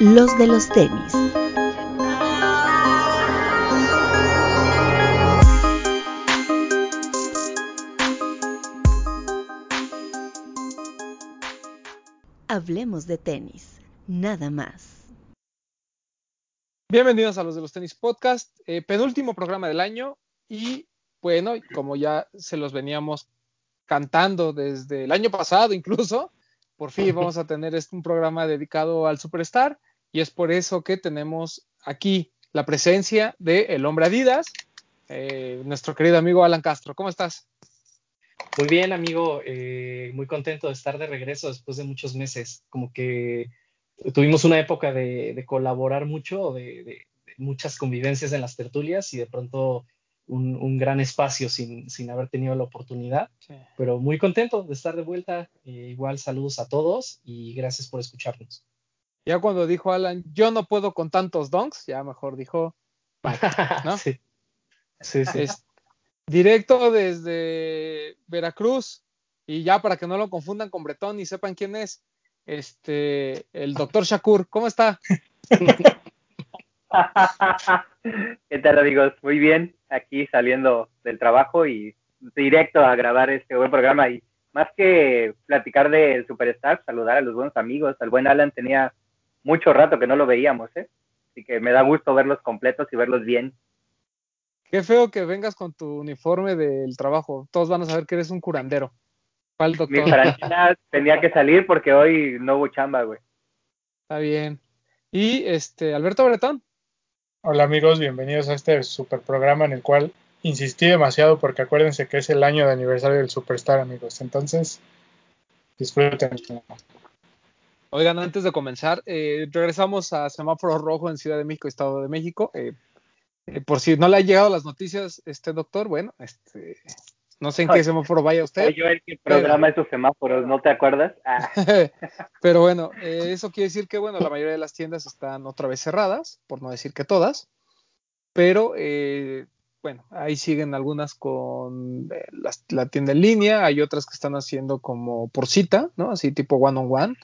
los de los tenis. Hablemos de tenis, nada más. Bienvenidos a los de los tenis podcast, eh, penúltimo programa del año y bueno, como ya se los veníamos cantando desde el año pasado incluso, por fin vamos a tener este, un programa dedicado al Superstar y es por eso que tenemos aquí la presencia de el hombre Adidas, eh, nuestro querido amigo Alan Castro. ¿Cómo estás? Muy bien, amigo. Eh, muy contento de estar de regreso después de muchos meses. Como que tuvimos una época de, colaborar mucho, de, muchas convivencias en las tertulias y de pronto un, gran espacio sin, haber tenido la oportunidad, pero muy contento de estar de vuelta. Eh, igual saludos a todos y gracias por escucharnos. Ya cuando dijo Alan, yo no puedo con tantos donks, ya mejor dijo, ¿no? sí. Sí, sí. directo desde Veracruz y ya para que no lo confundan con Bretón y sepan quién es, este, el doctor Shakur, ¿cómo está? ¿Qué tal amigos? Muy bien, aquí saliendo del trabajo y directo a grabar este buen programa y más que platicar del Superstar, saludar a los buenos amigos, al buen Alan tenía mucho rato que no lo veíamos, ¿eh? Así que me da gusto verlos completos y verlos bien. Qué feo que vengas con tu uniforme del trabajo, todos van a saber que eres un curandero. ¿Cuál doctor? Mi tenía que salir porque hoy no hubo chamba, güey. Está bien. Y este, Alberto Bretón. Hola amigos, bienvenidos a este super programa en el cual insistí demasiado porque acuérdense que es el año de aniversario del Superstar, amigos. Entonces, disfruten. Oigan, antes de comenzar, eh, regresamos a Semáforo Rojo en Ciudad de México, Estado de México. Eh, eh, por si no le han llegado las noticias, este doctor, bueno, este, no sé en qué semáforo vaya usted. Yo el que programa esos semáforos, ¿no te acuerdas? Ah. pero bueno, eh, eso quiere decir que bueno, la mayoría de las tiendas están otra vez cerradas, por no decir que todas. Pero bueno, ahí siguen algunas con eh, la, tienda en línea, hay otras que están haciendo como por cita, ¿no? Así tipo one on one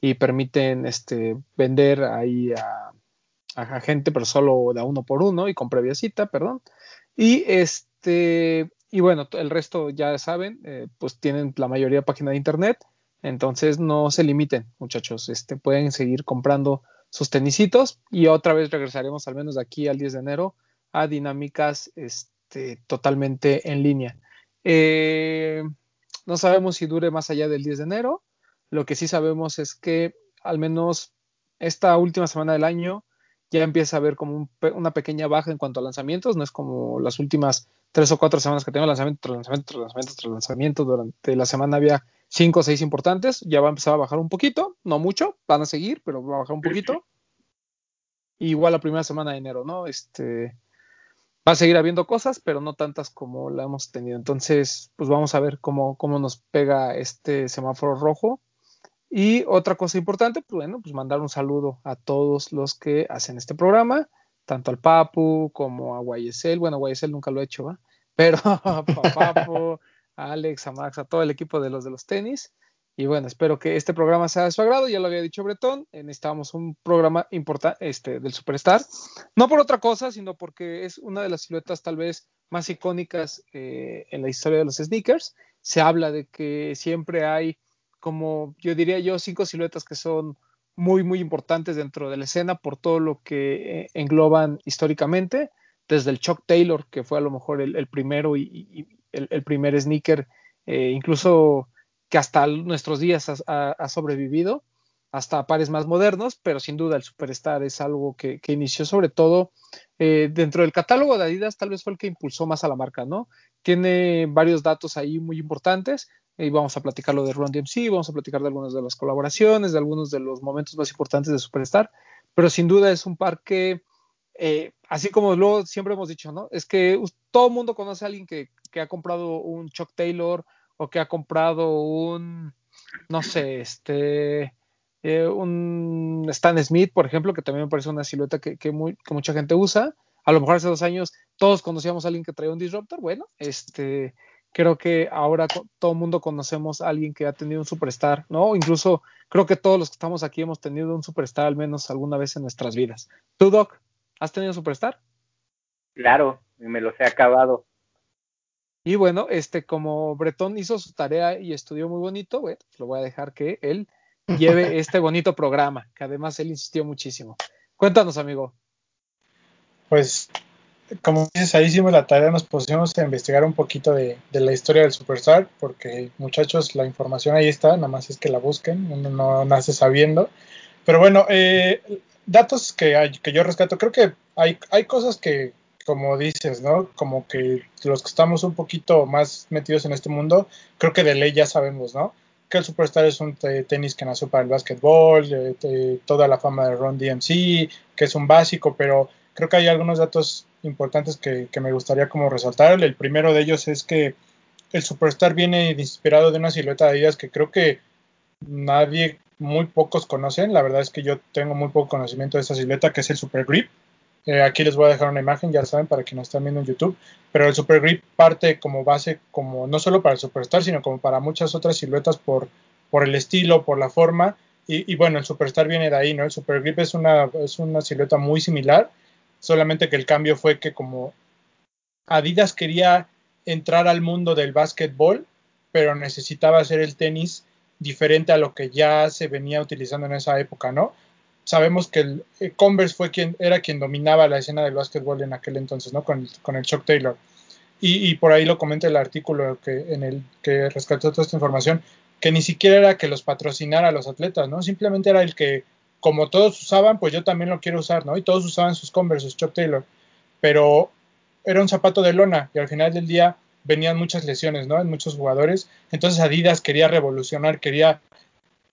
y permiten este vender ahí a, gente, pero solo de uno por uno y con previa cita, perdón. Y este y bueno, el resto ya saben, eh, pues tienen la mayoría página de internet, entonces no se limiten, muchachos, este, pueden seguir comprando sus tenisitos y otra vez regresaremos al menos de aquí al 10 de enero a dinámicas este, totalmente en línea. Eh, no sabemos si dure más allá del 10 de enero, lo que sí sabemos es que al menos esta última semana del año ya empieza a haber como una pequeña baja en cuanto a lanzamientos, no es como las últimas tres o cuatro semanas que tengo lanzamiento tras lanzamiento tras lanzamiento tras lanzamiento. Durante la semana había cinco o seis importantes. Ya va a empezar a bajar un poquito, no mucho, van a seguir, pero va a bajar un poquito. Igual la primera semana de enero, ¿no? Este va a seguir habiendo cosas, pero no tantas como la hemos tenido. Entonces, pues vamos a ver cómo, cómo nos pega este semáforo rojo. Y otra cosa importante, pues bueno, pues mandar un saludo a todos los que hacen este programa, tanto al Papu como a YSL. Bueno, YSL nunca lo he hecho, ¿va? pero a Papu, a Alex, a Max, a todo el equipo de los de los tenis. Y bueno, espero que este programa sea de su agrado. Ya lo había dicho Bretón, necesitábamos un programa importante este, del Superstar. No por otra cosa, sino porque es una de las siluetas tal vez más icónicas eh, en la historia de los sneakers. Se habla de que siempre hay, como yo diría yo, cinco siluetas que son muy, muy importantes dentro de la escena por todo lo que eh, engloban históricamente desde el Chuck Taylor, que fue a lo mejor el, primero y, el, primer sneaker, eh, incluso que hasta nuestros días ha, sobrevivido, hasta pares más modernos, pero sin duda el Superstar es algo que, inició sobre todo eh, dentro del catálogo de Adidas, tal vez fue el que impulsó más a la marca, ¿no? Tiene varios datos ahí muy importantes, y vamos a platicarlo de Run DMC, vamos a platicar de algunas de las colaboraciones, de algunos de los momentos más importantes de Superstar, pero sin duda es un par que eh, así como luego siempre hemos dicho, ¿no? Es que todo el mundo conoce a alguien que, ha comprado un Chuck Taylor o que ha comprado un, no sé, este, eh, un Stan Smith, por ejemplo, que también me parece una silueta que, mucha gente usa. A lo mejor hace dos años todos conocíamos a alguien que traía un Disruptor. Bueno, este, creo que ahora todo el mundo conocemos a alguien que ha tenido un superstar, ¿no? Incluso creo que todos los que estamos aquí hemos tenido un superstar al menos alguna vez en nuestras vidas. ¿Tú, Doc, has tenido un superstar? Claro, me los he acabado. Y bueno, este, como Bretón hizo su tarea y estudió muy bonito, bueno, pues lo voy a dejar que él lleve este bonito programa, que además él insistió muchísimo. Cuéntanos, amigo. Pues como dices, ahí hicimos la tarea, nos pusimos a investigar un poquito de, la historia del Superstar, porque muchachos, la información ahí está, nada más es que la busquen, uno no nace sabiendo. Pero bueno, eh, datos que, hay, que yo rescato, creo que hay, hay cosas que, como dices, ¿no? Como que los que estamos un poquito más metidos en este mundo, creo que de ley ya sabemos, ¿no? Que el Superstar es un tenis que nació para el básquetbol, eh, toda la fama de Ron DMC, que es un básico, pero creo que hay algunos datos importantes que, me gustaría como resaltar. El primero de ellos es que el Superstar viene inspirado de una silueta de Adidas que creo que nadie, muy pocos conocen. La verdad es que yo tengo muy poco conocimiento de esa silueta, que es el Super Grip. Eh, aquí les voy a dejar una imagen, ya saben, para que nos estén viendo en YouTube. Pero el Super Grip parte como base, como no solo para el Superstar, sino como para muchas otras siluetas por, por el estilo, por la forma. Y, y, bueno, el Superstar viene de ahí, ¿no? El Super Grip es una, es una silueta muy similar solamente que el cambio fue que como Adidas quería entrar al mundo del básquetbol, pero necesitaba hacer el tenis diferente a lo que ya se venía utilizando en esa época, ¿no? Sabemos que el, eh, Converse fue quien era quien dominaba la escena del básquetbol en aquel entonces, ¿no? Con, con el Chuck Taylor. Y, y, por ahí lo comenta el artículo que, en el que rescató toda esta información, que ni siquiera era que los patrocinara a los atletas, ¿no? Simplemente era el que como todos usaban, pues yo también lo quiero usar, ¿no? Y todos usaban sus Converse, Chuck Taylor, pero era un zapato de lona y al final del día venían muchas lesiones, ¿no? En muchos jugadores. Entonces Adidas quería revolucionar, quería,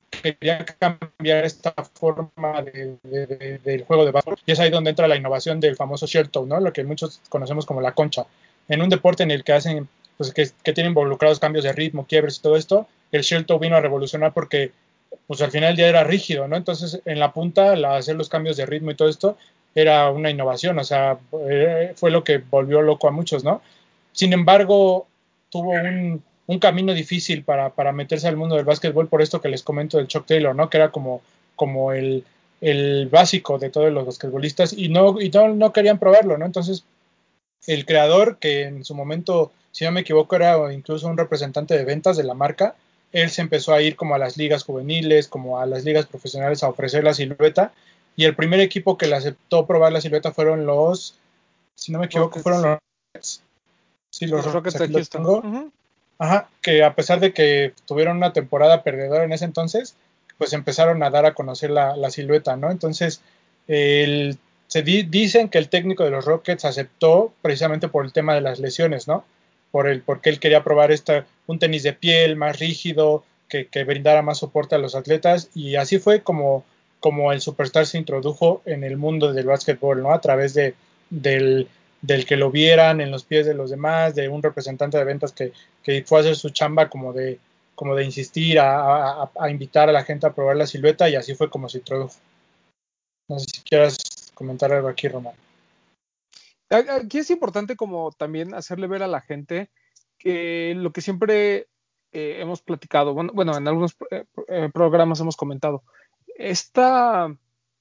quería cambiar esta forma del juego de básquet. Y es ahí donde entra la innovación del famoso toe, ¿no? Lo que muchos conocemos como la concha. En un deporte en el que hacen, pues que, tienen involucrados cambios de ritmo, quiebres y todo esto, el toe vino a revolucionar porque pues al final ya era rígido, ¿no? Entonces en la punta, la, hacer los cambios de ritmo y todo esto era una innovación, o sea, eh, fue lo que volvió loco a muchos, ¿no? Sin embargo, tuvo un, camino difícil para, meterse al mundo del básquetbol por esto que les comento del Chuck Taylor, ¿no? Que era como, el, básico de todos los basquetbolistas y no, y no querían probarlo, ¿no? Entonces, el creador, que en su momento, si no me equivoco, era incluso un representante de ventas de la marca, él se empezó a ir como a las ligas juveniles, como a las ligas profesionales a ofrecer la silueta. Y el primer equipo que le aceptó probar la silueta fueron los, si no me equivoco, fueron los Rockets. Sí, los, Rockets, aquí los tengo. Ajá, que a pesar de que tuvieron una temporada perdedora en ese entonces, pues empezaron a dar a conocer la, silueta, ¿no? Entonces, se dicen que el técnico de los Rockets aceptó precisamente por el tema de las lesiones, ¿no? por el, porque él quería probar esta, un tenis de piel más rígido, que, brindara más soporte a los atletas, y así fue como, como el Superstar se introdujo en el mundo del básquetbol, ¿no? A través de, del, del que lo vieran en los pies de los demás, de un representante de ventas que, que fue a hacer su chamba como de, como de insistir a, a, invitar a la gente a probar la silueta y así fue como se introdujo. No sé si quieras comentar algo aquí, Román. Aquí es importante como también hacerle ver a la gente lo que siempre eh, hemos platicado, bueno, en algunos eh, eh, programas hemos comentado, esta,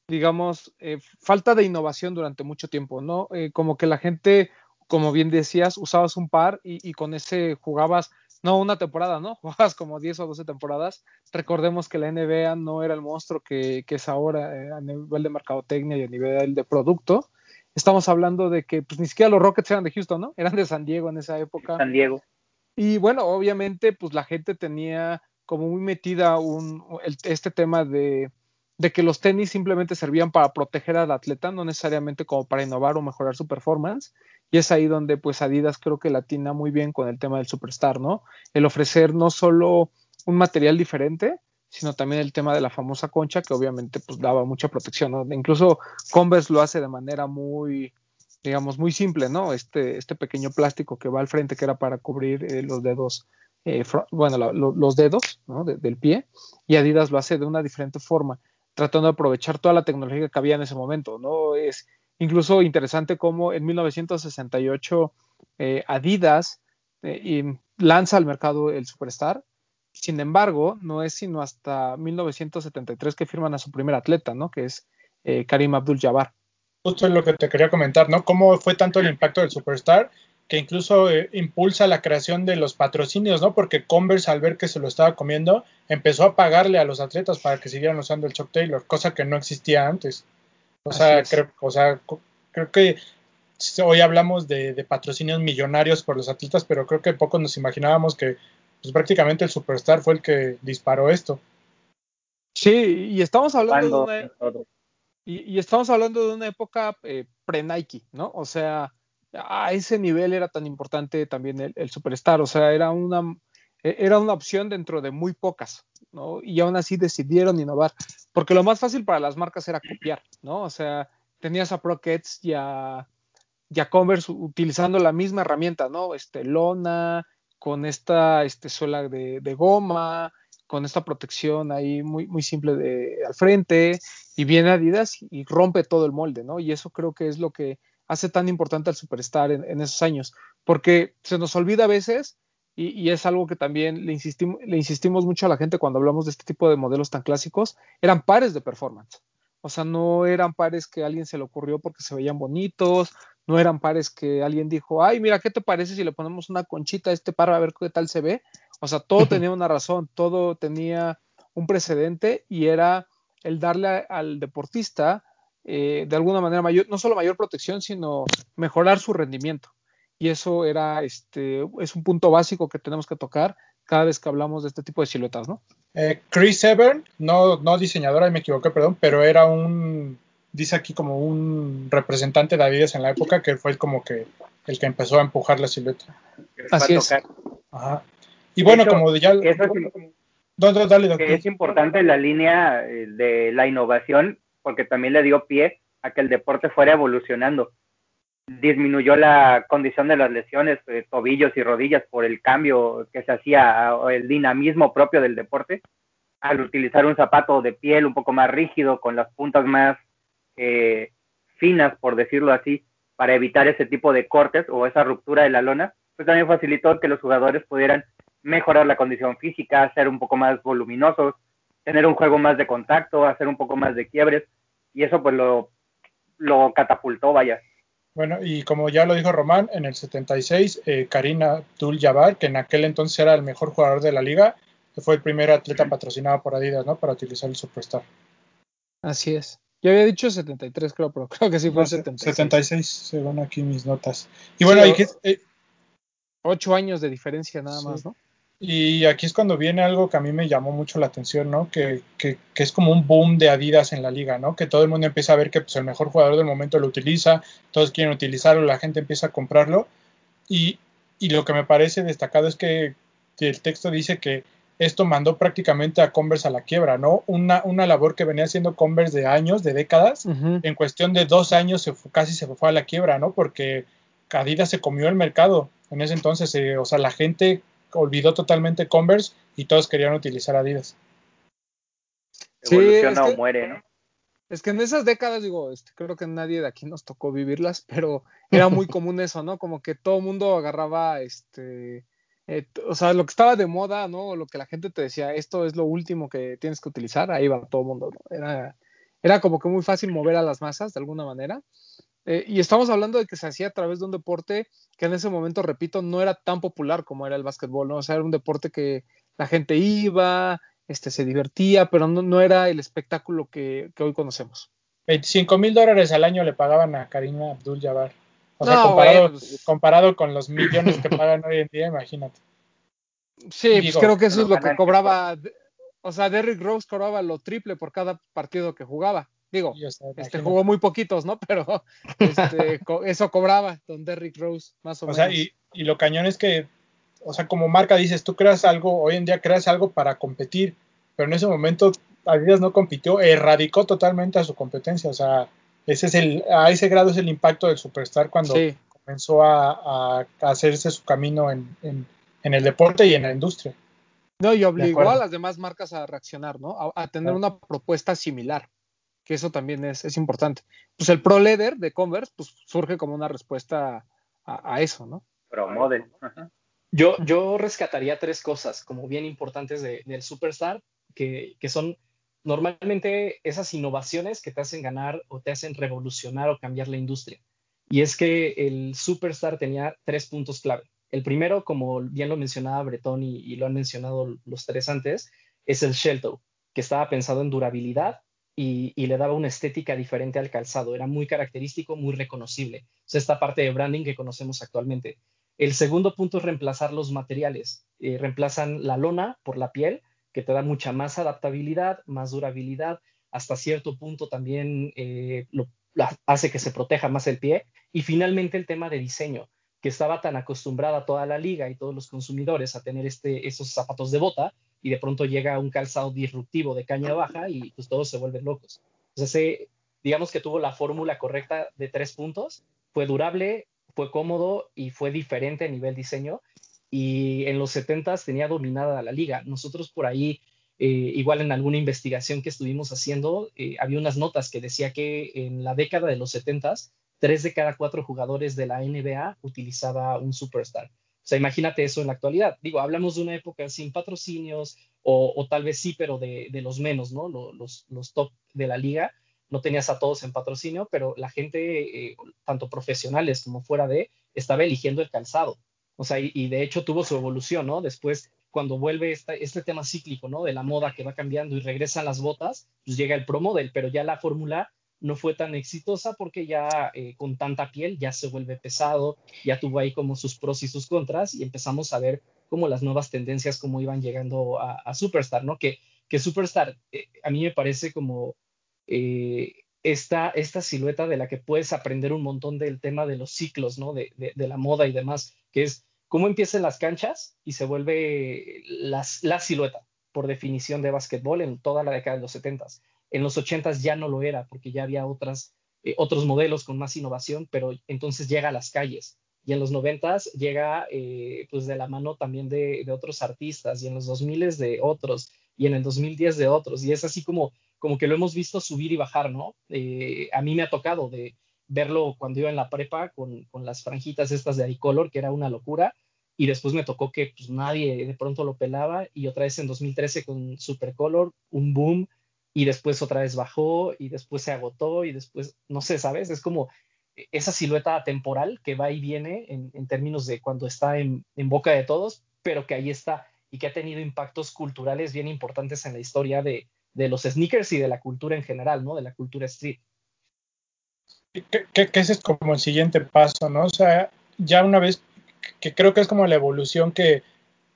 digamos, falta de innovación durante mucho tiempo, ¿no? como que la gente, como bien decías, usabas un par y, con ese jugabas, no una temporada, ¿no? Jugabas como 10 o 12 temporadas. Recordemos que la NBA no era el monstruo que, que es ahora a nivel de mercadotecnia y a nivel de producto estamos hablando de que pues ni siquiera los Rockets eran de Houston, ¿no? Eran de San Diego en esa época. San Diego. Y bueno, obviamente pues la gente tenía como muy metida un, este tema de, de, que los tenis simplemente servían para proteger al atleta, no necesariamente como para innovar o mejorar su performance. Y es ahí donde pues Adidas creo que latina muy bien con el tema del superstar, ¿no? El ofrecer no solo un material diferente, sino también el tema de la famosa concha, que obviamente pues daba mucha protección, Incluso Converse lo hace de manera muy, digamos, muy simple, ¿no? Este, este pequeño plástico que va al frente, que era para cubrir eh, los dedos, eh, bueno, los dedos ¿no? del pie, y Adidas lo hace de una diferente forma, tratando de aprovechar toda la tecnología que había en ese momento, ¿no? Es incluso interesante cómo en 1968 eh, Adidas lanza al mercado el Superstar. Sin embargo, no es sino hasta 1973 que firman a su primer atleta, ¿no? Que es eh, Karim Abdul-Jabbar. Justo es lo que te quería comentar, ¿no? ¿Cómo fue tanto el impacto del Superstar que incluso eh, impulsa la creación de los patrocinios, ¿no? Porque Converse al ver que se lo estaba comiendo, empezó a pagarle a los atletas para que siguieran usando el Chuck Taylor, cosa que no existía antes. O sea, creo, o sea, creo que hoy hablamos de, de, patrocinios millonarios por los atletas, pero creo que pocos nos imaginábamos que pues, prácticamente el Superstar fue el que disparó esto. Sí, y estamos hablando de una, y, y, estamos hablando de una época eh, pre-Nike, ¿no? O sea, a ese nivel era tan importante también el, el, Superstar, o sea, era una, e, era una opción dentro de muy pocas, ¿no? Y aún así decidieron innovar, porque lo más fácil para las marcas era copiar, ¿no? O sea, tenías a Procats y a, y a Converse utilizando la misma herramienta, ¿no? Este, lona, con esta este, suela de, de, goma, con esta protección ahí muy, muy simple de, al frente, y viene Adidas y rompe todo el molde, ¿no? Y eso creo que es lo que hace tan importante al Superstar en, esos años, porque se nos olvida a veces, y, y es algo que también le insistimos, le insistimos mucho a la gente cuando hablamos de este tipo de modelos tan clásicos, eran pares de performance. O sea, no eran pares que a alguien se le ocurrió porque se veían bonitos, no eran pares que alguien dijo, ay, mira, ¿qué te parece si le ponemos una conchita a este par a ver qué tal se ve? O sea, todo tenía una razón, todo tenía un precedente y era el darle al deportista eh, de alguna manera mayor, no solo mayor protección, sino mejorar su rendimiento. Y eso era, este, es un punto básico que tenemos que tocar cada vez que hablamos de este tipo de siluetas, ¿no? Eh, Chris Severn, no, no diseñador, ahí me equivoqué, perdón, pero era un, dice aquí como un representante de Adidas en la época que fue como que el que empezó a empujar la silueta. Así es. Ajá. Y bueno, hecho, como ya... Eso es, no, no, dale, doctor. es importante la línea eh, de la innovación porque también le dio pie a que el deporte fuera evolucionando. Disminuyó la condición de las lesiones, eh, tobillos y rodillas por el cambio que se hacía, el dinamismo propio del deporte, al utilizar un zapato de piel un poco más rígido, con las puntas más eh, finas, por decirlo así, para evitar ese tipo de cortes o esa ruptura de la lona, pues también facilitó que los jugadores pudieran mejorar la condición física, ser un poco más voluminosos, tener un juego más de contacto, hacer un poco más de quiebres, y eso pues lo, lo catapultó, vaya. Bueno, y como ya lo dijo Román, en el 76, eh, Karina Abdul-Jabbar, que en aquel entonces era el mejor jugador de la liga, fue el primer atleta patrocinado por Adidas, ¿no? Para utilizar el Superstar. Así es. Yo había dicho 73, creo, pero creo que sí fue No, 76. 76, según aquí mis notas. Y bueno, Sí, aquí, eh, Ocho años de diferencia nada Sí. más, ¿no? y aquí es cuando viene algo que a mí me llamó mucho la atención, ¿no? Que, que, que es como un boom de Adidas en la liga, ¿no? Que todo el mundo empieza a ver que pues, el mejor jugador del momento lo utiliza, todos quieren utilizarlo, la gente empieza a comprarlo. Y, y lo que me parece destacado es que, que el texto dice que esto mandó prácticamente a Converse a la quiebra, ¿no? Una, una labor que venía haciendo Converse de años, de décadas, en cuestión de dos años se fue- casi se fue a la quiebra, ¿no? Porque Adidas se comió el mercado. En ese entonces, eh, o sea, la gente olvidó totalmente Converse y todos querían utilizar Adidas. Sí, Evoluciona es que- o muere, ¿no? Es que en esas décadas, digo, este, creo que nadie de aquí nos tocó vivirlas, pero era muy común eso, ¿no? Como que todo el mundo agarraba, este, eh, o sea, lo que estaba de moda, ¿no? Lo que la gente te decía, esto es lo último que tienes que utilizar, ahí va todo el mundo, ¿no? Era, era como que muy fácil mover a las masas de alguna manera. Eh, y estamos hablando de que se hacía a través de un deporte que en ese momento, repito, no era tan popular como era el básquetbol, ¿no? O sea, era un deporte que la gente iba, este, se divertía, pero no, no era el espectáculo que, que hoy conocemos. 25 mil dólares al año le pagaban a Karina Abdul-Jabbar. O sea, No, comparado, bueno, pues- comparado con los millones que pagan hoy en día, imagínate. Sí, pues creo que eso es lo que cobraba, o sea, Derrick Rose cobraba lo triple por cada partido que jugaba. Digo, o sea, este jugó muy poquitos, ¿no? Pero este, co- eso cobraba Don Derrick Rose, más o, O menos. sea, y, y lo cañón es que, o sea, como marca dices, tú creas algo, hoy en día creas algo para competir, pero en ese momento Adidas no compitió, erradicó totalmente a su competencia, o sea, ese es el, a ese grado es el impacto del Superstar cuando Sí, comenzó a, a hacerse su camino en, en, en el deporte y en la industria. no, y obligó a las demás marcas a reaccionar, ¿no? A, a tener Claro. una propuesta similar, que eso también es, es importante. Pues el Pro Leather de Converse, pues surge como una respuesta a, a eso, ¿no? Pro model. Ajá. Yo, yo rescataría tres cosas como bien importantes del Superstar, que, que son normalmente esas innovaciones que te hacen ganar o te hacen revolucionar o cambiar la industria. Y es que el Superstar tenía tres puntos clave. El primero, como bien lo mencionaba Bretón y, lo han mencionado los tres antes, es el Shelto, que estaba pensado en durabilidad y, le daba una estética diferente al calzado. Era muy característico, muy reconocible. Es esta parte de branding que conocemos actualmente. El segundo punto es reemplazar los materiales. Eh, reemplazan la lona por la piel, que te da mucha más adaptabilidad, más durabilidad. Hasta cierto punto también eh, hace que se proteja más el pie. Y finalmente el tema de diseño que estaba tan acostumbrada toda la liga y todos los consumidores a tener este, esos zapatos de bota y de pronto llega un calzado disruptivo de caña baja y pues todos se vuelven locos. Entonces, digamos que tuvo la fórmula correcta de tres puntos, fue durable, fue cómodo y fue diferente a nivel diseño y en los 70s tenía dominada la liga. Nosotros por ahí, eh, igual en alguna investigación que estuvimos haciendo, eh, había unas notas que decía que en la década de los 70s tres de cada cuatro jugadores de la NBA utilizaba un superstar. O sea, imagínate eso en la actualidad. Digo, hablamos de una época sin patrocinios o, tal vez sí, pero de, los menos, ¿no? Los, top de la liga. No tenías a todos en patrocinio, pero la gente, eh, tanto profesionales como fuera de, estaba eligiendo el calzado. O sea, y, de hecho tuvo su evolución, ¿no? Después, cuando vuelve este tema cíclico, ¿no? De la moda que va cambiando y regresan las botas, pues llega el Pro Model, pero ya la fórmula no fue tan exitosa porque ya eh, con tanta piel ya se vuelve pesado, ya tuvo ahí como sus pros y sus contras y empezamos a ver como las nuevas tendencias como iban llegando a, Superstar, ¿no? Que, que Superstar eh, a mí me parece como eh, esta, esta silueta de la que puedes aprender un montón del tema de los ciclos, ¿no? De, de, la moda y demás, que es cómo empiezan las canchas y se vuelve la silueta, por definición de básquetbol en toda la década de los 70 en los 80 ya no lo era porque ya había otras, eh, otros modelos con más innovación, pero entonces llega a las calles. Y en los 90 llega eh, pues de la mano también de, otros artistas y en los 2000 de otros y en el 2010 de otros. Y es así como, como que lo hemos visto subir y bajar, ¿no? Eh, a mí me ha tocado de verlo cuando iba en la prepa con, con las franjitas estas de iColor, que era una locura y después me tocó que pues, nadie de pronto lo pelaba y otra vez en 2013 con Supercolor, un boom y después otra vez bajó y después se agotó y después, no sé, ¿sabes? Es como esa silueta temporal que va y viene en, términos de cuando está en, boca de todos, pero que ahí está y que ha tenido impactos culturales bien importantes en la historia de, los sneakers y de la cultura en general, ¿no? De la cultura street. Que, ese es como el siguiente paso, ¿no? O sea, ya una vez que creo que es como la evolución que,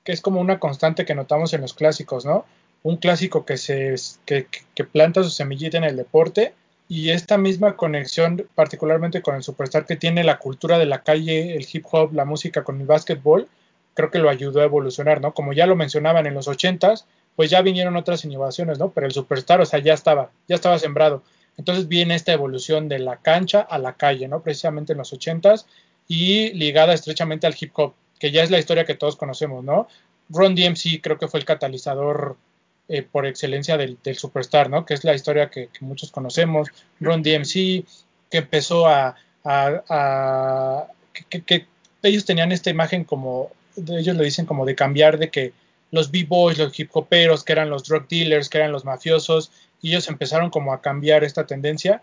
que es como una constante que notamos en los clásicos, ¿no? un clásico que, se, que, planta su semillita en el deporte y esta misma conexión particularmente con el superstar que tiene la cultura de la calle, el hip hop, la música con el básquetbol, creo que lo ayudó a evolucionar, ¿no? Como ya lo mencionaban en los ochentas, pues ya vinieron otras innovaciones, ¿no? Pero el superstar, o sea, ya estaba, ya estaba sembrado. Entonces viene esta evolución de la cancha a la calle, ¿no? Precisamente en los ochentas y ligada estrechamente al hip hop, que ya es la historia que todos conocemos, ¿no? Ron DMC creo que fue el catalizador eh, por excelencia del, superstar, ¿no? Que es la historia que, muchos conocemos, Ron DMC, que empezó a... que, ellos tenían esta imagen como, ellos lo dicen como de cambiar de que los b-boys, los hip hoperos, que eran los drug dealers, que eran los mafiosos, y ellos empezaron como a cambiar esta tendencia,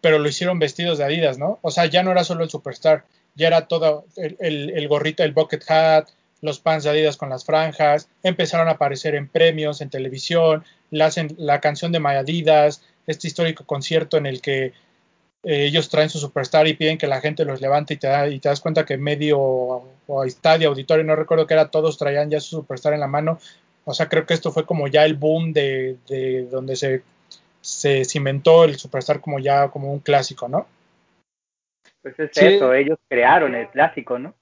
pero lo hicieron vestidos de Adidas, ¿no? O sea, ya no era solo el superstar, ya era todo el, el, el gorrito, el bucket hat, los pants de Adidas con las franjas, empezaron a aparecer en premios, en televisión, la, la canción de My Adidas, este histórico concierto en el que eh, ellos traen su superstar y piden que la gente los levante y te, da, y te das cuenta que medio o, estadio, auditorio, no recuerdo que era, todos traían ya su superstar en la mano. O sea, creo que esto fue como ya el boom de, de donde se, se cimentó el superstar como ya como un clásico, ¿no? Pues es eso, ellos crearon el clásico, ¿no?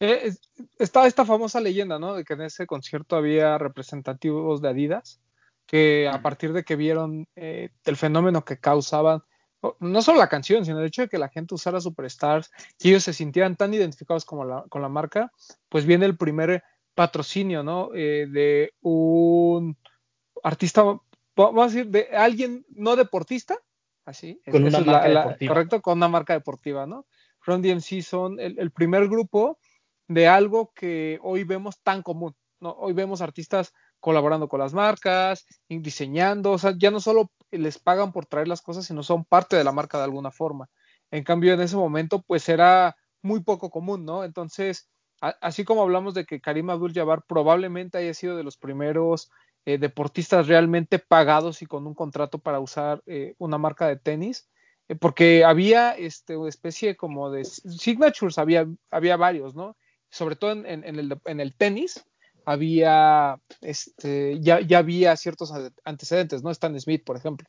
Eh, está esta famosa leyenda, ¿no? De que en ese concierto había representativos de Adidas que a partir de que vieron eh, el fenómeno que causaban, no solo la canción, sino el hecho de que la gente usara Superstars y ellos se sintieran tan identificados como la, con la marca, pues viene el primer patrocinio, ¿no? Eh, de un artista, vamos a decir, de alguien no deportista, así, con una marca deportiva. correcto, con una marca deportiva, ¿no? Ron DMC son el primer grupo de algo que hoy vemos tan común. ¿no? Hoy vemos artistas colaborando con las marcas, diseñando, o sea, ya no solo les pagan por traer las cosas, sino son parte de la marca de alguna forma. En cambio, en ese momento, pues era muy poco común, ¿no? Entonces, así como hablamos de que Karim Abdul-Jabbar probablemente haya sido de los primeros eh, deportistas realmente pagados y con un contrato para usar eh, una marca de tenis, eh, porque había este, una especie como de signatures, había, había varios, ¿no? Sobre todo en, en, el, en el, tenis, había, este, ya, ya, había ciertos antecedentes, ¿no? Stan Smith, por ejemplo.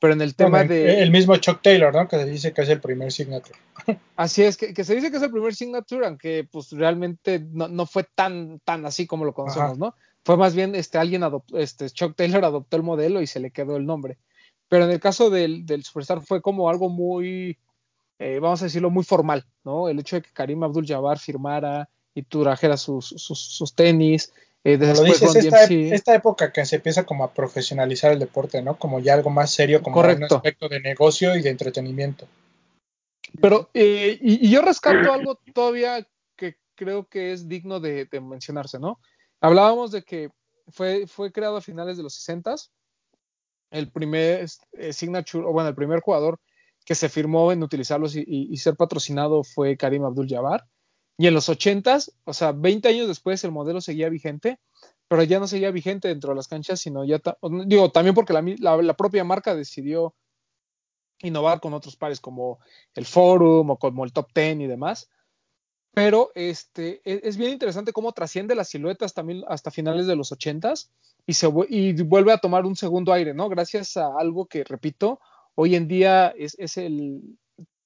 Pero en el tema de. El mismo Chuck Taylor, ¿no? Que se dice que es el primer signature. Así es, que, que se dice que es el primer signature, aunque pues realmente no, no fue tan, tan así como lo conocemos, ¿no? Fue más bien este, alguien adoptó, este, Chuck Taylor adoptó el modelo y se le quedó el nombre. Pero en el caso del, del Superstar fue como algo muy, eh, vamos a decirlo, muy formal, ¿no? El hecho de que Karim Abdul Jabbar firmara y trajera sus, sus, sus tenis, eh, después lo esta, esta, época que se empieza como a profesionalizar el deporte, ¿no? Como ya algo más serio, como un aspecto de negocio y de entretenimiento. Pero, eh, y, yo rescato algo todavía que creo que es digno de, mencionarse, ¿no? Hablábamos de que fue, fue creado a finales de los 60 el primer eh, signature, o bueno, el primer jugador que se firmó en utilizarlos y, y ser patrocinado fue Karim Abdul Jabbar y en los 80 o sea, 20 años después el modelo seguía vigente, pero ya no seguía vigente dentro de las canchas, sino ya, digo, también porque la, propia marca decidió innovar con otros pares como el Forum o como el Top Ten y demás. Pero este, e, es, bien interesante cómo trasciende las siluetas hasta finales de los 80 y, se, y vuelve a tomar un segundo aire, ¿no? Gracias a algo que, repito, hoy en día es, es el,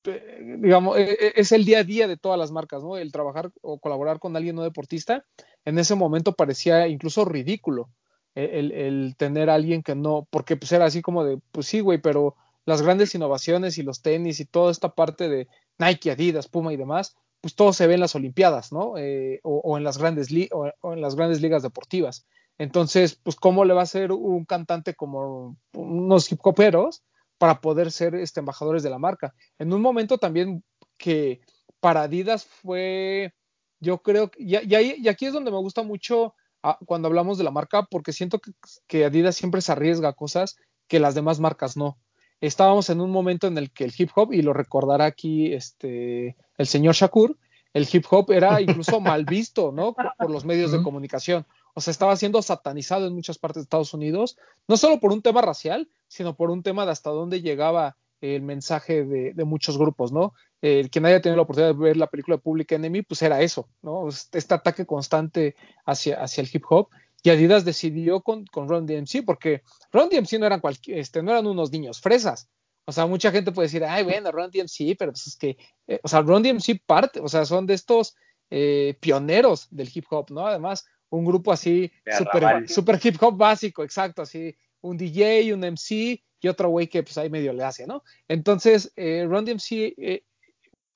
digamos, e, e, es el día a día de todas las marcas, ¿no? El trabajar o colaborar con alguien no deportista, en ese momento parecía incluso ridículo e, el, tener a alguien que no, porque pues era así como de, pues sí, güey, pero las grandes innovaciones y los tenis y toda esta parte de Nike, Adidas, Puma y demás, pues todo se ve en las Olimpiadas, ¿no? Eh, o, en las grandes o, en las grandes ligas deportivas. Entonces, pues, ¿cómo le va a ser un cantante como unos hip hoperos? Para poder ser este, embajadores de la marca. En un momento también que para Adidas fue, yo creo, y, y, aquí es donde me gusta mucho ah, cuando hablamos de la marca, porque siento que, Adidas siempre se arriesga a cosas que las demás marcas no. Estábamos en un momento en el que el hip hop, y lo recordará aquí este, el señor Shakur, el hip hop era incluso mal visto, ¿no? por los medios de comunicación o sea, estaba siendo satanizado en muchas partes de Estados Unidos, no solo por un tema racial, sino por un tema de hasta dónde llegaba el mensaje de, muchos grupos, ¿no? El quien haya tenido la oportunidad de ver la película de Public Enemy, pues era eso, ¿no? Este ataque constante hacia, hacia el hip hop. Y Adidas decidió con, con Ron DMC, porque Ron DMC no eran, este, no eran unos niños fresas. O sea, mucha gente puede decir, ay, bueno, Ron DMC, pero pues es que, eh, o sea, Ron DMC parte, o sea, son de estos eh, pioneros del hip hop, ¿no? Además, un grupo así super, super, hip hop básico, exacto, así un DJ, un MC y otro güey que pues ahí medio le hace, ¿no? Entonces, eh, Run DMC, eh,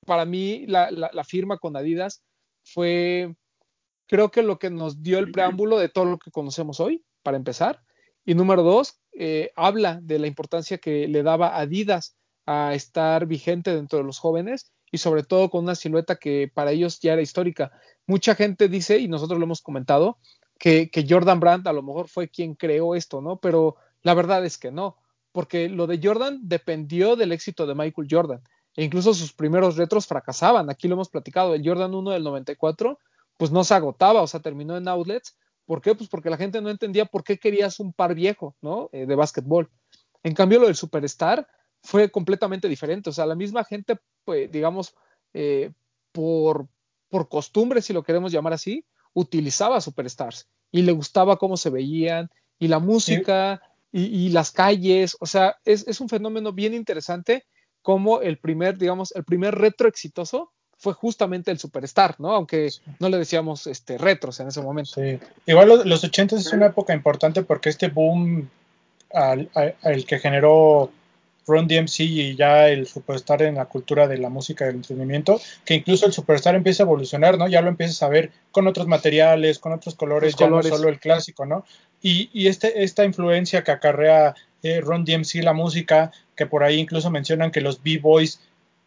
para mí la, la, firma con Adidas fue, creo que lo que nos dio el preámbulo de todo lo que conocemos hoy, para empezar. Y número dos, eh, habla de la importancia que le daba Adidas a estar vigente dentro de los jóvenes y sobre todo con una silueta que para ellos ya era histórica. Mucha gente dice, y nosotros lo hemos comentado, que, Jordan Brandt a lo mejor fue quien creó esto, ¿no? Pero la verdad es que no, porque lo de Jordan dependió del éxito de Michael Jordan. E incluso sus primeros retros fracasaban. Aquí lo hemos platicado. El Jordan 1 del 94, pues no se agotaba, o sea, terminó en outlets. ¿Por qué? Pues porque la gente no entendía por qué querías un par viejo, ¿no? Eh, de básquetbol. En cambio, lo del Superstar fue completamente diferente. O sea, la misma gente, pues, digamos, eh, por, por costumbre, si lo queremos llamar así, utilizaba Superstars y le gustaba cómo se veían y la música y, las calles. O sea, es, es, un fenómeno bien interesante como el primer, digamos, el primer retro exitoso fue justamente el Superstar, ¿no? Aunque no le decíamos este, retros en ese momento. Sí. Igual los, 80 es una época importante porque este boom al, al que generó Ron DMC y ya el superstar en la cultura de la música del entretenimiento, que incluso el superstar empieza a evolucionar, ¿no? Ya lo empiezas a ver con otros materiales, con otros colores, ya no solo el clásico, ¿no? Y, y este, esta influencia que acarrea eh, Ron DMC la música, que por ahí incluso mencionan que los B-Boys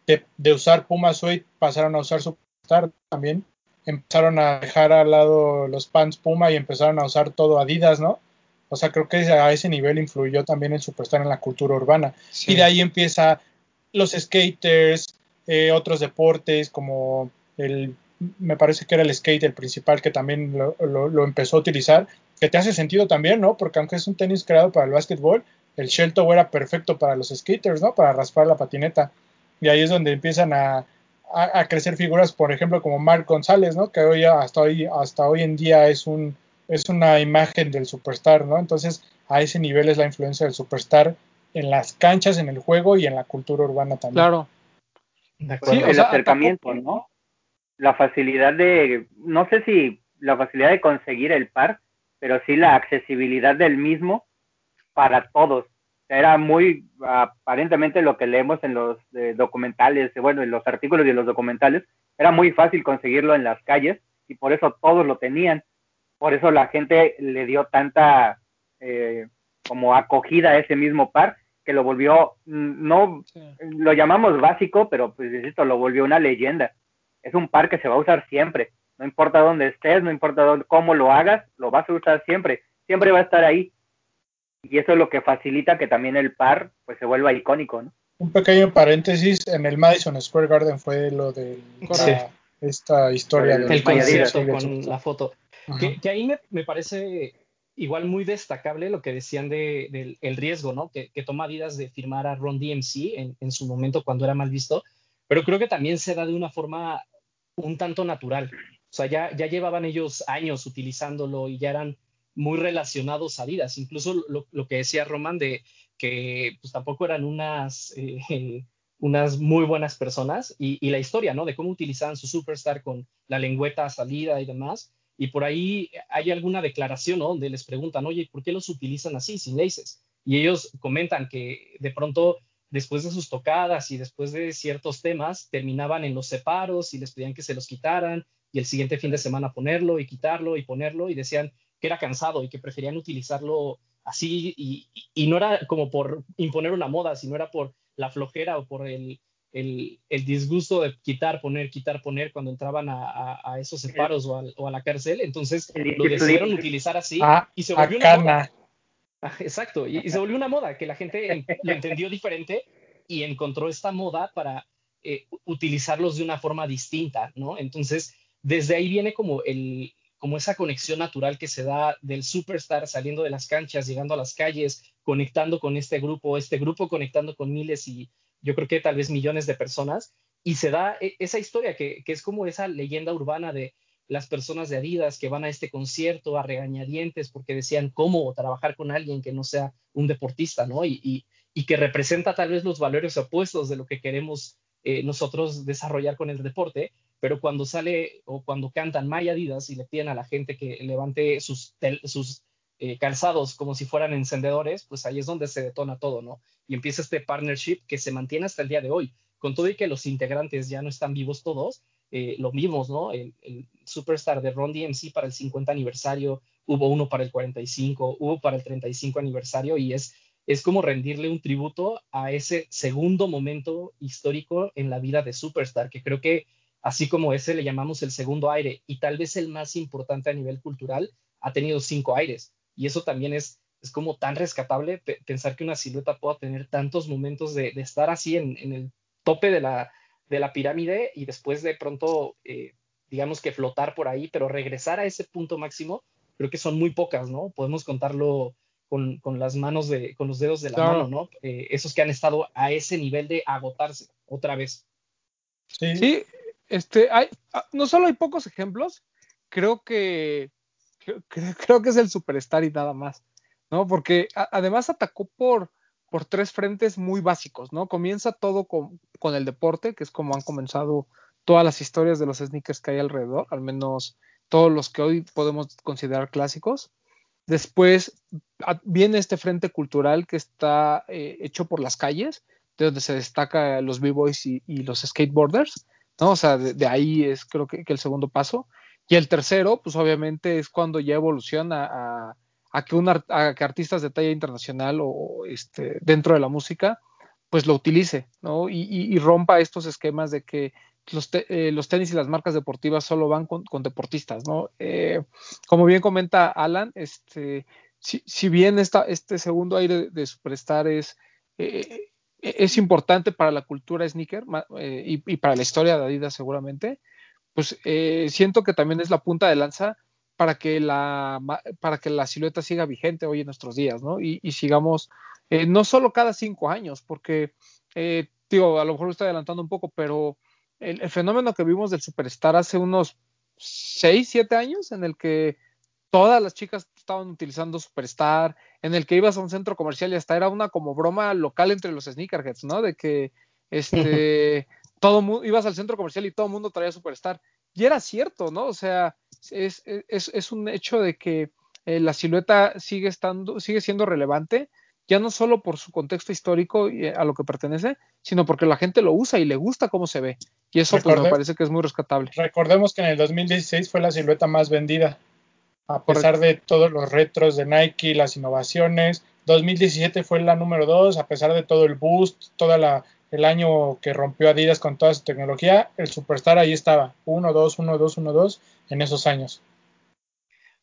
de, usar Puma Suede pasaron a usar Superstar también. empezaron a dejar al lado los pants Puma y empezaron a usar todo Adidas, ¿no? O sea, creo que a ese nivel influyó también el Superstar en la cultura urbana. Y de ahí empieza los skaters, eh, otros deportes como el, me parece que era el skate el principal que también lo, lo, empezó a utilizar, que te hace sentido también, ¿no? Porque aunque es un tenis creado para el básquetbol, el shell toe era perfecto para los skaters, ¿no? Para raspar la patineta. Y ahí es donde empiezan a, a, crecer figuras, por ejemplo, como Mark González, ¿no? Que hoy hasta hoy hasta hoy en día es un es una imagen del superstar, ¿no? Entonces, a ese nivel es la influencia del superstar en las canchas, en el juego y en la cultura urbana también. Claro. Sí, el acercamiento, ¿no? La facilidad de, no sé si la facilidad de conseguir el par, pero sí la accesibilidad del mismo para todos. Era muy aparentemente lo que leemos en los eh, documentales, bueno, en los artículos y en los documentales, era muy fácil conseguirlo en las calles y por eso todos lo tenían. Por eso la gente le dio tanta eh, como acogida a ese mismo par que lo volvió, mm, no lo llamamos básico, pero pues esto lo volvió una leyenda. Es un par que se va a usar siempre. No importa dónde estés, no importa dónde, cómo lo hagas, lo vas a usar siempre. Siempre va a estar ahí. Y eso es lo que facilita que también el par pues se vuelva icónico, ¿no? Un pequeño paréntesis, en el Madison Square Garden fue lo de esta historia del el concierto con la foto. Que, ahí me, me, parece igual muy destacable lo que decían del el riesgo, ¿no? Que, que, toma Adidas de firmar a Ron DMC en, en, su momento cuando era mal visto, pero creo que también se da de una forma un tanto natural. O sea, ya, ya llevaban ellos años utilizándolo y ya eran muy relacionados a Adidas. Incluso lo, lo que decía Roman de que pues tampoco eran unas, eh, unas muy buenas personas y, y, la historia, ¿no? De cómo utilizaban su superstar con la lengüeta salida y demás y por ahí hay alguna declaración donde les preguntan, oye, ¿por qué los utilizan así, sin laces? Y ellos comentan que de pronto, después de sus tocadas y después de ciertos temas, terminaban en los separos y les pedían que se los quitaran y el siguiente fin de semana ponerlo y quitarlo y ponerlo y decían que era cansado y que preferían utilizarlo así y, y no era como por imponer una moda, sino era por la flojera o por el, el, disgusto de quitar, poner, quitar, poner cuando entraban a, esos separos o a, la cárcel. Entonces lo decidieron utilizar así ah, y se volvió una moda. Ah, exacto, y, se volvió una moda que la gente lo entendió diferente y encontró esta moda para eh, utilizarlos de una forma distinta, ¿no? Entonces, desde ahí viene como el como esa conexión natural que se da del superstar saliendo de las canchas, llegando a las calles, conectando con este grupo, este grupo conectando con miles y, yo creo que tal vez millones de personas, y se da e, esa historia que, es como esa leyenda urbana de las personas de Adidas que van a este concierto a regañadientes porque decían cómo trabajar con alguien que no sea un deportista, ¿no? Y, que representa tal vez los valores opuestos de lo que queremos eh, nosotros desarrollar con el deporte, pero cuando sale o cuando cantan My Adidas y le piden a la gente que levante sus, sus eh, calzados como si fueran encendedores, pues ahí es donde se detona todo, ¿no? Y empieza este partnership que se mantiene hasta el día de hoy. Con todo y que los integrantes ya no están vivos todos, eh, lo vimos, ¿no? El, superstar de Ron DMC para el 50 aniversario, hubo uno para el 45, hubo para el 35 aniversario y es, es como rendirle un tributo a ese segundo momento histórico en la vida de Superstar, que creo que así como ese le llamamos el segundo aire y tal vez el más importante a nivel cultural, ha tenido cinco aires. Y eso también es, es como tan rescatable pensar que una silueta pueda tener tantos momentos de, estar así en, el tope de la, de la pirámide y después de pronto, eh, digamos que flotar por ahí, pero regresar a ese punto máximo, creo que son muy pocas, ¿no? Podemos contarlo con, las manos de, con los dedos de la mano, ¿no? Eh, esos que han estado a ese nivel de agotarse otra vez. Sí, este, hay, ah, no solo hay pocos ejemplos, creo que creo, que es el superstar y nada más, ¿no? Porque además atacó por, por tres frentes muy básicos, ¿no? Comienza todo con, con, el deporte, que es como han comenzado todas las historias de los sneakers que hay alrededor, al menos todos los que hoy podemos considerar clásicos. Después viene este frente cultural que está eh, hecho por las calles, de donde se destaca los b-boys y, los skateboarders, ¿no? O sea, de, ahí es creo que, el segundo paso. Y el tercero, pues obviamente es cuando ya evoluciona a, que, un, a que artistas de talla internacional o este, dentro de la música, pues lo utilice, ¿no? Y, rompa estos esquemas de que los, eh, los, tenis y las marcas deportivas solo van con, deportistas, ¿no? Eh, como bien comenta Alan, este, si, bien este segundo aire de Superstar es, eh, es importante para la cultura sneaker y, para la historia de Adidas seguramente, pues siento que también es la punta de lanza para que la, para que la silueta siga vigente hoy en nuestros días, ¿no? Y, y sigamos, no solo cada cinco años, porque, digo, a lo mejor estoy adelantando un poco, pero el, fenómeno que vimos del Superstar hace unos 6, 7 años, en el que todas las chicas estaban utilizando Superstar, en el que ibas a un centro comercial y hasta era una como broma local entre los sneakerheads, ¿no? De que este todo ibas al centro comercial y todo el mundo traía Superstar. Y era cierto, ¿no? O sea, es, es, es un hecho de que eh, la silueta sigue estando, sigue siendo relevante ya no solo por su contexto histórico y a lo que pertenece, sino porque la gente lo usa y le gusta cómo se ve. Y eso pues, me parece que es muy rescatable. Recordemos que en el 2016 fue la silueta más vendida, a pesar de todos los retros de Nike, las innovaciones. 2017 fue la número 2, a pesar de todo el boost, todo el año que rompió Adidas con toda su tecnología, el Superstar ahí estaba, 1, 2, 1, 2, 1, 2 en esos años.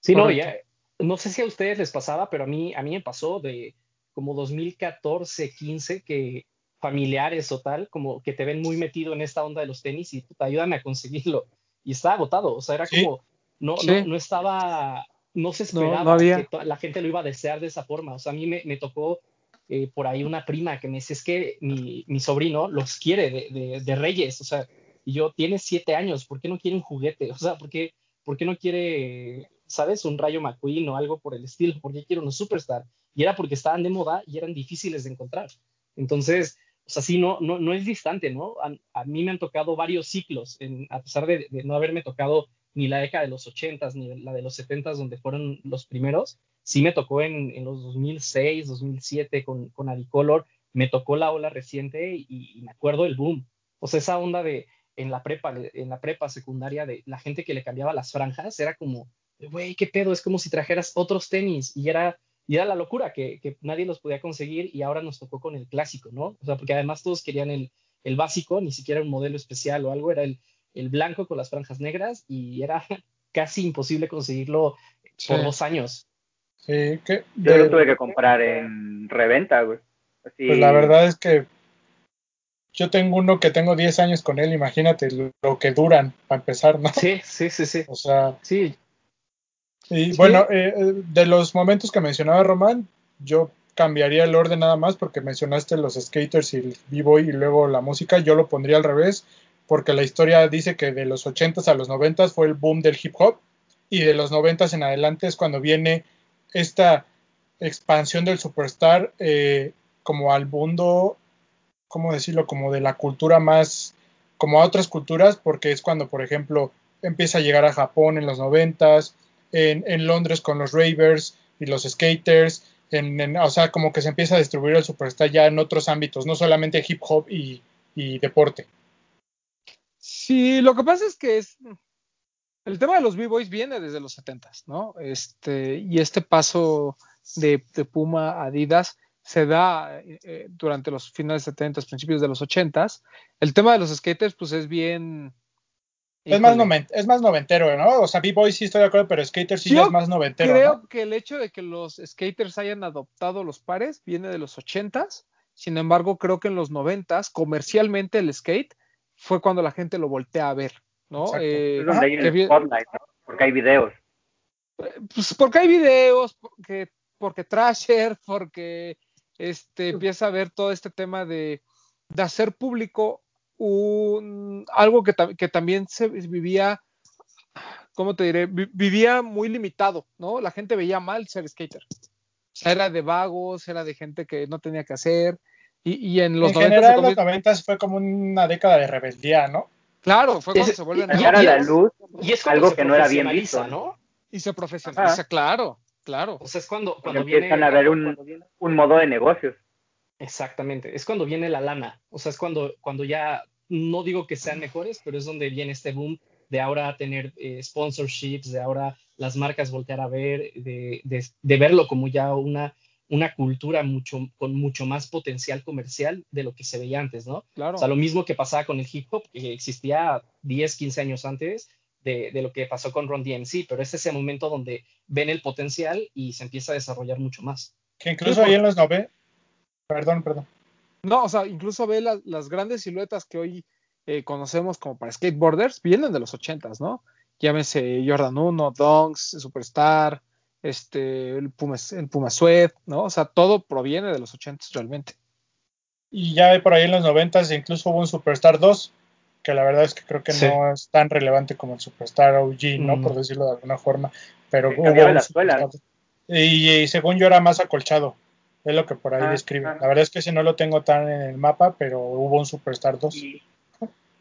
Sí, no, ya, no sé si a ustedes les pasaba, pero a mí, a mí me pasó de como 2014, 15, que familiares o tal, como que te ven muy metido en esta onda de los tenis y te ayudan a conseguirlo. Y está agotado, o sea, era como, no, no, no, estaba, no se esperaba que la gente lo iba a desear de esa forma. O sea, a mí me, me tocó eh, por ahí una prima que me dice, es que mi, sobrino los quiere de, Reyes, o sea, y yo, tiene siete años, ¿por qué no quiere un juguete? O sea, ¿por qué, ¿por qué no quiere, sabes, un rayo McQueen o algo por el estilo? ¿Por qué quiere un superstar? y era porque estaban de moda y eran difíciles de encontrar. Entonces, o sea, sí, no, no, no es distante, ¿no? A, mí me han tocado varios ciclos, a pesar de, no haberme tocado ni la década de los 80 ni la de los 70 donde fueron los primeros, sí me tocó en, en los 2006, 2007 con, con Adicolor, me tocó la ola reciente y, y, me acuerdo del boom. O sea, esa onda de en la prepa, en la prepa secundaria de la gente que le cambiaba las franjas, era como, güey, qué pedo, es como si trajeras otros tenis y era y era la locura que, que, nadie los podía conseguir y ahora nos tocó con el clásico, ¿no? O sea, porque además todos querían el, el básico, ni siquiera un modelo especial o algo, era el, el, blanco con las franjas negras y era casi imposible conseguirlo por dos años. Sí, que yo lo tuve que comprar en reventa, güey. Pues la verdad es que yo tengo uno que tengo 10 años con él, imagínate lo, que duran para empezar, ¿no? Sí, sí, sí, sí. O sea, sí, y bueno, eh, eh, de los momentos que mencionaba Román, yo cambiaría el orden nada más porque mencionaste los skaters y el b-boy y luego la música, yo lo pondría al revés porque la historia dice que de los 80s a los 90s fue el boom del hip hop y de los 90s en adelante es cuando viene esta expansión del superstar eh, como al mundo, ¿cómo decirlo? Como de la cultura más, como a otras culturas, porque es cuando, por ejemplo, empieza a llegar a Japón en los 90s, en, Londres con los ravers y los skaters, en, o sea, como que se empieza a distribuir el superstar ya en otros ámbitos, no solamente hip hop y, deporte. Sí, lo que pasa es que es el tema de los b-boys viene desde los 70 ¿no? Este, y este paso de, Puma a Adidas se da eh, durante los finales de 70, principios de los 80 El tema de los skaters, pues es bien, es más, es más noventero, ¿no? O sea, B-Boy sí estoy de acuerdo, pero Skaters sí es más noventero. Creo que el hecho de que los skaters hayan adoptado los pares viene de los ochentas. Sin embargo, creo que en los noventas, comercialmente el skate fue cuando la gente lo voltea a ver, ¿no? Eh, Porque hay videos. Pues porque hay videos, porque, porque Trasher, porque este, empieza a ver todo este tema de, de hacer público un, algo que, que también se vivía, ¿cómo te diré? vivía muy limitado, ¿no? La gente veía mal ser skater. O sea, era de vagos, era de gente que no tenía que hacer. Y, y en los en general, los 90 fue como una década de rebeldía, ¿no? Claro, fue cuando se vuelven a la luz y es algo que no era bien visto, ¿no? Y se profesionaliza, claro, claro. O sea, es cuando, cuando empiezan a ver un, un modo de negocios. Exactamente, es cuando viene la lana, o sea, es cuando, cuando ya, no digo que sean mejores, pero es donde viene este boom de ahora tener eh, sponsorships, de ahora las marcas voltear a ver, de, de, verlo como ya una, una cultura mucho, con mucho más potencial comercial de lo que se veía antes, ¿no? Claro. O sea, lo mismo que pasaba con el hip hop, que existía 10, 15 años antes de, de lo que pasó con Ron DMC, pero es ese momento donde ven el potencial y se empieza a desarrollar mucho más. Que incluso ahí en los nove... Perdón, perdón. No, o sea, incluso ve las, las grandes siluetas que hoy eh, conocemos como para skateboarders, vienen de los ochentas, ¿no? Llámese Jordan 1, Dunks, Superstar, este, el Puma, el Puma Sweat, ¿no? O sea, todo proviene de los ochentas realmente. Y ya por ahí en los noventas incluso hubo un Superstar 2, que la verdad es que creo que Sí. no es tan relevante como el Superstar OG, ¿no? Mm. Por decirlo de alguna forma. Pero Que hubo la escuela. Y, y según yo era más acolchado. Es lo que por ahí Ah, describe. ah. La verdad es que si no lo tengo tan en el mapa, pero hubo un Superstar 2. Y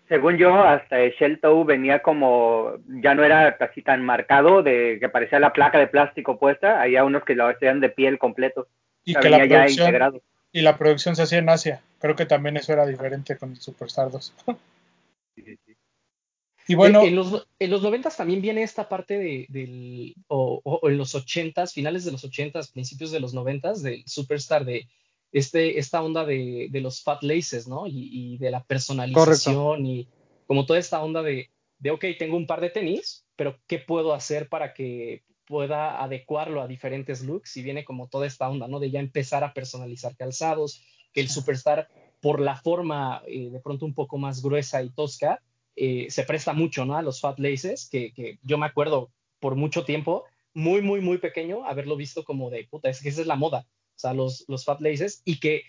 según yo, hasta el Shell Toe venía como, ya no era casi tan marcado, de que parecía la placa de plástico puesta. Había unos que lo hacían de piel completo. Y que la ya producción, integrado. y la producción se hacía en Asia. Creo que también eso era diferente con el Superstar 2. Sí, sí, sí. Y bueno, en, los, en los 90 también viene esta parte de, del, o, o- o en los 80s, finales de los 80s, principios de los 90s, del Superstar, de este, esta onda de, de los fat laces, ¿no? Y, y de la personalización y como toda esta onda de, de, ok, tengo un par de tenis, pero ¿qué puedo hacer para que pueda adecuarlo a diferentes looks? Y viene como toda esta onda, ¿no? De ya empezar a personalizar calzados, que el Superstar, por la forma eh, de pronto un poco más gruesa y tosca, eh, se presta mucho, ¿no? A los fat laces, que, que yo me acuerdo por mucho tiempo, muy, muy, muy pequeño, haberlo visto como de, puta, es que esa es la moda, sea, los, los fat laces, y que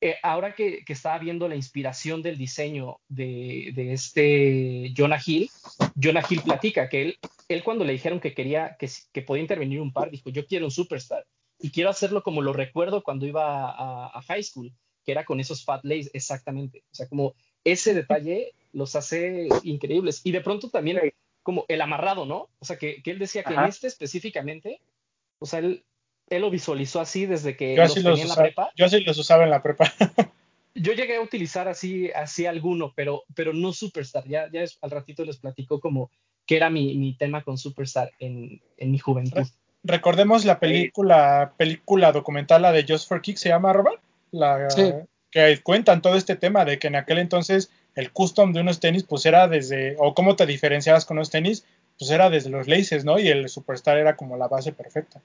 eh, ahora que, que, estaba viendo la inspiración del diseño de, de, este Jonah Hill, Jonah Hill platica que él, él cuando le dijeron que quería, que, que podía intervenir un par, dijo, yo quiero un superstar, y quiero hacerlo como lo recuerdo cuando iba a, a high school, que era con esos fat laces, exactamente, o sea, como ese detalle los hace increíbles. Y de pronto también como el amarrado, ¿no? O sea, que, que él decía que en este específicamente, o sea, él, él lo visualizó así desde que yo los tenía los en la usaba, prepa. yo así los usaba en la prepa. Yo llegué a utilizar así, así alguno, pero, pero no Superstar. Ya, ya es- al ratito les platico como que era mi, mi tema con Superstar en, en mi juventud. Recordemos la película, película documental, la de Just for Kicks, se llama Robert, la Sí. que cuentan todo este tema de que en aquel entonces el custom de unos tenis, pues era desde, o cómo te diferenciabas con unos tenis, pues era desde los laces, ¿no? Y el Superstar era como la base perfecta.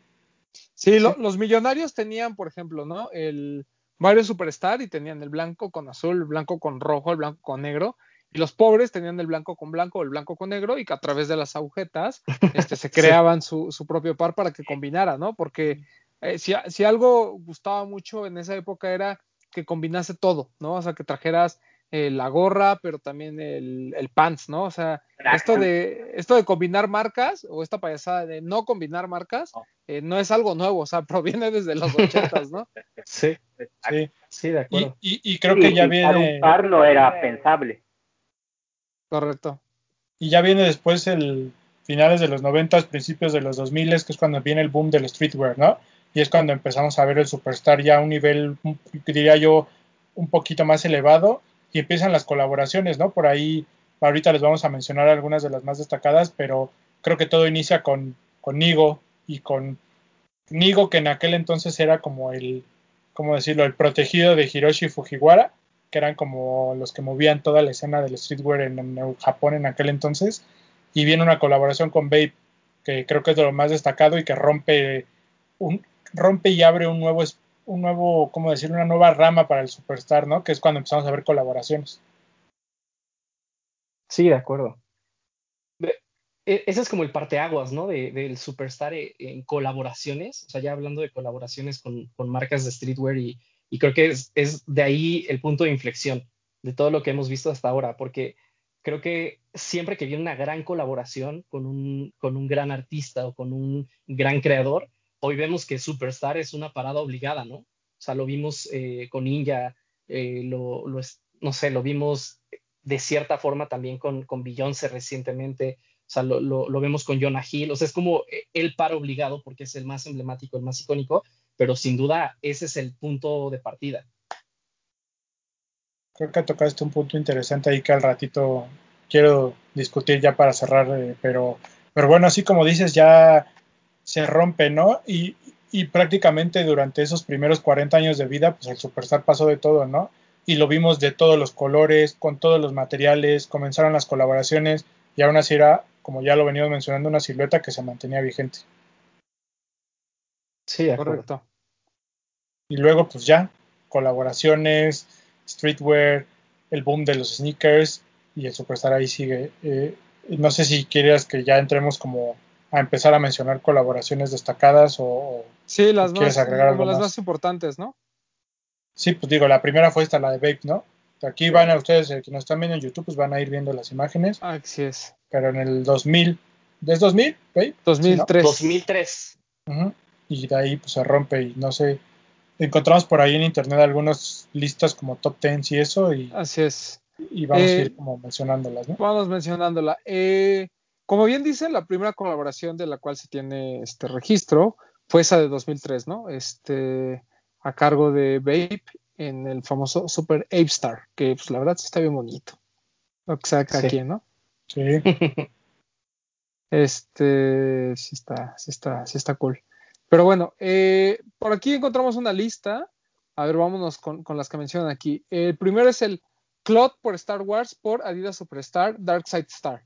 Sí, lo- los millonarios tenían, por ejemplo, ¿no? El Mario Superstar y tenían el blanco con azul, el blanco con rojo, el blanco con negro. Y los pobres tenían el blanco con blanco, el blanco con negro, y que a través de las agujetas este, se creaban su, su propio par para que combinara, ¿no? Porque eh, si, si algo gustaba mucho en esa época era que combinase todo, ¿no? O sea, que trajeras eh, la gorra, pero también el, el pants, ¿no? O sea, esto de, esto de combinar marcas o esta payasada de no combinar marcas eh, no es algo nuevo, o sea, proviene desde los ochentas, ¿no? Sí, Sí. sí, de Y, acuerdo. y, y creo Sí, que ya viene, un par no era pensable. Correcto. y ya viene después el finales de los noventas, principios de los 2000, que es cuando viene el boom del streetwear, ¿no? Y es cuando empezamos a ver el Superstar ya a un nivel, diría yo, un poquito más elevado y empiezan las colaboraciones, ¿no? Por ahí, ahorita les vamos a mencionar algunas de las más destacadas, pero creo que todo inicia con, con Nigo y con Nigo, que en aquel entonces era como el, ¿cómo decirlo?, el protegido de Hiroshi Fujiwara, que eran como los que movían toda la escena del streetwear en, Japón en aquel entonces. Y viene una colaboración con Babe, que creo que es de lo más destacado y que rompe, un, rompe y abre un nuevo, un nuevo, ¿cómo decirlo?, una nueva rama para el Superstar, ¿no? Que es cuando empezamos a ver colaboraciones. Sí, de acuerdo. E- ese es como el parteaguas, ¿no? De, del Superstar e- en colaboraciones, o sea, ya hablando de colaboraciones con, con marcas de streetwear y, y creo que es, es de ahí el punto de inflexión de todo lo que hemos visto hasta ahora, porque creo que siempre que viene una gran colaboración con un, con un gran artista o con un gran creador, hoy vemos que Superstar es una parada obligada, ¿no? O sea, lo vimos eh, con Ninja, eh, lo, no sé, lo vimos de cierta forma también con, con Beyoncé recientemente, o sea, lo, lo, vemos con Jonah Hill, o sea, es como el par obligado porque es el más emblemático, el más icónico, pero sin duda ese es el punto de partida. Creo que tocaste un punto interesante ahí que al ratito quiero discutir ya para cerrar, eh, pero, pero bueno, así como dices, ya se rompe, ¿no? Y y prácticamente durante esos primeros 40 años de vida, pues el Superstar pasó de todo, ¿no? Y lo vimos de todos los colores, con todos los materiales, comenzaron las colaboraciones y aún así era, como ya lo venimos mencionando, una silueta que se mantenía vigente. Sí, Correcto. Y luego, pues ya, colaboraciones, streetwear, el boom de los sneakers y el Superstar ahí sigue. Eh, no sé si quieres que ya entremos como a empezar a mencionar colaboraciones destacadas o, Sí, las quieres más, agregar algo las más. más importantes, ¿no? Sí, pues digo, la primera fue esta, la de Vape, ¿no? Aquí van a ustedes, eh, que nos están viendo en YouTube, pues van a ir viendo las imágenes, Así es. Pero en el 2000, ¿es 2000? Vape? 2003. 2003. Ujú. Y de ahí pues se rompe y no sé, encontramos por ahí en internet algunas listas como top 10 y eso y, Así es. y vamos a Eh, ir como mencionándolas, ¿no? Vamos mencionándola. Eh, como bien dice, la primera colaboración de la cual se tiene este registro fue esa de 2003, ¿no? Este, a cargo de Vape en el famoso Super Ape Star, que pues la verdad sí está bien bonito. Lo que saca Sí. aquí, ¿no? Sí, Este, sí está, sí está, sí está cool. Pero bueno, eh, por aquí encontramos una lista. A ver, vámonos con, con las que mencionan aquí. El primero es el Cloud por Star Wars por Adidas Superstar Dark Side Star.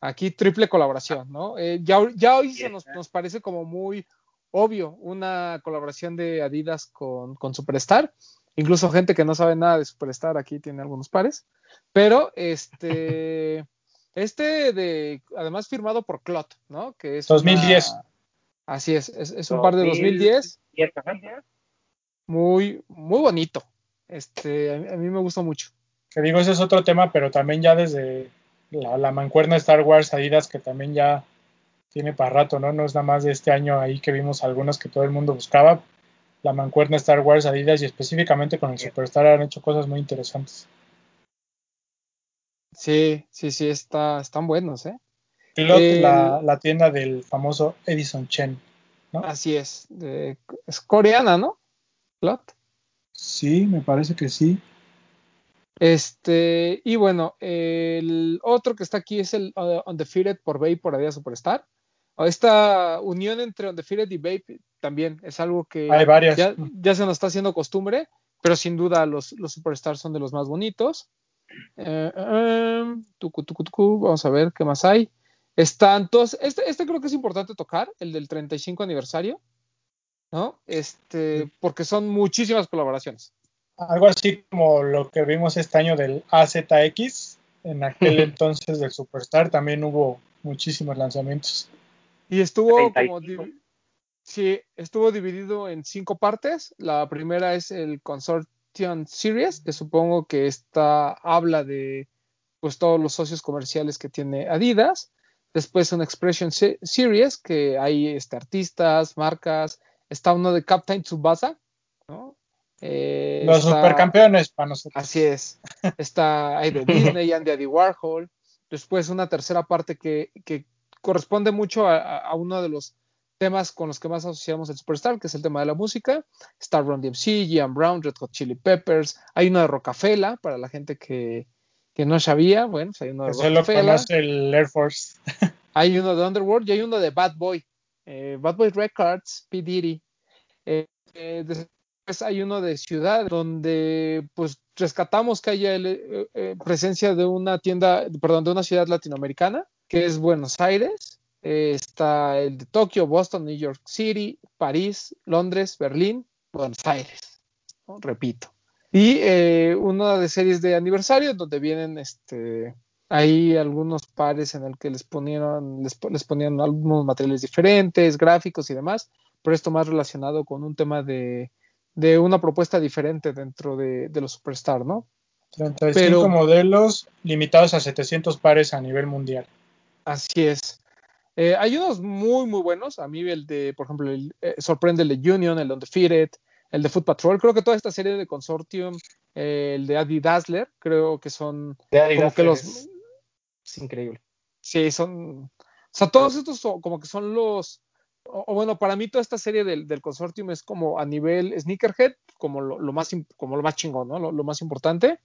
Aquí triple colaboración, ¿no? Eh, ya, ya hoy se nos, nos parece como muy obvio una colaboración de Adidas con, con Superstar. Incluso gente que no sabe nada de Superstar aquí tiene algunos pares. Pero este, este de, además firmado por Clot, ¿no? Que es 2010. una- así es, es, es un par de 2010 2010, ajá. muy, muy bonito. Este, a, mí- a mí me gustó mucho. que digo, ese es otro tema, pero también ya desde la, la mancuerna Star Wars Adidas, que también ya tiene para rato, ¿no? No es nada más de este año ahí que vimos algunos que todo el mundo buscaba. La mancuerna Star Wars Adidas y específicamente con el Superstar han hecho cosas muy interesantes. Sí, sí, sí, está, están buenos, ¿eh? Clot, El- la, la tienda del famoso Edison Chen. ¿no? Así es. de- es coreana, ¿no? Clot. Sí, me parece que sí. Este, y bueno, el otro que está aquí es el uh, Undefeated por Vape por Adidas Superstar. Esta unión entre Undefeated y Vape también es algo que Hay varias. ya, ya se nos está haciendo costumbre, pero sin duda los, los Superstars son de los más bonitos. Eh, eh, tucu, tucu, tucu, vamos a ver qué más hay. Están todos, este, este creo que es importante tocar, el del 35 aniversario, ¿no? Este, porque son muchísimas colaboraciones. Algo así como lo que vimos este año del AZX. En aquel entonces del Superstar también hubo muchísimos lanzamientos. Y estuvo 35. como sí, estuvo dividido en cinco partes. La primera es el Series, que supongo que esta habla de pues todos los socios comerciales que tiene Adidas. Después un Expression Se- Series, que hay este, artistas, marcas. Está uno de Captain Tsubasa, ¿no? Eh, Los está- supercampeones para nosotros. Así es. Está hay de Disney y de Andy Warhol. Después una tercera parte que, que corresponde mucho a uno de los temas con los que más asociamos el Superstar, que es el tema de la música. Está Run DMC, Ian Brown, Red Hot Chili Peppers. Hay uno de Rocafela, para la gente que, que no sabía. Bueno, pues hay uno de Rocafela. conoce el Air Force. Hay uno de Underworld y hay uno de Bad Boy. eh, Bad Boy Records, P. Diddy. Eh, eh, después hay uno de Ciudad, donde pues rescatamos que haya el, presencia de una tienda, perdón, de una ciudad latinoamericana, que es Buenos Aires. Eh, está el de Tokio, Boston, New York City, París, Londres, Berlín, Buenos Aires. ¿no? Repito. Y eh, una de series de aniversario, donde vienen este, hay algunos pares en el que les ponían, les, les ponían algunos materiales diferentes, gráficos y demás, pero esto más relacionado con un tema de, de una propuesta diferente dentro de, de los Superstar, ¿no? 35 Pero- modelos limitados a 700 pares a nivel mundial. Así es. Eh, hay unos muy, muy buenos. A mí el de, por ejemplo, el, eh, sorprende el de Union, el de Undefeated, el de Foot Patrol. Creo que toda esta serie de Consortium, eh, el de Adi Dazzler, creo que son De como que los... es, es increíble. Sí, son. O sea, todos estos son como que son los. O, o bueno, para mí toda esta serie del, del consortium es como a nivel sneakerhead, como lo, lo más, como lo más chingón, ¿no? Lo, lo más importante.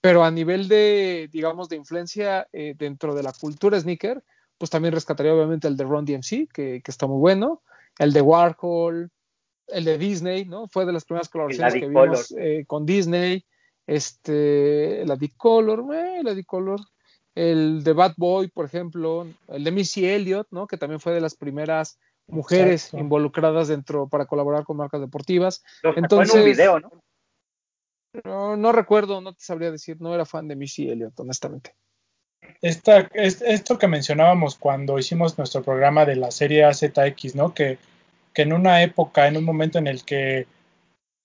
Pero a nivel de, digamos, de influencia eh, dentro de la cultura sneaker, pues también rescataría obviamente el de Ron DMC, que, que está muy bueno, el de Warhol, el de Disney, ¿no? Fue de las primeras colaboraciones que vimos eh, con Disney. Este, el Adicolor, eh, el Adicolor. El de Bad Boy, por ejemplo. El de Missy Elliott, ¿no? Que también fue de las primeras mujeres Exacto. involucradas dentro para colaborar con marcas deportivas. Entonces- en un video, ¿no? No, no recuerdo, no te sabría decir, no era fan de Missy Elliott, honestamente. Esta, es- esto que mencionábamos cuando hicimos nuestro programa de la serie AZX, ¿no? Que, en una época, en un momento en el que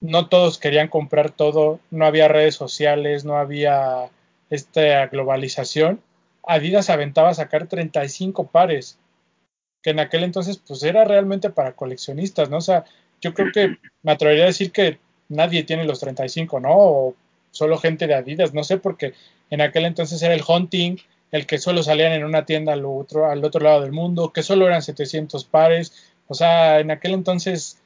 no todos querían comprar todo, no había redes sociales, no había esta globalización, Adidas aventaba a sacar 35 pares, que en aquel entonces pues era realmente para coleccionistas, ¿no? O sea, yo creo que me atrevería a decir que nadie tiene los 35, ¿no? Solo gente de Adidas, no sé, porque en aquel entonces era el hunting, el que solo salían en una tienda al otro, al otro lado del mundo, que solo eran 700 pares, o sea, en aquel entonces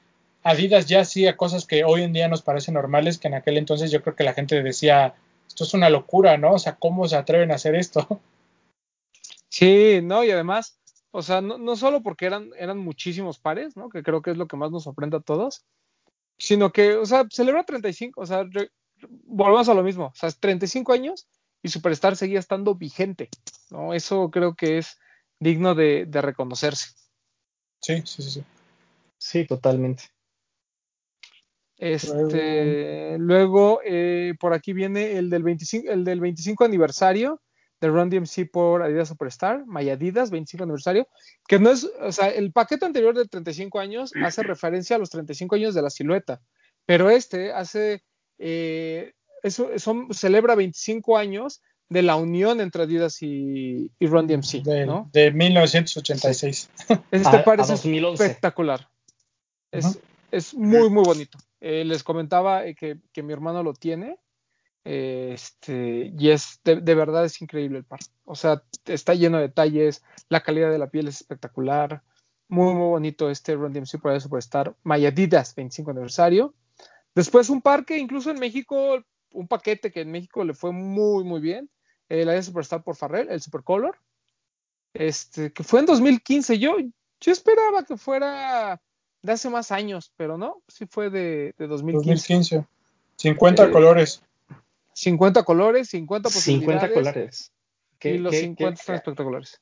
Adidas ya hacía cosas que hoy en día nos parecen normales, que en aquel entonces yo creo que la gente decía, esto es una locura, ¿no? O sea, ¿cómo se atreven a hacer esto? Sí, no, y además, o sea, no, no solo porque eran, eran muchísimos pares, ¿no? Que creo que es lo que más nos sorprende a todos, sino que, o sea, celebra 35, o sea, re- volvemos a lo mismo, o sea, 35 años y Superstar seguía estando vigente, ¿no? Eso creo que es digno de, de reconocerse. Sí, sí, sí, sí. Sí, totalmente. Este, luego, eh, por aquí viene el del 25, el del 25 aniversario de Run DMC por Adidas Superstar, My Adidas 25 aniversario, que no es, o sea, el paquete anterior de 35 años hace referencia a los 35 años de la silueta, pero este hace, eh, eso, son, celebra 25 años de la unión entre Adidas y, y Run DMC, de, ¿no? de 1986. Este A- parece 2011. espectacular. Es, es muy, muy bonito. Eh, les comentaba eh, que, que mi hermano lo tiene. eh, este, y es de, de verdad es increíble el par. O sea, está lleno de detalles, la calidad de la piel es espectacular. Muy, muy bonito este Run DMC por Superstar My Adidas 25 aniversario. Después un par que incluso en México, un paquete que en México le fue muy, muy bien. El Adidas Superstar por Farrell, el Supercolor. Este, que fue en 2015. Yo, yo esperaba que fuera de hace más años, pero no, sí fue de, de 2015. 2015. 50 Eh, colores. 50 colores, 50 50 posibilidades. colores. Qué, y los qué- 50 qué- están espectaculares.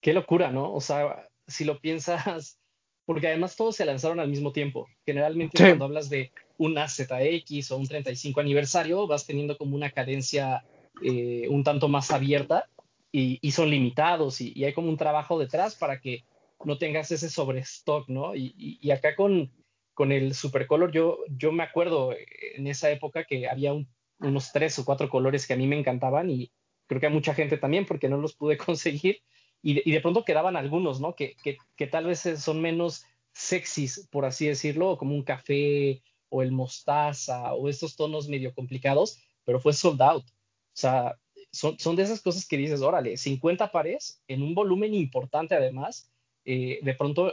qué locura, ¿no? O sea, si lo piensas, porque además todos se lanzaron al mismo tiempo. Generalmente Sí. cuando hablas de una ZX o un 35 aniversario, vas teniendo como una cadencia eh, un tanto más abierta y, y son limitados y, y hay como un trabajo detrás para que no tengas ese sobrestock, ¿no? Y, acá con, con el Supercolor, yo, yo me acuerdo eh, en esa época que había un- unos tres o cuatro colores que a mí me encantaban y creo que a mucha gente también porque no los pude conseguir y de, y de pronto quedaban algunos, ¿no? Que, que, que tal vez son menos sexys, por así decirlo, como un café o el mostaza o estos tonos medio complicados, pero fue sold out. O sea, son, son de esas cosas que dices, órale, 50 pares en un volumen importante además, eh, de pronto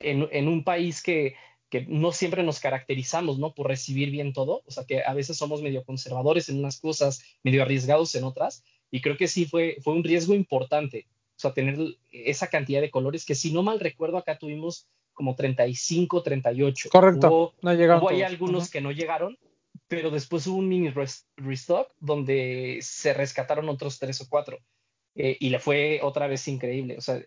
en, en un país que, que no siempre nos caracterizamos, ¿no? Por recibir bien todo, o sea, que a veces somos medio conservadores en unas cosas, medio arriesgados en otras, y creo que sí fue, fue un riesgo importante, sea, tener esa cantidad de colores que si no mal recuerdo acá tuvimos como 35, 38. Correcto. Hubo, no llegaron hubo todos. algunos Ujú. que no llegaron, pero después hubo un mini res- restock donde se rescataron otros tres o cuatro. eh, y le fue otra vez increíble. O sea,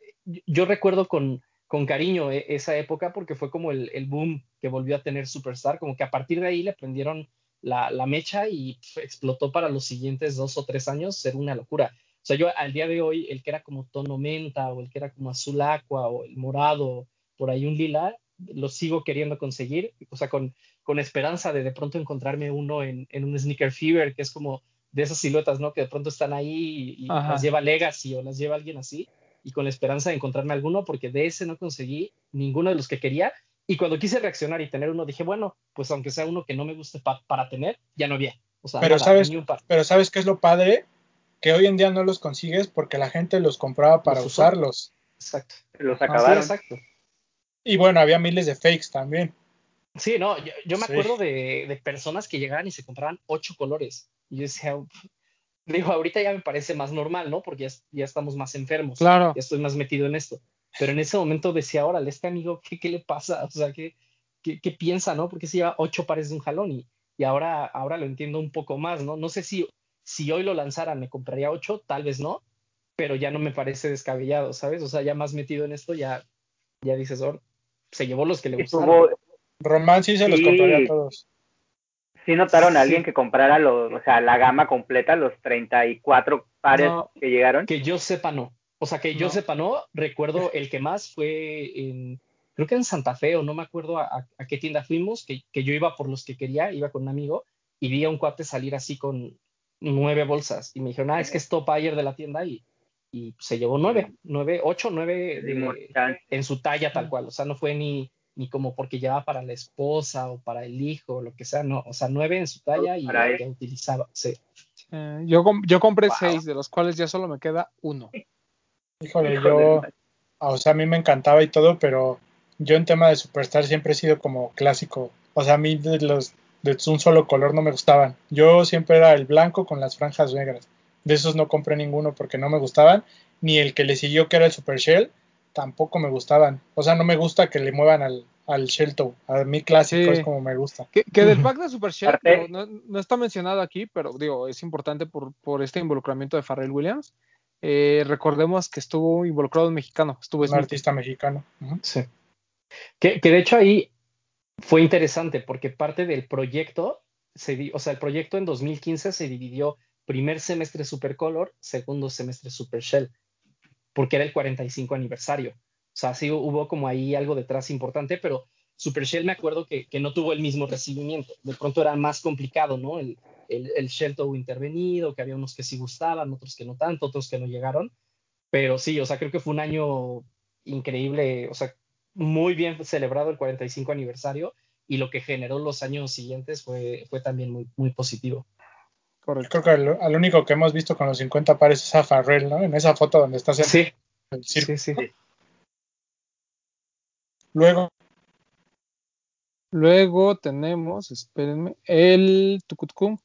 yo, recuerdo con, con cariño eh, esa época porque fue como el, el boom que volvió a tener Superstar, como que a partir de ahí le prendieron la, la mecha y pf, explotó para los siguientes dos o tres años, ser una locura. O sea, yo al día de hoy, el que era como tono menta o el que era como azul aqua o el morado, por ahí un lila, lo sigo queriendo conseguir, o sea, con, con esperanza de de pronto encontrarme uno en, en un Sneaker Fever, que es como de esas siluetas, ¿no? Que de pronto están ahí y, y las lleva Legacy o las lleva alguien así, y con la esperanza de encontrarme alguno, porque de ese no conseguí ninguno de los que quería. Y cuando quise reaccionar y tener uno, dije, bueno, pues aunque sea uno que no me guste pa- para tener, ya no había. O sea, Pero nada, sabes- ni un par. Pero ¿sabes qué es lo padre? Que hoy en día no los consigues porque la gente los compraba para Los usarlos. Exacto. Los Ah, Sí, acabaron. exacto. Y bueno, había miles de fakes también. Sí, no, yo, yo me Sí. acuerdo de, de personas que llegaban y se compraban ocho colores. Y yo decía, digo, ahorita ya me parece más normal, ¿no? Porque ya, ya estamos más enfermos, Claro. ya estoy más metido en esto. Pero en ese momento decía, órale, este amigo, ¿qué, qué le pasa? O sea, ¿qué, ¿qué, qué piensa, no? Porque se lleva ocho pares de un jalón y, y ahora, ahora lo entiendo un poco más, ¿no? No sé si, si hoy lo lanzaran me compraría ocho, tal vez no, pero ya no me parece descabellado, ¿sabes? O sea, ya más metido en esto, ya, ya dices, oh, se llevó los que le gustaron. Estuvo- Román sí se los Sí. compraría a todos. sí notaron a Sí. alguien que comprara los, o sea, la gama completa, los 34 pares No. que llegaron. Que yo sepa, no. O sea, que yo No. sepa, no. Recuerdo el que más fue en, creo que en Santa Fe, o no me acuerdo a, a- a qué tienda fuimos, que, que yo iba por los que quería, iba con un amigo, y vi a un cuate salir así con nueve bolsas. Y me dijeron, ah, es que es top ayer de la tienda, y, y se llevó nueve, nueve, ocho, nueve de- en su talla tal cual. O sea, no fue ni, ni como porque llevaba para la esposa o para el hijo, o lo que sea, no. O sea, nueve en su talla y él. que utilizaba. Sí. Eh, yo, com- yo compré Wow. seis, de los cuales ya solo me queda uno. Híjole, Híjole, yo, ah, o sea, a mí me encantaba y todo, pero yo en tema de Superstar siempre he sido como clásico. O sea, a mí de los de un solo color no me gustaban. Yo siempre era el blanco con las franjas negras. De esos no compré ninguno porque no me gustaban, ni el que le siguió que era el Super Shell, tampoco me gustaban. O sea, no me gusta que le muevan al, al Shell Toe. A mí clásico Sí. es como me gusta. Que, que del pack de Super Shell, no, no está mencionado aquí, pero digo, es importante por, por este involucramiento de Farrell Williams. Eh, recordemos que estuvo involucrado un mexicano, estuvo Un artista mexicano. Sí. Que, que de hecho ahí fue interesante porque parte del proyecto, se o sea, el proyecto en 2015 se dividió primer semestre Supercolor, segundo semestre Super Shell, porque era el 45 aniversario. O sea, hubo como ahí algo detrás importante, pero Super Shell me acuerdo que, no tuvo el mismo recibimiento. De pronto era más complicado, ¿no? El, el, el Shell tuvo intervenido, que había unos que sí gustaban, otros que no tanto, otros que no llegaron. Pero sí, o sea, creo que fue un año increíble, o sea, muy bien celebrado el 45 aniversario y lo que generó los años siguientes fue, fue también muy, muy positivo. Correcto. creo que al, al único que hemos visto con los 50 pares es a Farrell, ¿no? En esa foto donde está en Sí, el circo. sí, sí. Luego, Luego tenemos, espérenme, el tucutcum,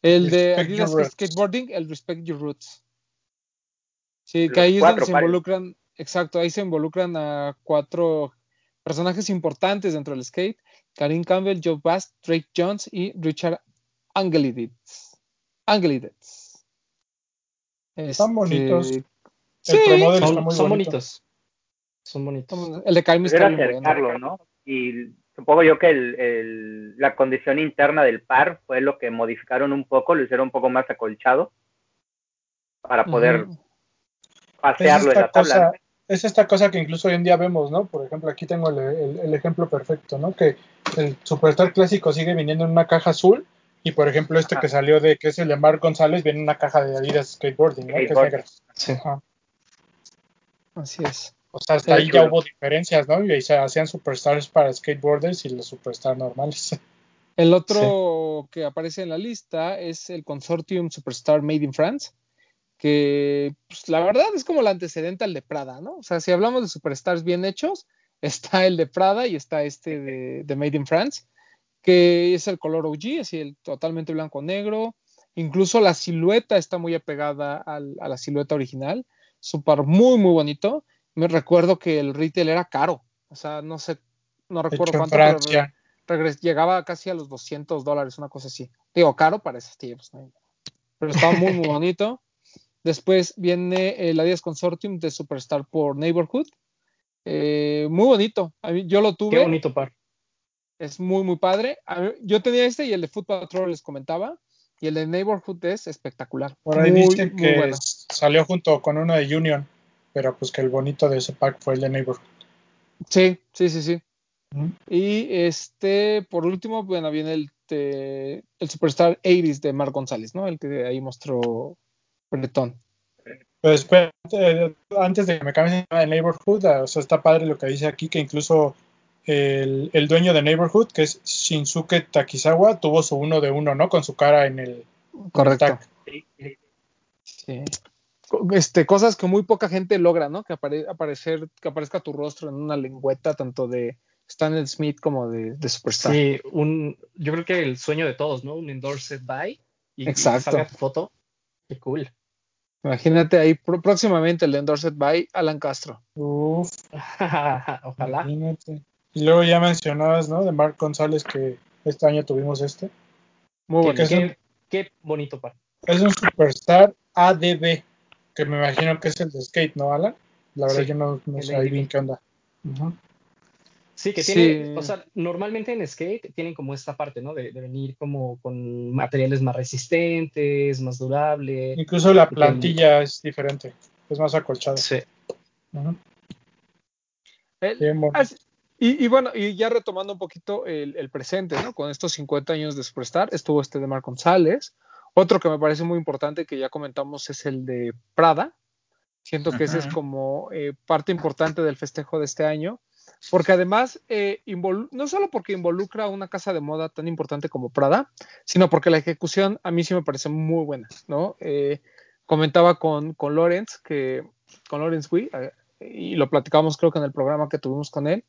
el de Adidas. Skateboarding, el Respect Your Roots. Sí, que ahí es donde se involucran, exacto, ahí se involucran a cuatro personajes importantes dentro del skate, Karim Campbell, Joe Bast, Drake Jones y Richard Angeliditz. Angeliditz. Están Este, bonitos. Sí, está Son, muy son bonito. bonitos. Son bonitos. el de Karim Pues está bien bueno. ¿no? Y supongo yo que el, el- la condición interna del par fue lo que modificaron un poco, lo hicieron un poco más acolchado para poder pasearlo es en la tabla. cosa, es esta cosa que incluso hoy en día vemos, ¿no? Por ejemplo, aquí tengo el, el- el ejemplo perfecto, ¿no? Que el Superstar clásico sigue viniendo en una caja azul y, por ejemplo, este Ajá. que salió de, que es el de Mark González, viene en una caja de Adidas Skateboarding, ¿no? Que es. Sí. Ajá. Así es. O sea, hasta Eh, ahí ya hubo diferencias, ¿no? Y ahí se hacían Superstars para skateboarders y los Superstars normales. El otro que aparece en la lista es el Consortium Superstar Made in France, que pues, la verdad es como el antecedente al de Prada, ¿no? O sea, si hablamos de superstars bien hechos, está el de Prada y está este de, de Made in France, que es el color OG, así el totalmente blanco-negro. Incluso la silueta está muy apegada al- a la silueta original, súper muy, muy bonito. Me recuerdo que el retail era caro, o sea, no sé, no recuerdo cuánto, Francia. llegaba casi a los 200 dólares, una cosa así. Digo, caro para esos tiempos, ¿no? pero estaba muy, muy bonito. Después viene el Adidas Consortium de Superstar por Neighborhood. Eh, muy bonito. A mí- yo lo tuve. Qué bonito par. Es muy, muy padre. A mí- yo tenía este y el de Foot Patrol les comentaba. Y el de Neighborhood es espectacular. Por ahí muy, dicen muy que bueno. salió junto con uno de Union, pero pues que el bonito de ese pack fue el de Neighborhood. Sí, sí, sí, sí. Y este, por último, bueno, viene el, de- el Superstar 80s de Mark González, ¿no? El que ahí mostró Bretón. Espera, eh, antes de que me cambies de Neighborhood, ah, o sea, está padre lo que dice aquí, que incluso el, el dueño de Neighborhood, que es Shinsuke Takizawa, tuvo su uno de uno, ¿no? Con su cara en el... Correcto. Sí, Este, cosas que muy poca gente logra, ¿no? Que, apare- aparecer, que aparezca tu rostro en una lengüeta, tanto de Stan Smith como de, de Superstar. Sí, un, yo creo que el sueño de todos, ¿no? Un endorsed by y, y Exacto. salga tu foto. Qué cool. Imagínate ahí próximamente el de Endorsed by Alan Castro. Uf, Ojalá. imagínate. Y luego ya mencionabas, ¿no? De Mark González que este año tuvimos este. Muy Qué, un- qué- qué bonito par. Es un Superstar ADB, que me imagino que es el de skate, ¿no, Alan? La verdad Sí, yo no, no sé ahí bien qué onda. Ujú. Sí, que Sí. tiene, o sea, normalmente en skate tienen como esta parte, ¿no? De, de venir como con materiales más resistentes, más durables. Incluso la que- plantilla es diferente, es más acolchada. Sí. El- Bien as- y, y bueno, y ya retomando un poquito el, el presente, ¿no? Con estos 50 años de Superstar, estuvo este de Marc González. Otro que me parece muy importante que ya comentamos es el de Prada. Siento que ese es como eh, parte importante del festejo de este año, porque además, eh, no solo porque involucra a una casa de moda tan importante como Prada, sino porque la ejecución a mí sí me parece muy buena, ¿no? Eh, comentaba con, con Lorenz, que, con Lorenz Wee, eh, y lo platicamos creo que en el programa que tuvimos con él,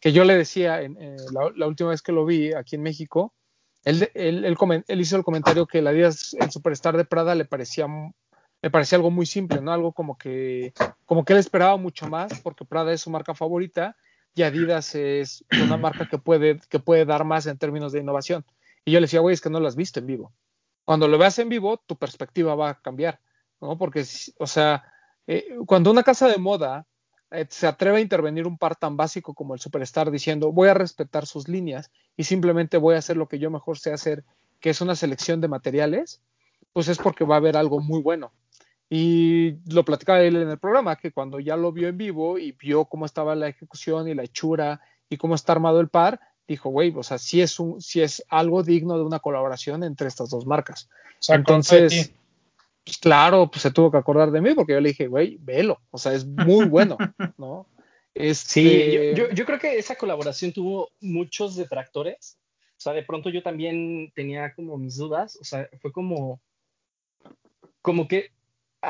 que yo le decía en, en la, la última vez que lo vi aquí en México, él, él, él él hizo el comentario que la Adidas, el Superstar de Prada le parecía, le parecía algo muy simple, ¿no? Algo como que, como que él esperaba mucho más porque Prada es su marca favorita y Adidas es una marca que puede, que puede dar más en términos de innovación. Y yo le decía, güey, es que no lo has visto en vivo. Cuando lo veas en vivo, tu perspectiva va a cambiar, ¿no? Porque, o sea, eh, cuando una casa de moda eh, se atreve a intervenir un par tan básico como el Superstar diciendo voy a respetar sus líneas y simplemente voy a hacer lo que yo mejor sé hacer, que es una selección de materiales, pues es porque va a haber algo muy bueno. Y lo platicaba él en el programa, que cuando ya lo vio en vivo y vio cómo estaba la ejecución y la hechura y cómo está armado el par, dijo, güey, o sea, sí es, un, sí es algo digno de una colaboración entre estas dos marcas. O sea, Entonces, pues claro, pues se tuvo que acordar de mí porque yo le dije, güey, velo, o sea, es muy bueno, ¿no? Sí, Este, yo, yo, yo creo que esa colaboración tuvo muchos detractores. O sea, de pronto yo también tenía como mis dudas. O sea, fue como, como que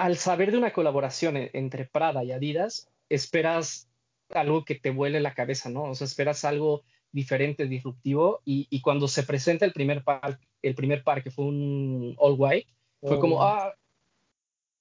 al saber de una colaboración e- entre Prada y Adidas, esperas algo que te vuele la cabeza, ¿no? O sea, esperas algo diferente, disruptivo. Y, y cuando se presenta el primer par, el primer par que fue un all white, fue como, Oh. ah,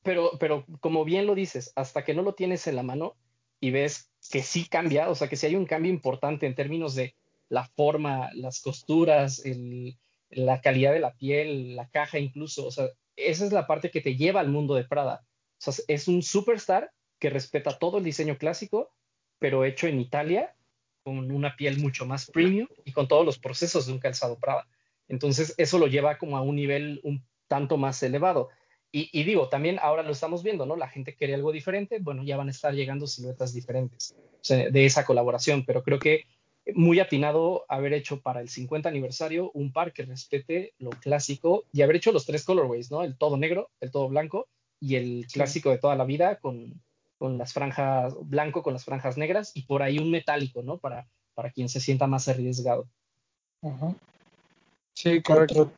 pero, pero como bien lo dices, hasta que no lo tienes en la mano y ves que sí cambia, o sea, que sí hay un cambio importante en términos de la forma, las costuras, el- la calidad de la piel, la caja incluso, o sea, esa es la parte que te lleva al mundo de Prada. O sea, es un superstar que respeta todo el diseño clásico, pero hecho en Italia, con una piel mucho más premium y con todos los procesos de un calzado Prada. Entonces, eso lo lleva como a un nivel un tanto más elevado. Y, digo, también ahora lo estamos viendo, ¿no? La gente quiere algo diferente, bueno, ya van a estar llegando siluetas diferentes de esa colaboración, pero creo que muy atinado haber hecho para el 50 aniversario un par que respete lo clásico y haber hecho los tres colorways, ¿no? El todo negro, el todo blanco y el clásico de toda la vida con, con las franjas blanco con las franjas negras y por ahí un metálico, ¿no? Para, para quien se sienta más arriesgado. Sí, ¿Qué correcto. otro,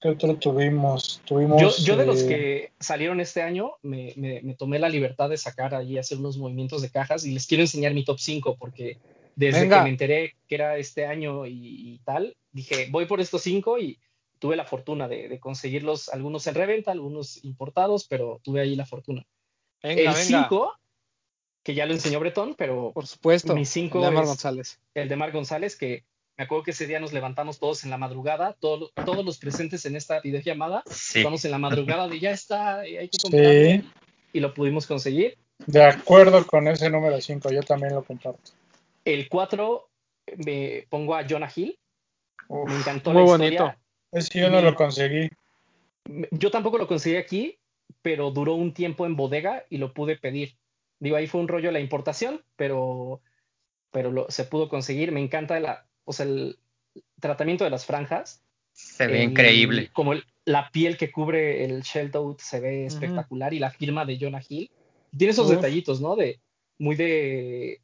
qué otro tuvimos? Tuvimos. Yo, yo de los eh, que salieron este año, me, me- me tomé la libertad de sacar ahí, hacer unos movimientos de cajas y les quiero enseñar mi top 5 porque desde Venga. que me enteré que era este año y, y tal, dije, voy por estos 5 y tuve la fortuna de, de conseguirlos, algunos en reventa, algunos importados, pero tuve ahí la fortuna. Venga, el venga. 5, que ya lo enseñó Bretón, pero Por supuesto. Mi cinco el de Amar es- González. el de Mar González, que me acuerdo que ese día nos levantamos todos en la madrugada, todos, todos los presentes en esta videollamada, Sí. estamos en la madrugada de ya está, hay que comprarlo Sí, y lo pudimos conseguir. de acuerdo con ese número 5, yo también lo comparto. El 4 me pongo a Jonah Hill, Uf, me encantó muy la bonito. historia. ese yo no lo conseguí. Yo tampoco lo conseguí aquí, pero duró un tiempo en bodega y lo pude pedir. Digo, ahí fue un rollo la importación, pero, pero lo, se pudo conseguir. Me encanta la, o sea, el tratamiento de las franjas. Se ve El- increíble. Como el- la piel que cubre el shell toad se ve espectacular y la firma de Jonah Hill. Tiene esos Uf. detallitos, ¿no? De muy de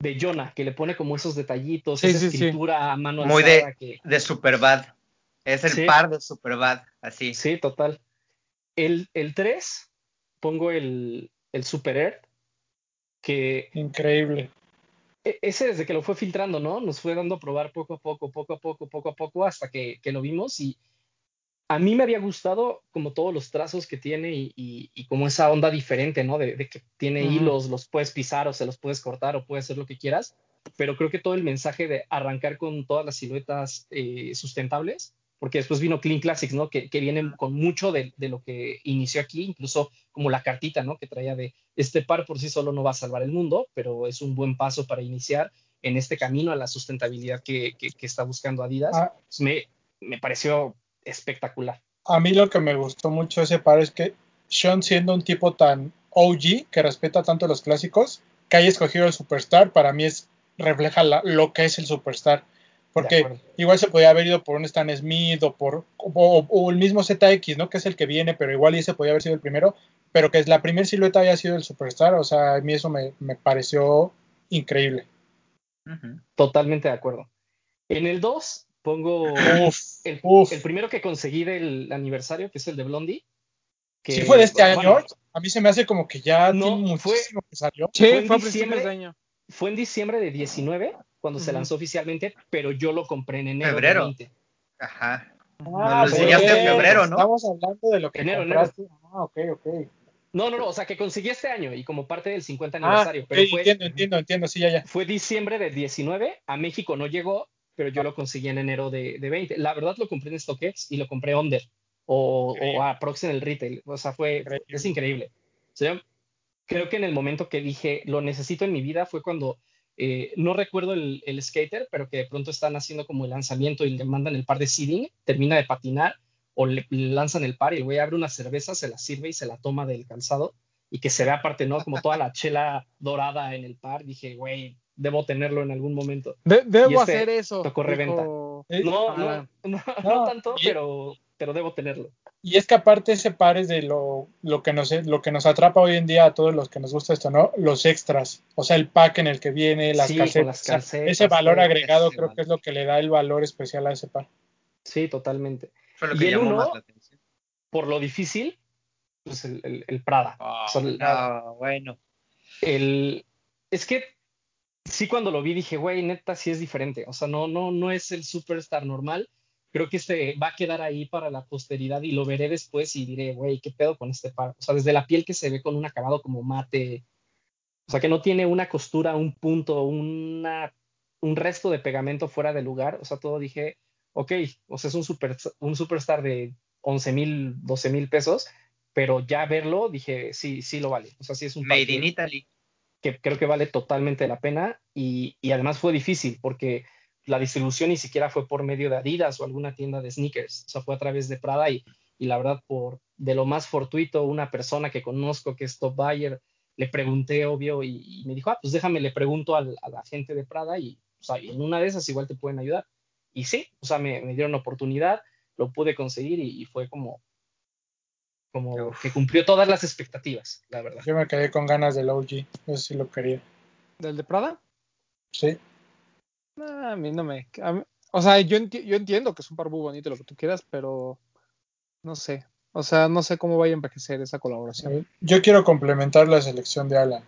de Jonah, que le pone como esos detallitos, Sí, esa sí, sí. escritura a mano Muy alzada de, que de Superbad. Es el Sí. par de Superbad, así. sí, total. El, el 3 pongo el, el Super Earth, que Increíble. e- ese desde que lo fue filtrando, ¿no? Nos fue dando a probar poco a poco, poco a poco, poco a poco, hasta que, que lo vimos y a mí me había gustado como todos los trazos que tiene y, y- y como esa onda diferente, ¿no? De, de que tiene hilos, los puedes pisar o se los puedes cortar o puedes hacer lo que quieras. pero creo que todo el mensaje de arrancar con todas las siluetas eh, sustentables, porque después vino Clean Classics, ¿no? Que, que vienen con mucho de, de, lo que inició aquí, incluso como la cartita, ¿no? Que traía de este par por sí solo no va a salvar el mundo, pero es un buen paso para iniciar en este camino a la sustentabilidad que, que, que está buscando Adidas. Ah. Pues me, me pareció espectacular. A mí lo que me gustó mucho ese par es que Sean siendo un tipo tan OG que respeta tanto los clásicos, que haya escogido el Superstar, para mí es refleja la, lo que es el Superstar. Porque igual se podía haber ido por un Stan Smith o por o, o, el mismo ZX, ¿no? Que es el que viene, pero igual ese podía haber sido el primero, pero que la primera silueta haya sido el Superstar, o sea, a mí eso me, me pareció increíble. Uh -huh. Totalmente de acuerdo. En el 2 pongo uf, el, uf. el, primero que conseguí del aniversario, que es el de Blondie. Que, ¿Sí fue de este bueno, año? A mí se me hace como que ya no, tiene muchísimo fue, que salió. Sí, fue, fue en a diciembre, de año. Fue en diciembre de 19 cuando uh -huh. se lanzó oficialmente, pero yo lo compré en enero febrero. de 20. Ajá. Ah, Nos lo enseñaste en febrero, ¿no? Estamos hablando de lo que enero, compraste. Enero. Ah, ok, ok. No, no, no, o sea, que conseguí este año y como parte del 50 Ah, aniversario. pero okay, fue, entiendo, entiendo, entiendo, sí, ya, ya. Fue diciembre de 19, a México no llegó, pero yo lo conseguí en enero de, de 20. La verdad lo compré en StockX y lo compré under o, o a Prox en el retail. O sea, fue, increíble. es increíble. O sea, creo que en el momento que dije lo necesito en mi vida fue cuando eh, no recuerdo el, el, skater, pero que de pronto están haciendo como el lanzamiento y le mandan el par de seeding, termina de patinar o le, le lanzan el par y el güey abre una cerveza, se la sirve y se la toma del calzado y que se ve aparte, ¿no? Como toda la chela dorada en el par. Dije, güey, debo tenerlo en algún momento. De, debo este hacer eso. Tocó reventa. Dijo... No, ah. no, no, no, tanto, y, pero, pero debo tenerlo. Y es que aparte ese par es de lo, lo, que nos, lo que nos atrapa hoy en día a todos los que nos gusta esto, ¿no? Los extras, o sea, el pack en el que viene, las, sí, calcetas, las calcetas. ese valor agregado creo vale. que es lo que le da el valor especial a ese par. Sí, totalmente. Fue lo que y el uno, más la atención. por lo difícil, pues el, el, el Prada. Oh, o sea, el, no, bueno. el, es que sí cuando lo vi dije, güey, neta sí es diferente. O sea, no, no, no es el superstar normal. Creo que este va a quedar ahí para la posteridad y lo veré después y diré, güey, ¿qué pedo con este par? O sea, desde la piel que se ve con un acabado como mate, o sea, que no tiene una costura, un punto, una, un resto de pegamento fuera de lugar. O sea, todo dije, ok, o sea, es un, super, un superstar de 11 mil, 12 mil pesos, pero ya verlo, dije, sí, sí lo vale. O sea, sí es un Made in Italy. Que creo que vale totalmente la pena y, y, además fue difícil porque la distribución ni siquiera fue por medio de Adidas o alguna tienda de sneakers, o sea, fue a través de Prada y, y la verdad, por de lo más fortuito, una persona que conozco que es top buyer, le pregunté, obvio, y, me dijo, ah, pues déjame, le pregunto a la gente de Prada y, o sea, en una de esas igual te pueden ayudar. Y sí, o sea, me, me dieron oportunidad, lo pude conseguir y fue como, como que cumplió todas las expectativas, la verdad. Yo me quedé con ganas del OG, eso sí lo quería. ¿Del de Prada? Sí. No, a mí no me. Mí, o sea, yo, enti yo entiendo que es un par muy bonito, lo que tú quieras, pero no sé. O sea, no sé cómo vaya a envejecer esa colaboración. Yo quiero complementar la selección de Alan.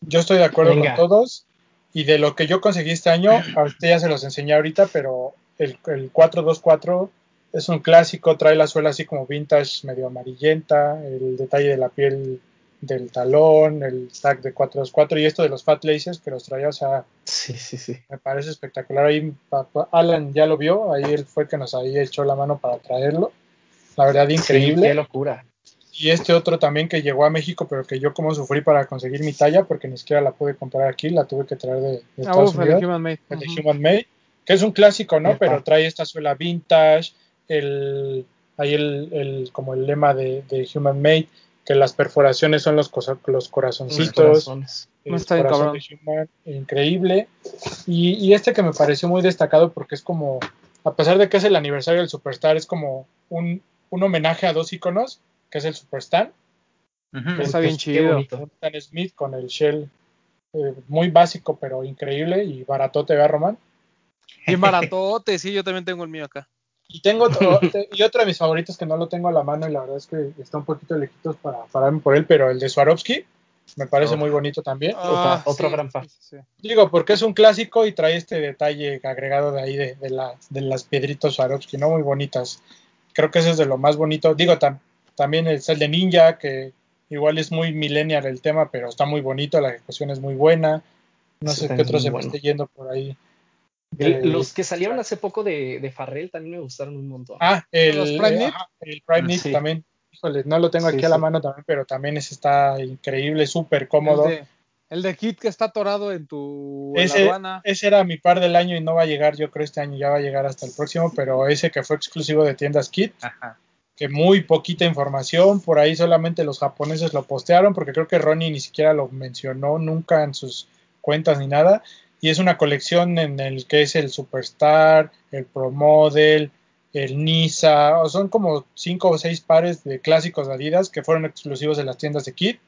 Yo estoy de acuerdo Venga. con todos. Y de lo que yo conseguí este año, a usted ya se los enseñé ahorita, pero el, el 424 es un clásico, trae la suela así como vintage, medio amarillenta, el detalle de la piel del talón, el tag de 424 y esto de los fat laces que los traía, o sea, sí, sí, sí. me parece espectacular. Ahí Alan ya lo vio, ahí él fue el que nos ahí echó la mano para traerlo. La verdad, increíble. Sí, qué locura. Y este otro también que llegó a México, pero que yo como sufrí para conseguir mi talla, porque ni siquiera la pude comprar aquí, la tuve que traer de, de ah, Estados uf, Unidos. El Human Made. El uh -huh. Human Made, que es un clásico, ¿no? Epa. Pero trae esta suela vintage, el, ahí el, el, como el lema de, de, Human Made, que las perforaciones son los, los corazoncitos. Los corazones. No está bien, corazón de Human, increíble. Y, y, este que me pareció muy destacado porque es como, a pesar de que es el aniversario del Superstar, es como un, un homenaje a dos iconos, que es el Superstar. Uh -huh. Está bien chido. Stan Smith con el shell eh, muy básico, pero increíble y baratote, ¿verdad, Román? Bien baratote, sí, yo también tengo el mío acá. Y tengo otro, y otro de mis favoritos que no lo tengo a la mano y la verdad es que está un poquito lejitos para pararme por él, pero el de Swarovski me parece oh. muy bonito también. Ah, otro sí, gran. Sí, sí. Digo, porque es un clásico y trae este detalle agregado de ahí de, de, la, de las piedritas Swarovski, ¿no? Muy bonitas. Creo que ese es de lo más bonito. Digo, tam, también el el de Ninja, que igual es muy millennial el tema, pero está muy bonito, la ejecución es muy buena. No sé qué otro se me esté yendo por ahí. El- los que salieron hace poco de, de Farrell también me gustaron un montón. Ah, el ¿Los Prime eh, el Prime Sí. también. Híjole, no lo tengo Sí, aquí a la mano también, pero también ese está increíble, súper El cómodo. de, el de Kit que está atorado en tu en la Ese, aduana. ese era mi par del año y no va a llegar, yo creo este año ya va a llegar hasta el próximo, pero ese que fue exclusivo de tiendas Kit, Ajá. que muy poquita información, por ahí solamente los japoneses lo postearon, porque creo que Ronnie ni siquiera lo mencionó nunca en sus cuentas ni nada, y es una colección en el que es el Superstar, el Pro Model, el Nisa, son como cinco o seis pares de clásicos de Adidas que fueron exclusivos de las tiendas de Kit,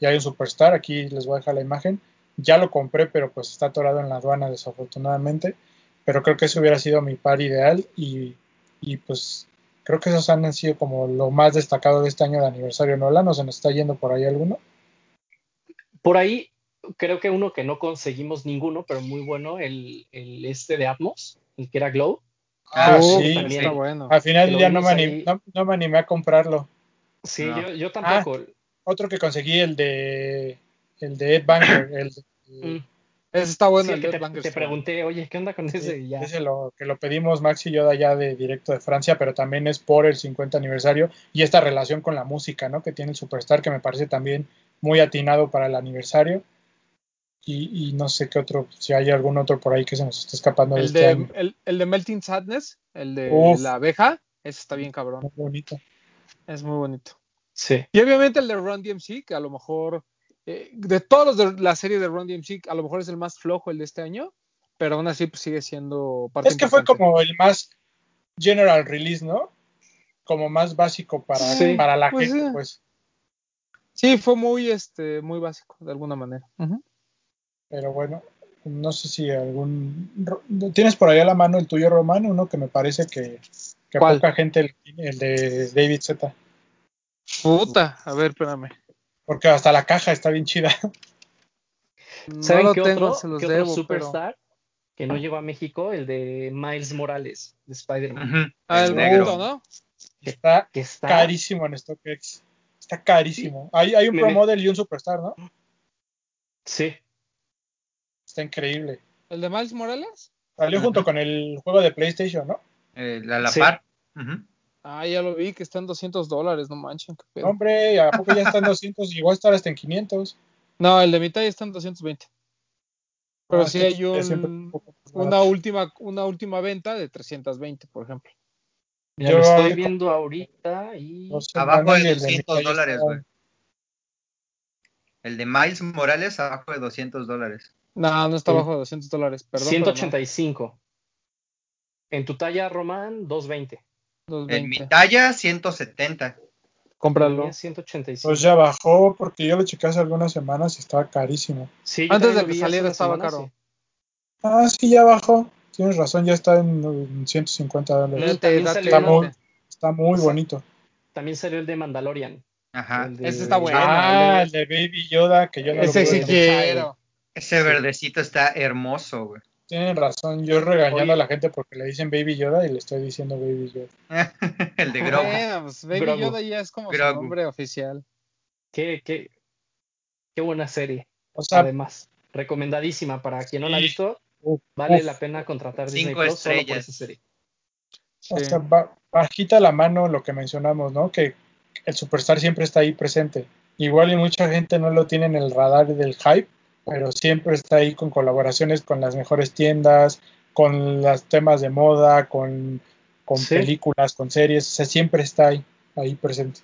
y hay un Superstar, aquí les voy a dejar la imagen, ya lo compré, pero pues está atorado en la aduana desafortunadamente, pero creo que ese hubiera sido mi par ideal, y, y pues creo que esos han sido como lo más destacado de este año de aniversario, ¿no? ¿No se nos está yendo por ahí alguno? Por ahí, creo que uno que no conseguimos ninguno, pero muy bueno, el, el este de Atmos, el que era Glow. Ah, Uh, sí, también. está bueno. Al final día no me, vimos anim- ahí. no- no me animé a comprarlo. Sí, No. yo, yo tampoco. Otro que conseguí, el de el de Ed Banker, el de- Mm. Ese está bueno, Sí, el que de te, te pregunté, oye, ¿qué onda con ese? Y ya. ese lo que lo pedimos Max y yo de allá de directo de Francia, pero también es por el 50 aniversario y esta relación con la música, ¿no? Que tiene el Superstar que me parece también muy atinado para el aniversario. Y, y no sé qué otro, si hay algún otro por ahí que se nos está escapando de El este de, año. el, el de Melting Sadness, el de Uf. la abeja, ese está bien cabrón. Muy bonito. Es muy bonito. Sí. Y obviamente el de Run DMC, que a lo mejor, eh, de todos los de la serie de Run DMC, a lo mejor es el más flojo el de este año, pero aún así pues, sigue siendo parte Es que fue como el más general release, ¿no? Como más básico para, Sí, para la pues gente, sí. pues. Sí, fue muy, este, muy básico, de alguna manera. Ujú. Pero bueno, no sé si algún. ¿Tienes por ahí a la mano el tuyo, Román? Uno que me parece que, que ¿Cuál? poca gente el de David Z. Puta, a ver, espérame. Porque hasta la caja está bien chida. No ¿Saben lo qué tengo, otro, se los qué otro debo, pero... Superstar que no llegó a México? El de Miles Morales, de Spider-Man. Ah, el El negro. ¿no? Está Que está. carísimo en StockX. Está carísimo. Hay, hay un Pro Model y un Superstar, ¿no? Sí. Está increíble. ¿El de Miles Morales? Salió junto con el juego de PlayStation, ¿no? Eh, la, la Sí. par. Ah, ya lo vi, que está en 200 dólares, no manchen. qué pedo. Hombre, ¿a poco ya está en 200? Llegó a estar hasta en 500. No, el de mi talla está en 220. Pero Ah, sí hay un, una, última, una última venta de 320, por ejemplo. Yo lo estoy viendo ahorita y. Abajo de y el mi 200 talla dólares, güey. El de Miles Morales abajo de 200 dólares. No, no está Sí. bajo de 200 dólares, perdón. pero no. 185. En tu talla, Román, 220. En mi 220. talla, 170. Cómpralo. Mía, 185. Pues ya bajó porque yo lo chequé hace algunas semanas y estaba carísimo. Sí, Antes de que saliera estaba semana, caro. sí. Ah, sí, ya bajó. Tienes razón, ya está en, en 150 dólares. Está muy, está bonito. También salió el de Mandalorian. Ajá. De- Ese está bueno. ah, el de- Baby Yoda, que yo no Ese lo sí quiero. Ese verdecito está hermoso, güey. Tienen razón, yo regañando Oye. a la gente porque le dicen Baby Yoda y le estoy diciendo Baby Yoda. el de Grogu. Bueno, pues Baby Grogu. Yoda ya es como su Grogu. nombre oficial. Qué, qué, qué buena serie. O sea, Además, recomendadísima para quien no la ha visto. uf, Vale uf. la pena contratar Disney Cinco Plus solo por estrellas. esa serie. O Sí. sea, ba- bajita la mano lo que mencionamos, ¿no? Que el Superstar siempre está ahí presente. Igual y mucha gente no lo tiene en el radar del hype, pero siempre está ahí con colaboraciones con las mejores tiendas, con los temas de moda, con, con Sí. películas, con series, o sea, siempre está ahí, ahí presente.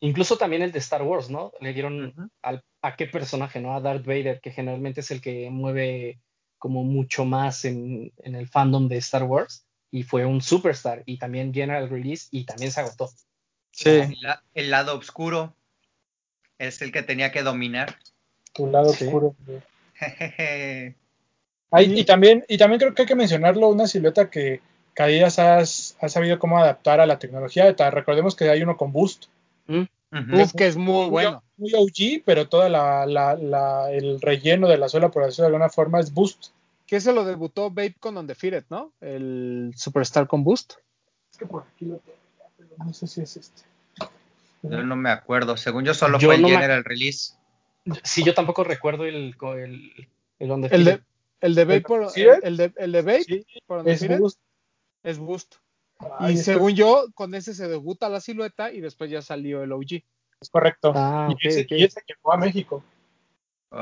Incluso también el de Star Wars, ¿no? Le dieron al, a qué personaje, ¿no? A Darth Vader, que generalmente es el que mueve como mucho más en, en el fandom de Star Wars. Y fue un superstar y también general release y también se agotó. Sí. El, el lado oscuro es el que tenía que dominar. Tu lado Sí. oscuro. Ay, y, también, y también creo que hay que mencionarlo, una silueta que Adidas has- ha sabido cómo adaptar a la tecnología. Recordemos que hay uno con Boost. Uf, que es muy bueno. muy OG, pero toda la, la- la- el relleno de la suela, por decirlo de alguna forma, es Boost. Que ese lo debutó Babe con Undefeated, ¿no? El Superstar con Boost. Es que por aquí lo tengo, pero no sé si es este. Yo no me acuerdo. Según yo, solo Yo fue el no me- General Release. Sí, yo tampoco recuerdo el, el, El, on the El de, el de Vapor, ¿Sí el, de, el de Vape, Sí, por donde es boost. es Boost. Ay, y según yo, con ese se debuta la silueta y después ya salió el OG. es correcto. Ah, y, ese, ok. y ese llegó a México.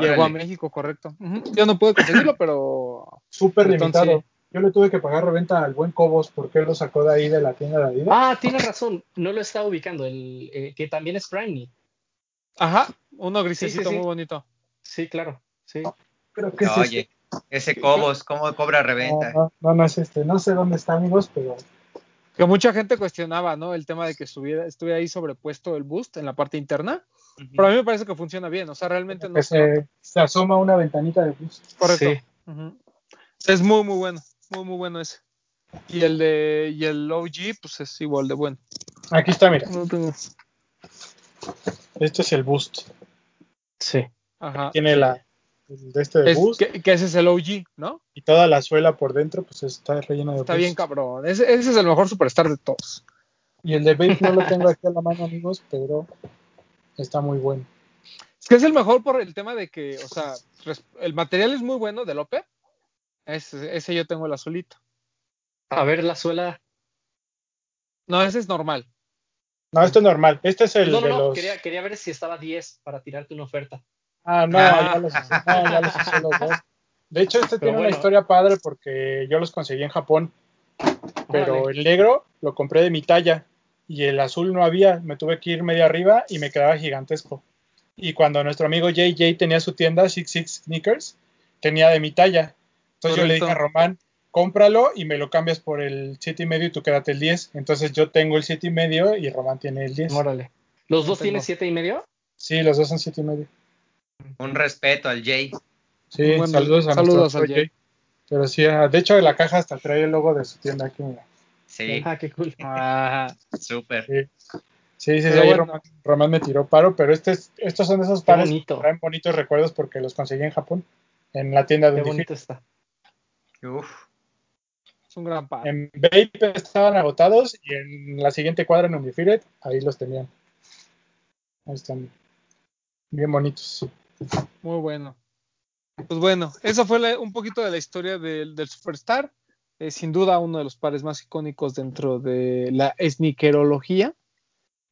Llegó a. México, correcto. Yo no pude conseguirlo, pero Súper Entonces, limitado. Yo le tuve que pagar reventa al buen Cobos porque él lo sacó de ahí de la tienda de Adidas. Ah, tienes razón, no lo estaba ubicando, el eh, que también es Prime. ajá, uno grisecito sí. muy bonito. Sí, claro, sí. Creo que es Oye, ese Cobos, ¿cómo cobra reventa? No, no, es este. No sé dónde está, amigos, pero Que mucha gente cuestionaba, ¿no? El tema de que estuviera, estuviera ahí sobrepuesto el boost en la parte interna. Ujú. Pero a mí me parece que funciona bien, o sea, realmente no se se, asoma una ventanita de boost. Correcto. Sí. Ujú. Es muy, muy bueno. Muy, muy bueno ese. Y el de y el OG, pues es igual de bueno. Aquí está, mira. No tengo- Este es el boost. Sí. Ajá. Tiene la de este de Es- boost que, que ese es el OG, ¿no? y toda la suela por dentro, pues está rellena de Está bien cabrón. Ese, ese es el mejor superstar de todos. Y el de Vape no lo tengo aquí a la mano, amigos, pero está muy bueno. Es que es el mejor por el tema de que, o sea, res- el material es muy bueno del Oper. Ese, ese yo tengo el azulito. A ver, la suela. No, ese es normal. No, este es normal. Este es el no, no, de no, los. quería, quería ver si estaba 10 para tirarte una oferta. Ah, no, Ah. ya los no, ya los usé los dos. De hecho, este Pero tiene una historia padre porque yo los conseguí en Japón, pero Órale. el negro lo compré de mi talla y el azul no había. Me tuve que ir medio arriba y me quedaba gigantesco. Y cuando nuestro amigo JJ tenía su tienda, Six Six Sneakers, tenía de mi talla. Entonces yo le dije a. Román, cómpralo y me lo cambias por el 7 y medio y tú quédate el 10. Entonces yo tengo el 7 y medio y Román tiene el 10. Órale. ¿Los dos tienen 7 y medio? Sí, los dos son 7 y medio. Un respeto al Jay. Sí, Bueno, saludos a saludos al Jay. Pero sí, ah, de hecho la caja hasta trae el logo de su tienda aquí, mira. Sí, Ah, qué cool. Ajá. súper. Sí, sí, sí, Pero ahí bueno. Román, Román me tiró paro, pero este es- estos son de esos pares bonito. que traen bonitos recuerdos porque los conseguí en Japón, en la tienda de Qué Unifil. bonito está. Uf, Es un gran par. En Vape estaban agotados y en la siguiente cuadra en Unifiled, ahí los tenían. Ahí están. Bien bonitos. Muy bueno. Pues bueno, eso fue la- un poquito de la historia del, del Superstar. Eh, sin duda uno de los pares más icónicos dentro de la sneakerología.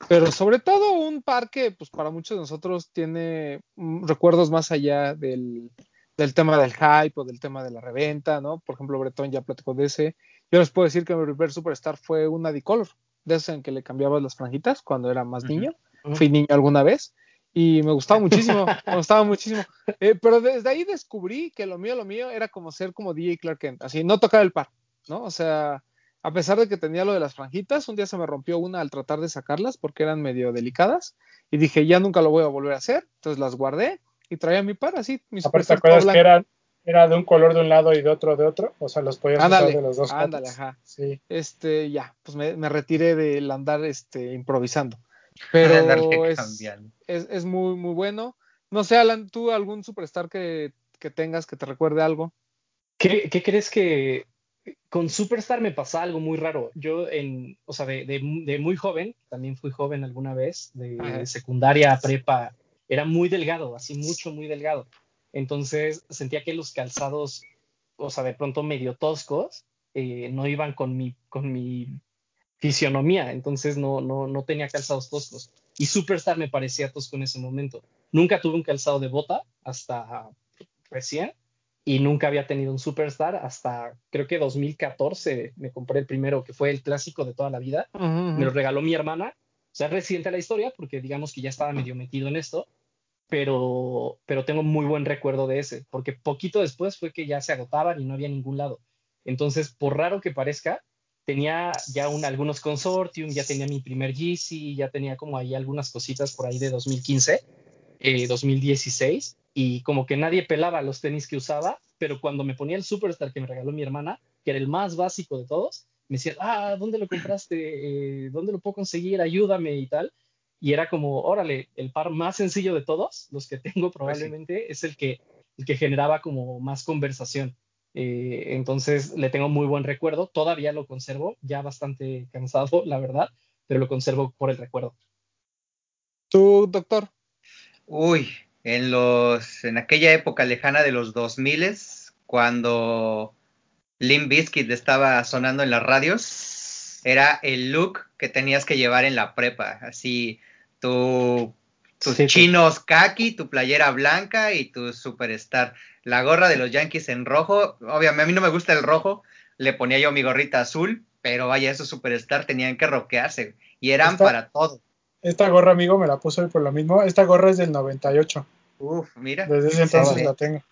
Pero sobre todo un par que pues para muchos de nosotros tiene mm, recuerdos más allá del, del tema del hype o del tema de la reventa, ¿no? Por ejemplo, Bretón ya platicó de ese. Yo les puedo decir que mi primer Superstar fue una Dicolor, de esas en que le cambiabas las franjitas cuando era más niño. Fui niño alguna vez y me gustaba muchísimo, me gustaba muchísimo. Eh, pero desde ahí descubrí que lo mío, lo mío era como ser como DJ Clark Kent, así, no tocar el par, ¿no? O sea, a pesar de que tenía lo de las franjitas, un día se me rompió una al tratar de sacarlas porque eran medio delicadas y dije, ya nunca lo voy a volver a hacer, entonces las guardé y traía mi par así, mi Aparte, ¿te acuerdas que era, era de un color de un lado y de otro de otro? O sea, los podías Ándale, usar de los dos ándale, ajá. Sí. Este, ya, pues me, me retiré del andar este, improvisando. Pero es, es, es muy, muy bueno. No sé, Alan, ¿tú algún superstar que, que tengas que te recuerde algo? ¿Qué, qué crees que con Superstar me pasa algo muy raro? Yo, en, o sea, de, de- de muy joven, también fui joven alguna vez, de Ajá. secundaria a prepa, era muy delgado, así mucho, muy delgado. Entonces sentía que los calzados, o sea, de pronto medio toscos, eh, no iban con mi, con mi fisionomía, entonces no, no, no tenía calzados toscos. Y Superstar me parecía tosco en ese momento. Nunca tuve un calzado de bota hasta recién y nunca había tenido un Superstar hasta creo que 2014 me compré el primero, que fue el clásico de toda la vida. Me lo regaló mi hermana. O sea, reciente la historia porque digamos que ya estaba medio metido en esto, pero, pero tengo muy buen recuerdo de ese, porque poquito después fue que ya se agotaban y no había ningún lado. Entonces, por raro que parezca, tenía ya un, algunos consortium, ya tenía mi primer Yeezy, ya tenía como ahí algunas cositas por ahí de 2015, eh, 2016, y como que nadie pelaba los tenis que usaba, pero cuando me ponía el Superstar que me regaló mi hermana, que era el más básico de todos, me decía, ah, ¿dónde lo compraste? Eh, ¿Dónde lo puedo conseguir? Ayúdame y tal. Y era como, órale, el par más sencillo de todos, los que tengo probablemente, es el que, el que generaba como más conversación. Eh, entonces le tengo muy buen recuerdo, todavía lo conservo, ya bastante cansado, la verdad, pero lo conservo por el recuerdo. ¿Tú, doctor? Uy, en los en aquella época lejana de los 2000 cuando Limp Bizkit estaba sonando en las radios, era el look que tenías que llevar en la prepa, así tu tus Sí, chinos kaki, tu playera blanca y tu superstar. La gorra de los Yankees en rojo, obviamente a mí no me gusta el rojo, le ponía yo mi gorrita azul, pero vaya, esos superstar tenían que rockearse y eran para todo. Esta gorra, amigo, me la puse hoy por lo mismo. Esta gorra es del 98. Uf, mira. Desde ese entonces la tengo.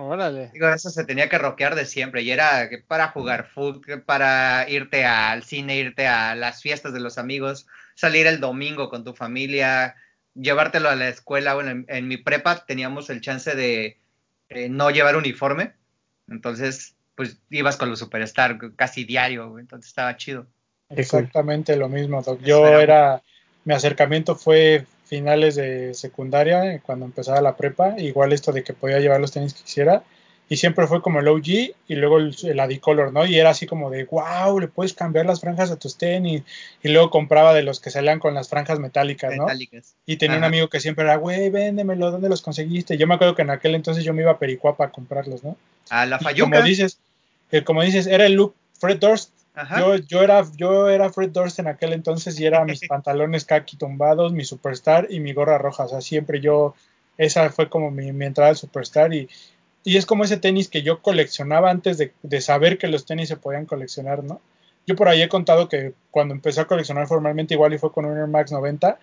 Órale. Digo, eso se tenía que rockear de siempre y era que para jugar fútbol, para irte al cine, irte a las fiestas de los amigos, salir el domingo con tu familia, llevártelo a la escuela. Bueno, en, en mi prepa teníamos el chance de eh, no llevar uniforme, entonces pues ibas con los superstar casi diario, entonces estaba chido. Exactamente lo mismo, Doc. Yo era- era, mi acercamiento fue finales de secundaria, eh, cuando empezaba la prepa, igual esto de que podía llevar los tenis que quisiera, y siempre fue como el OG y luego el, el Adicolor, ¿no? Y era así como de, wow, le puedes cambiar las franjas a tus tenis, y luego compraba de los que salían con las franjas metálicas, ¿no? Metálicas. Y tenía un amigo que siempre era, güey, véndemelo, ¿dónde los conseguiste? Yo me acuerdo que en aquel entonces yo me iba a Pericuapa a comprarlos, ¿no? A la Fayuca. como dices, que como dices, era el look Fred Durst, Ajá. yo, yo, era, yo era Fred Durst en aquel entonces y era mis pantalones khaki tumbados, mi superstar y mi gorra roja. O sea, siempre yo, esa fue como mi, mi entrada al superstar y, y es como ese tenis que yo coleccionaba antes de, de saber que los tenis se podían coleccionar, ¿no? Yo por ahí he contado que cuando empecé a coleccionar formalmente igual y fue con un Air Max 90,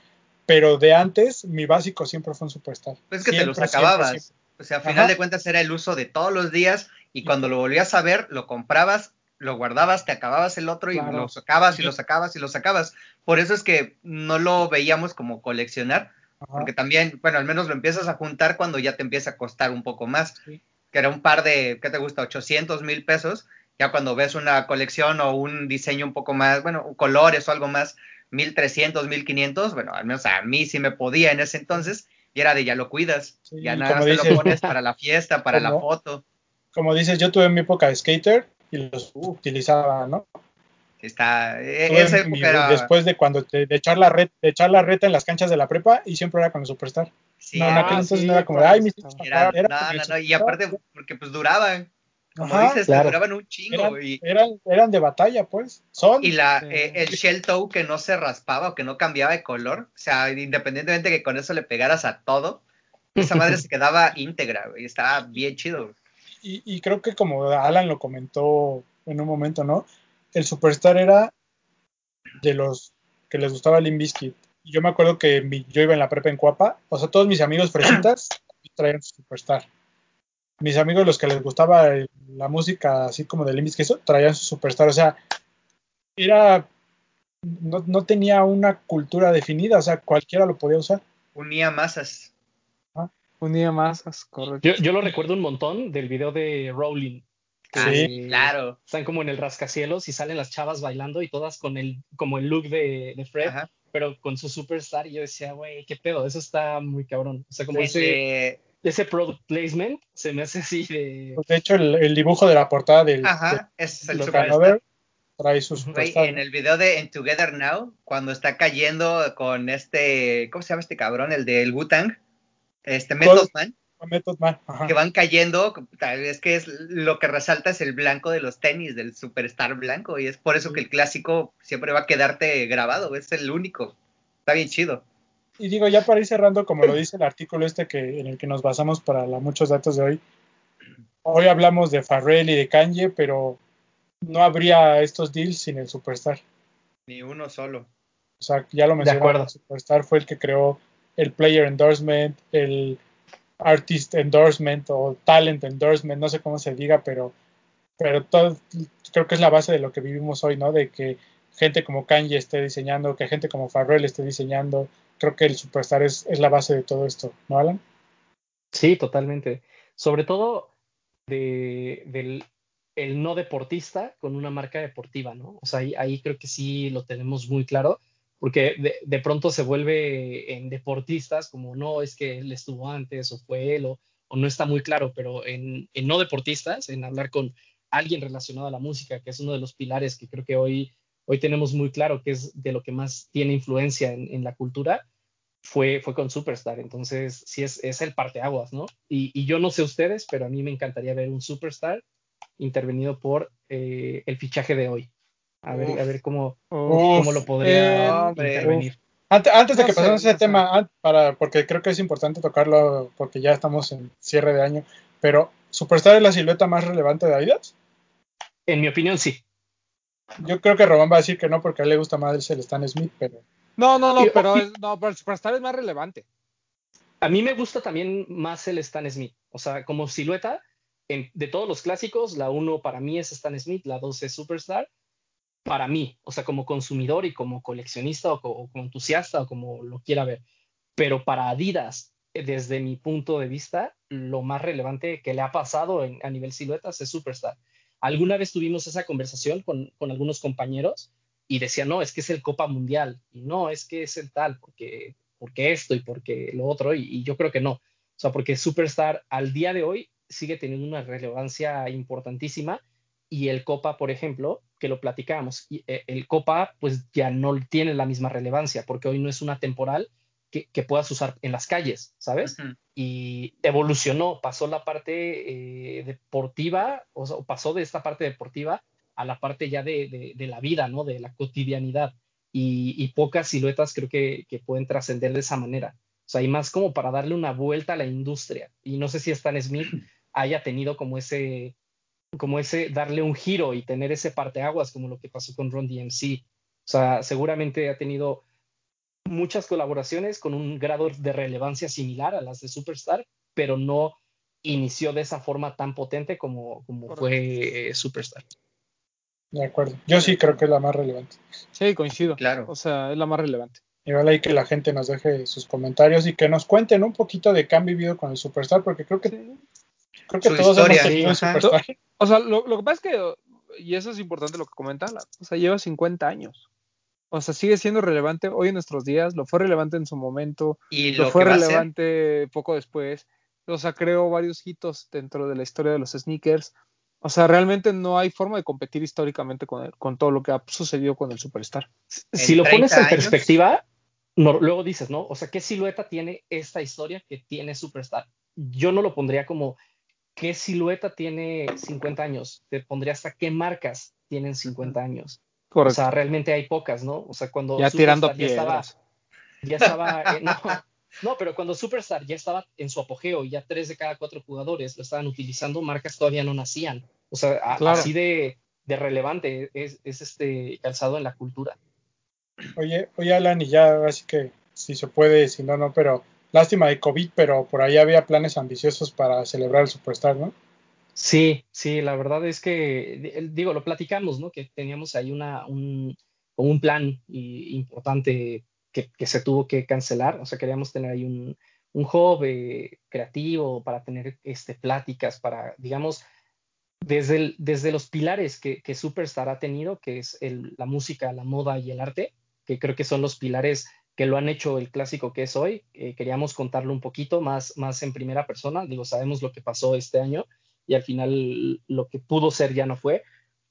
pero de antes mi básico siempre fue un superstar. Pues es que te los acababas. siempre. O sea, a Ajá. final de cuentas era el uso de todos los días y cuando lo volvías a ver, lo comprabas, lo guardabas, te acababas el otro y lo sacabas y lo sacabas y lo sacabas. Por eso es que no lo veíamos como coleccionar, Ajá. porque también, bueno, al menos lo empiezas a juntar cuando ya te empieza a costar un poco más, Sí. que era un par de, ¿qué te gusta? 800 mil pesos. Ya cuando ves una colección o un diseño un poco más, bueno, colores o algo más, 1300, 1500, bueno, al menos a mí sí me podía en ese entonces, y era de ya lo cuidas, Sí, ya nada más te dices- lo pones para la fiesta, para la foto. Como dices, yo tuve mi época de skater y los utilizaba, ¿no? Está, e- Tuve esa mi- época era, después de cuando te- de echar la red, de echar la reta en las canchas de la prepa y siempre era con el superstar. sí, no, en era- aquel Ah, entonces no era como, por ay, mis era- era no, no, no, y aparte, porque pues duraban, como Ajá, dices, claro. duraban un chingo, eran, y, eran, eran de batalla, pues. Son. y la, Sí. eh, el shell toe que no se raspaba o que no cambiaba de color, o sea, independientemente que con eso le pegaras a todo, esa madre se quedaba íntegra, güey, estaba bien chido. Y, y creo que como Alan lo comentó en un momento, ¿no? El superstar era de los que les gustaba Limp Bizkit. Yo me acuerdo que mi- yo iba en la prepa en Cuapa, o sea, todos mis amigos fresitas traían su superstar. Mis amigos, los que les gustaba la música así como de Limp Bizkit, eso, traían su superstar. O sea, era. No, no tenía una cultura definida, o sea, cualquiera lo podía usar. Unía masas. Unía masas, correcto. Yo, yo lo recuerdo un montón del video de Rowling. Ah, Sí. sí, claro. Están como en el rascacielos y salen las chavas bailando y todas con el, como el look de, de Fred, Ajá. pero con su superstar. Y yo decía, güey, qué pedo, eso está muy cabrón. O sea, como El ese, de- ese product placement se me hace así de. Pues, de hecho, el, el dibujo de la portada del Ajá, es de el Look superstar. Trae su Güey, Güey, superstar. en el video de En Together Now, cuando está cayendo con este, ¿cómo se llama este cabrón? El del Wu-Tang, este Method Man, Method Man, ajá. que van cayendo, tal vez que es lo que resalta es el blanco de los tenis, del superstar blanco, y es por eso que el clásico siempre va a quedarte grabado, es el único. Está bien chido. Y digo, ya para ir cerrando, como lo dice el artículo este que, en el que nos basamos para la- muchos datos de hoy, hoy hablamos de Farrell y de Kanye, pero no habría estos deals sin el Superstar. Ni uno solo. O sea, ya lo mencioné, el Superstar fue el que creó el Player Endorsement, el Artist Endorsement o Talent Endorsement, no sé cómo se diga, pero, pero todo, creo que es la base de lo que vivimos hoy, ¿no? De que gente como Kanye esté diseñando, que gente como Farrell esté diseñando. Creo que el Superstar es, es la base de todo esto, ¿no, Alan? Sí, totalmente. Sobre todo de, del el no deportista con una marca deportiva, ¿no? O sea, ahí, ahí creo que sí lo tenemos muy claro, porque de, de pronto se vuelve en deportistas como no, es que él estuvo antes o fue él o, o no está muy claro, pero en, en no deportistas, en hablar con alguien relacionado a la música, que es uno de los pilares que creo que hoy, hoy tenemos muy claro que es de lo que más tiene influencia en, en la cultura, fue, fue con Superstar. Entonces, sí es, es el parteaguas, ¿no? Y, y yo no sé ustedes, pero a mí me encantaría ver un Superstar intervenido por eh, el fichaje de hoy. A ver, Uf. a ver cómo, Uf, cómo lo podría eh, intervenir. Antes, antes de No que pasemos ese tema, para, porque creo que es importante tocarlo porque ya estamos en cierre de año, pero ¿Superstar es la silueta más relevante de Adidas? En mi opinión, sí. Yo creo que Román va a decir que no porque a él le gusta más el Stan Smith, pero No, no, no, pero, es- no, pero el Superstar es más relevante. A mí me gusta también más el Stan Smith. O sea, como silueta, en- de todos los clásicos, la uno para mí es Stan Smith, la dos es Superstar. Para mí, o sea, como consumidor y como coleccionista o, co- o como entusiasta o como lo quiera ver. Pero para Adidas, eh, desde mi punto de vista, lo más relevante que le ha pasado a nivel siluetas es Superstar. Alguna vez tuvimos esa conversación con, con algunos compañeros y decían, no, es que es el Copa Mundial, y no, es que es el tal, porque, porque esto y porque lo otro, y, y yo creo que no. O sea, porque Superstar al día de hoy sigue teniendo una relevancia importantísima y el Copa, por ejemplo, que lo platicábamos, y, eh, el Copa pues ya no tiene la misma relevancia porque hoy no es una temporal que, que puedas usar en las calles, ¿sabes? Y evolucionó, pasó la parte eh, deportiva, o sea, pasó de esta parte deportiva a la parte ya de, de- de la vida, ¿no? De la cotidianidad. Y, y pocas siluetas creo que, que pueden trascender de esa manera. O sea, hay más como para darle una vuelta a la industria. Y no sé si Stan Smith haya tenido como ese, como ese, darle un giro y tener ese parteaguas como lo que pasó con Ron DMC. O sea, seguramente ha tenido muchas colaboraciones con un grado de relevancia similar a las de Superstar, pero no inició de esa forma tan potente como, como fue eh, Superstar. de acuerdo. Yo sí creo que es la más relevante. Sí, coincido. Claro. O sea, es la más relevante. Igual ahí que la gente nos deje sus comentarios y que nos cuenten un poquito de qué han vivido con el Superstar, porque creo que, Sí. Creo que Su todos historia, hemos. O sea, lo, lo que pasa es que, y eso es importante lo que comentan, la- o sea, lleva 50 años. O sea, sigue siendo relevante hoy en nuestros días, lo fue relevante en su momento, Y lo, lo, fue relevante poco después. O sea, creó varios hitos dentro de la historia de los sneakers. O sea, realmente no hay forma de competir históricamente con, el- con todo lo que ha sucedido con el Superstar. Si lo pones 30 en años. perspectiva, no- luego dices, ¿no? O sea, ¿qué silueta tiene esta historia que tiene Superstar? Yo no lo pondría como qué silueta tiene 50 años, te pondría hasta qué marcas tienen 50 años. O Correcto. sea, realmente hay pocas, ¿no? O sea, cuando ya tirando Superstar ya estaba, piedras. ya estaba, eh, no, no, pero cuando Superstar ya estaba en su apogeo y ya tres de cada cuatro jugadores lo estaban utilizando, marcas todavía no nacían. O sea, a- Claro. así de, de relevante es, es este calzado en la cultura. Oye, oye Alan, y ya así que si se puede, si no, no, pero lástima de COVID, pero por ahí había planes ambiciosos para celebrar el Superstar, ¿no? Sí, sí, la verdad es que, di- digo, lo platicamos, ¿no? Que teníamos ahí una, un, un plan importante que, se tuvo que cancelar. O sea, queríamos tener ahí un, un eh, creativo para tener este, pláticas, para, digamos, desde, el- desde los pilares que, que Superstar ha tenido, que es el- la música, la moda y el arte, que creo que son los pilares que lo han hecho el clásico que es hoy. eh, queríamos contarlo un poquito más, más en primera persona. Digo, sabemos lo que pasó este año y al final lo que pudo ser ya no fue,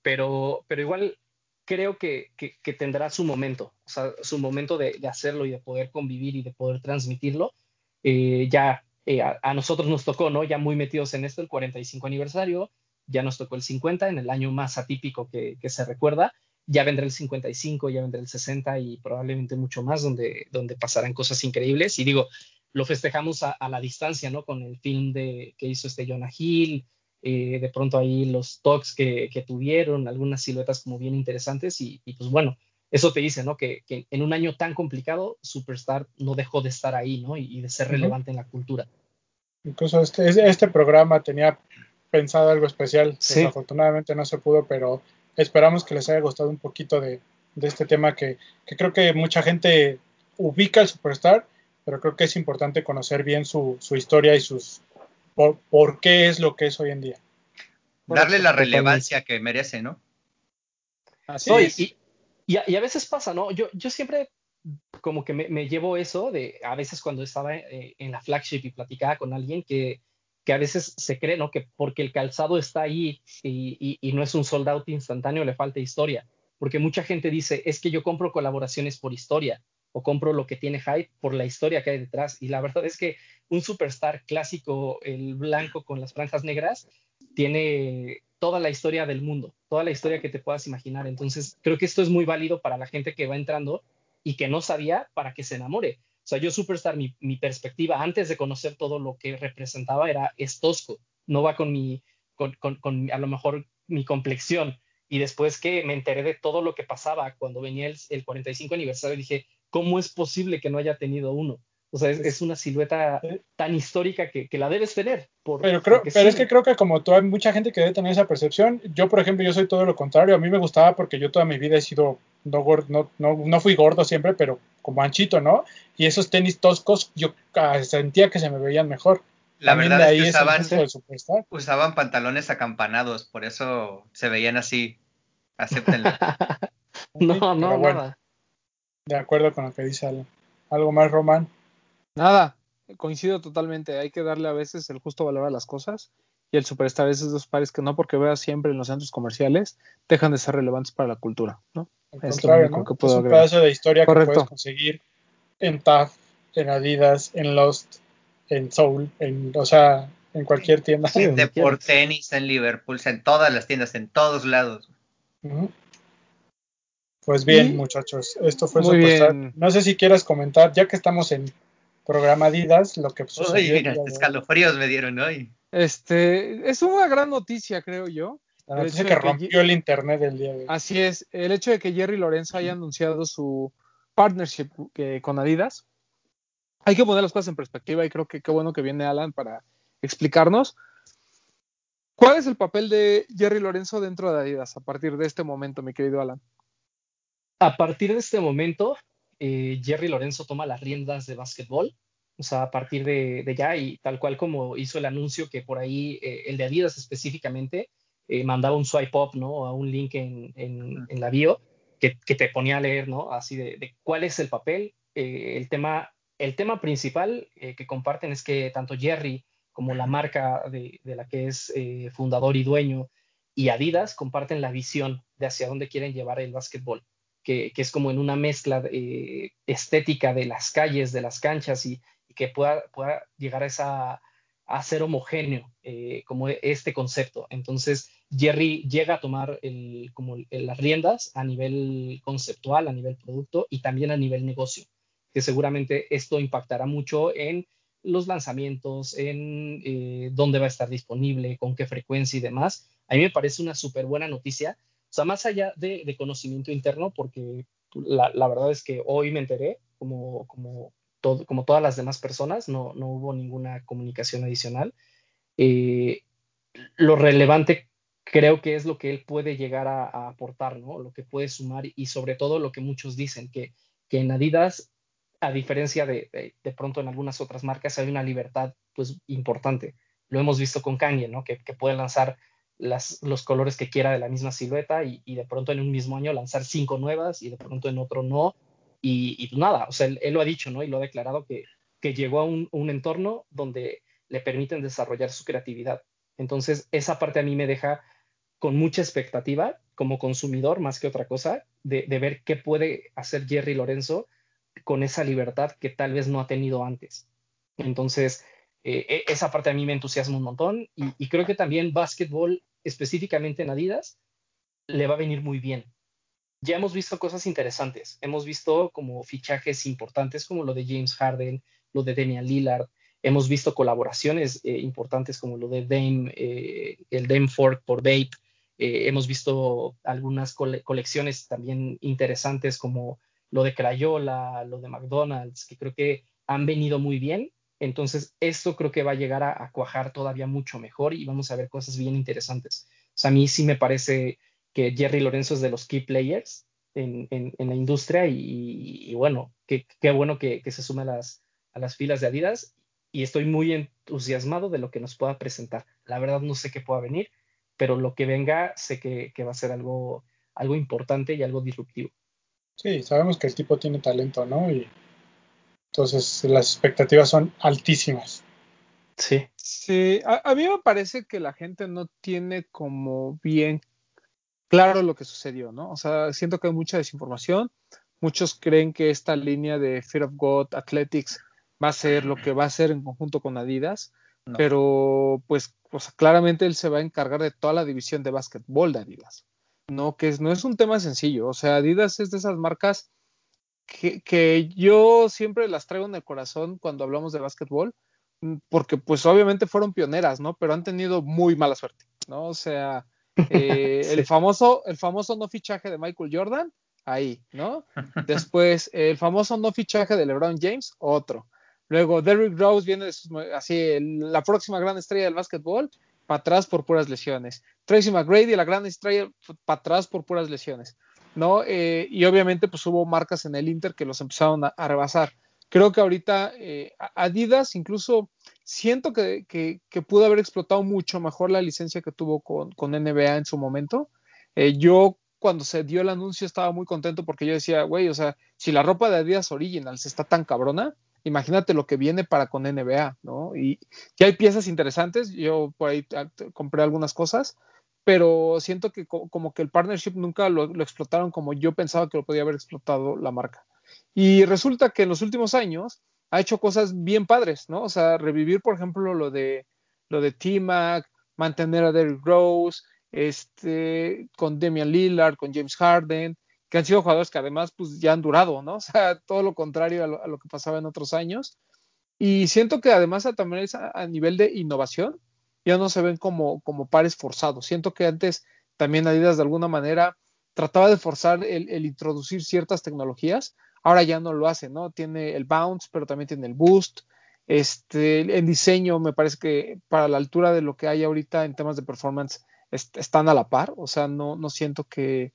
pero, pero igual creo que, que, que tendrá su momento, o sea, su momento de, de hacerlo y de poder convivir y de poder transmitirlo. Eh, ya eh, a, a nosotros nos tocó, ¿no? Ya muy metidos en esto, el 45 aniversario, ya nos tocó el 50, en el año más atípico que, que se recuerda, ya vendrá el 55, ya vendrá el 60 y probablemente mucho más, donde, donde pasarán cosas increíbles. Y digo, lo festejamos a, a la distancia, ¿no? Con el film de, que hizo este Jonah Hill, eh, de pronto ahí los talks que, que tuvieron, algunas siluetas como bien interesantes y, y pues bueno, eso te dice, ¿no? Que, que, en un año tan complicado, Superstar no dejó de estar ahí, ¿no? Y, y de ser relevante en la cultura. Incluso este, este- este programa tenía pensado algo especial, Sí. desafortunadamente no se pudo, pero esperamos que les haya gustado un poquito de, de este tema que, que creo que mucha gente ubica el Superstar, pero creo que es importante conocer bien su, su historia y sus por, por qué es lo que es hoy en día. darle la relevancia que merece, ¿no? Así es. y- y a, y a veces pasa, ¿no? Yo, yo siempre como que me, me llevo eso de a veces cuando estaba eh, en la flagship y platicaba con alguien que, que a veces se cree, ¿no? Que porque el calzado está ahí y, no es un sold out instantáneo, le falta historia. Porque mucha gente dice, es que yo compro colaboraciones por historia. o compro lo que tiene hype por la historia que hay detrás. Y la verdad es que un superstar clásico, el blanco con las franjas negras, tiene toda la historia del mundo, toda la historia que te puedas imaginar. Entonces, creo que esto es muy válido para la gente que va entrando y que no sabía para que se enamore. O sea, yo Superstar, mi, mi perspectiva antes de conocer todo lo que representaba era es tosco, no va con mi, con, con, a lo mejor mi complexión. Y después que me enteré de todo lo que pasaba cuando venía el, el 45 aniversario, dije, ¿cómo es posible que no haya tenido uno? O sea, es, es una silueta tan histórica que, que la debes tener. Por, pero creo, pero sí. es que creo que como tú, hay mucha gente que debe tener esa percepción. Yo, por ejemplo, yo soy todo lo contrario. A mí me gustaba porque yo toda mi vida he sido, no, gordo, no, no, no fui gordo siempre, pero como anchito, ¿no? Y esos tenis toscos, yo ah, sentía que se me veían mejor. La También verdad es ahí que usaban, pantalones acampanados, por eso se veían así. Acéptenlo. no, no, bueno, nada. de acuerdo con lo que dice Alan. ¿Algo más, Román? Nada, coincido totalmente. Hay que darle a veces el justo valor a las cosas. Y el Superstar es esos pares que no porque veas siempre en los centros comerciales, dejan de ser relevantes para la cultura, ¿no? Al Es lo contrario, único ¿no? que puedo es un agregar. pedazo de historia Correcto. que puedes conseguir en TAF, en Adidas, en Lost, en Soul, en, o sea, en cualquier tienda. Sí, en donde Deport quieras. Tenis, en Liverpool, en todas las tiendas, en todos lados. Pues bien, Y- muchachos, esto fue Muy Superstar. bien. No sé si quieras comentar, ya que estamos en programa Adidas, lo que sucedió. Uy, escalofríos me dieron hoy. Este, es una gran noticia, creo yo. La noticia que rompió el internet el día de hoy. Así es, el hecho de que Jerry Lorenzo haya anunciado su partnership eh, con Adidas, hay que poner las cosas en perspectiva y creo que qué bueno que viene Alan para explicarnos. ¿Cuál es el papel de Jerry Lorenzo dentro de Adidas a partir de este momento, mi querido Alan? A partir de este momento, eh, Jerry Lorenzo toma las riendas de básquetbol. O sea, a partir de, de ya, y tal cual como hizo el anuncio que por ahí, eh, el de Adidas específicamente, eh, mandaba un swipe up, ¿no? A un link en, en, en la bio que, que, te ponía a leer, ¿no? Así de, de cuál es el papel. El, tema, el tema principal que comparten es que tanto Jerry como la marca de, de la que es fundador y dueño y Adidas comparten la visión de hacia dónde quieren llevar el básquetbol. Que, es como en una mezcla eh, estética de las calles, de las canchas y, que pueda, llegar a, esa, ser homogéneo eh, como este concepto. Entonces, Jerry llega a tomar las riendas a nivel conceptual, a nivel producto y también a nivel negocio, que seguramente esto impactará mucho en los lanzamientos, en eh, dónde va a estar disponible, con qué frecuencia y demás. A mí me parece una súper buena noticia sea, más allá de, de conocimiento interno, porque la, la, verdad es que hoy me enteré, como, como, todo, como todas las demás personas, no, no hubo ninguna comunicación adicional. Eh, lo relevante creo que es lo que él puede llegar a, a, aportar, ¿no? Lo que puede sumar y sobre todo lo que muchos dicen, que, que en Adidas, a diferencia de, de, de, pronto en algunas otras marcas, hay una libertad pues importante. Lo hemos visto con Kanye, ¿no? Que, que puede lanzar las, los colores que quiera de la misma silueta y, de pronto en un mismo año lanzar cinco nuevas y de pronto en otro no. Y, y nada, o sea, él, él, lo ha dicho, ¿no? Y lo ha declarado que, que llegó a un, un, entorno donde le permiten desarrollar su creatividad. Entonces, esa parte a mí me deja con mucha expectativa como consumidor, más que otra cosa, de, de ver qué puede hacer Jerry Lorenzo con esa libertad que tal vez no ha tenido antes. Entonces, eh, esa parte a mí me entusiasma un montón y, creo que también básquetbol, específicamente en Adidas, le va a venir muy bien. Ya hemos visto cosas interesantes, hemos visto como fichajes importantes como lo de James Harden, lo de Damian Lillard, hemos visto colaboraciones eh, importantes como lo de Dame, eh, el Dame Fork por Bape, eh, hemos visto algunas cole colecciones también interesantes como lo de Crayola, lo de McDonald's, que creo que han venido muy bien entonces, esto creo que va a llegar a, cuajar todavía mucho mejor y vamos a ver cosas bien interesantes. O sea, a mí sí me parece que Jerry Lorenzo es de los key players en, la industria y, bueno, qué, bueno que, se sume a las, filas de Adidas y estoy muy entusiasmado de lo que nos pueda presentar. La verdad no sé qué pueda venir, pero lo que venga sé que, va a ser algo, importante y algo disruptivo. Sí, sabemos que el tipo tiene talento, ¿no? Entonces las expectativas son altísimas. Sí. Sí, a, a, mí me parece que la gente no tiene como bien claro lo que sucedió, ¿no? O sea, siento que hay mucha desinformación, muchos creen que esta línea de Fear of God Athletics va a ser lo que va a ser en conjunto con Adidas, No. pero pues, pues claramente él se va a encargar de toda la división de básquetbol de Adidas. No, que es- no es un tema sencillo. O sea, Adidas es de esas marcas que, que yo siempre las traigo en el corazón cuando hablamos de básquetbol, mm, porque pues obviamente fueron pioneras, ¿no? Pero han tenido muy mala suerte, ¿no? O sea, eh, Sí. el famoso, el famoso no fichaje de Michael Jordan, ahí, ¿no? Después, el famoso no fichaje de LeBron James, otro. Luego, Derrick Rose viene de sus- así, el- la próxima gran estrella del básquetbol, para atrás por puras lesiones. Tracy McGrady, la gran estrella, para atrás por puras lesiones. ¿No? Eh, y obviamente, pues hubo marcas en el Inter que los empezaron a, rebasar. Creo que ahorita eh, Adidas, incluso siento que, que, pudo haber explotado mucho mejor la licencia que tuvo con, con NBA en su momento. Eh, yo, cuando se dio el anuncio, estaba muy contento porque yo decía, güey, o sea, si la ropa de Adidas Originals está tan cabrona, imagínate lo que viene para con NBA, ¿no? Y que hay piezas interesantes, yo por ahí compré algunas cosas, pero siento que co como que el partnership nunca lo, lo, explotaron como yo pensaba que lo podía haber explotado la marca. Y resulta que en los últimos años ha hecho cosas bien padres, ¿no? O sea, revivir, por ejemplo, lo de lo de T-Mac, mantener a Derrick Rose, este, con Damian Lillard, con James Harden, que han sido jugadores que además pues ya han durado, ¿no? O sea, todo lo contrario a lo, a lo que pasaba en otros años. Y siento que además también es a, a nivel de innovación, ya no se ven como, como pares forzados. Siento que antes también Adidas de alguna manera trataba de forzar el, el, introducir ciertas tecnologías, ahora ya no lo hace, ¿no? Tiene el bounce, pero también tiene el boost. Este, en diseño me parece que para la altura de lo que hay ahorita en temas de performance est están a la par, o sea, no, no siento que,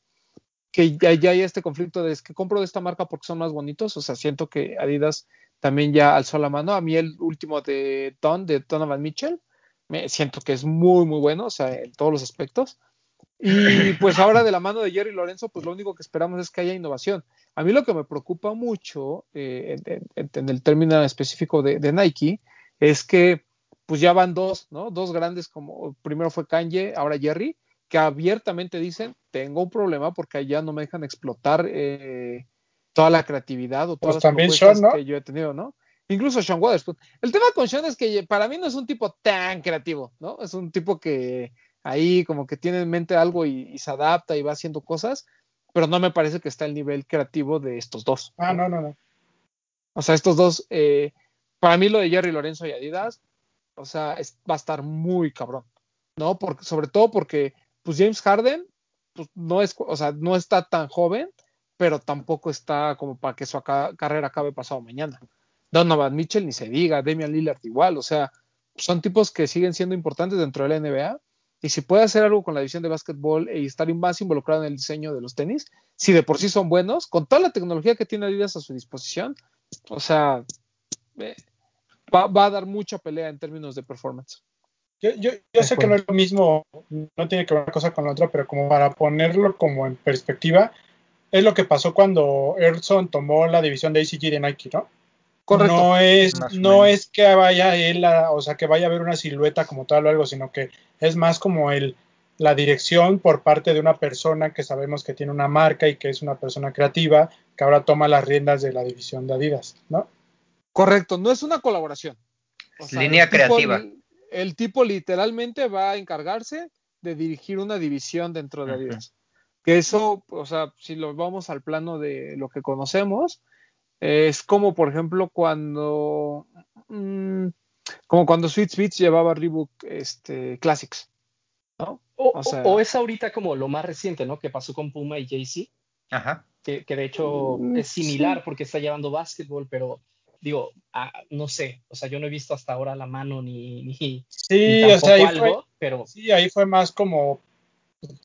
que ya, ya hay este conflicto de es que compro de esta marca porque son más bonitos, o sea, siento que Adidas también ya alzó la mano. A mí el último de Don, de Donovan Mitchell, me siento que es muy, muy bueno, o sea, en todos los aspectos. Y pues ahora de la mano de Jerry Lorenzo, pues lo único que esperamos es que haya innovación. A mí lo que me preocupa mucho eh, en, en, en, el término específico de, de, Nike es que pues ya van dos, ¿no? Dos grandes como primero fue Kanye, ahora Jerry, que abiertamente dicen, tengo un problema porque allá no me dejan explotar eh, toda la creatividad o todas pues las también propuestas Sean, ¿no? que yo he tenido, ¿no? Incluso Sean Waterspoon. El tema con Sean es que para mí no es un tipo tan creativo, ¿no? Es un tipo que ahí como que tiene en mente algo y, y, se adapta y va haciendo cosas, pero no me parece que está el nivel creativo de estos dos. Ah, no, no, no. O sea, estos dos, eh, para mí lo de Jerry Lorenzo y Adidas, o sea, es, va a estar muy cabrón, ¿no? Porque, sobre todo porque, pues James Harden, pues no es, o sea, no está tan joven, pero tampoco está como para que su acá, carrera acabe pasado mañana. Donovan Mitchell ni se diga, Damian Lillard igual, o sea, son tipos que siguen siendo importantes dentro de la NBA y si puede hacer algo con la división de básquetbol y estar más involucrado en el diseño de los tenis, si de por sí son buenos, con toda la tecnología que tiene Adidas a su disposición, o sea, eh, va, a dar mucha pelea en términos de performance. Yo, yo, yo sé que no es lo mismo, no tiene que ver una cosa con la otra, pero como para ponerlo como en perspectiva, es lo que pasó cuando Erson tomó la división de ACG de Nike, ¿no? Correcto. No es, no es que vaya él, a, o sea, que vaya a haber una silueta como tal o algo, sino que es más como el, la dirección por parte de una persona que sabemos que tiene una marca y que es una persona creativa, que ahora toma las riendas de la división de Adidas, ¿no? Correcto, no es una colaboración. O sea, Línea el creativa. Tipo, el tipo literalmente va a encargarse de dirigir una división dentro de Adidas. Uh -huh. Que eso, o sea, si lo vamos al plano de lo que conocemos, es como, por ejemplo, cuando. Mmm, como cuando Sweet Beats llevaba Reebok este, Classics. ¿no? O, o, sea, o, es ahorita como lo más reciente, ¿no? Que pasó con Puma y Jay-Z. Ajá. Que, que, de hecho Mm, es similar porque está llevando básquetbol, pero digo, ah, no sé, o sea, yo no he visto hasta ahora la mano ni. ni sí, ni o sea, ahí algo, fue, pero. Sí, ahí fue más como.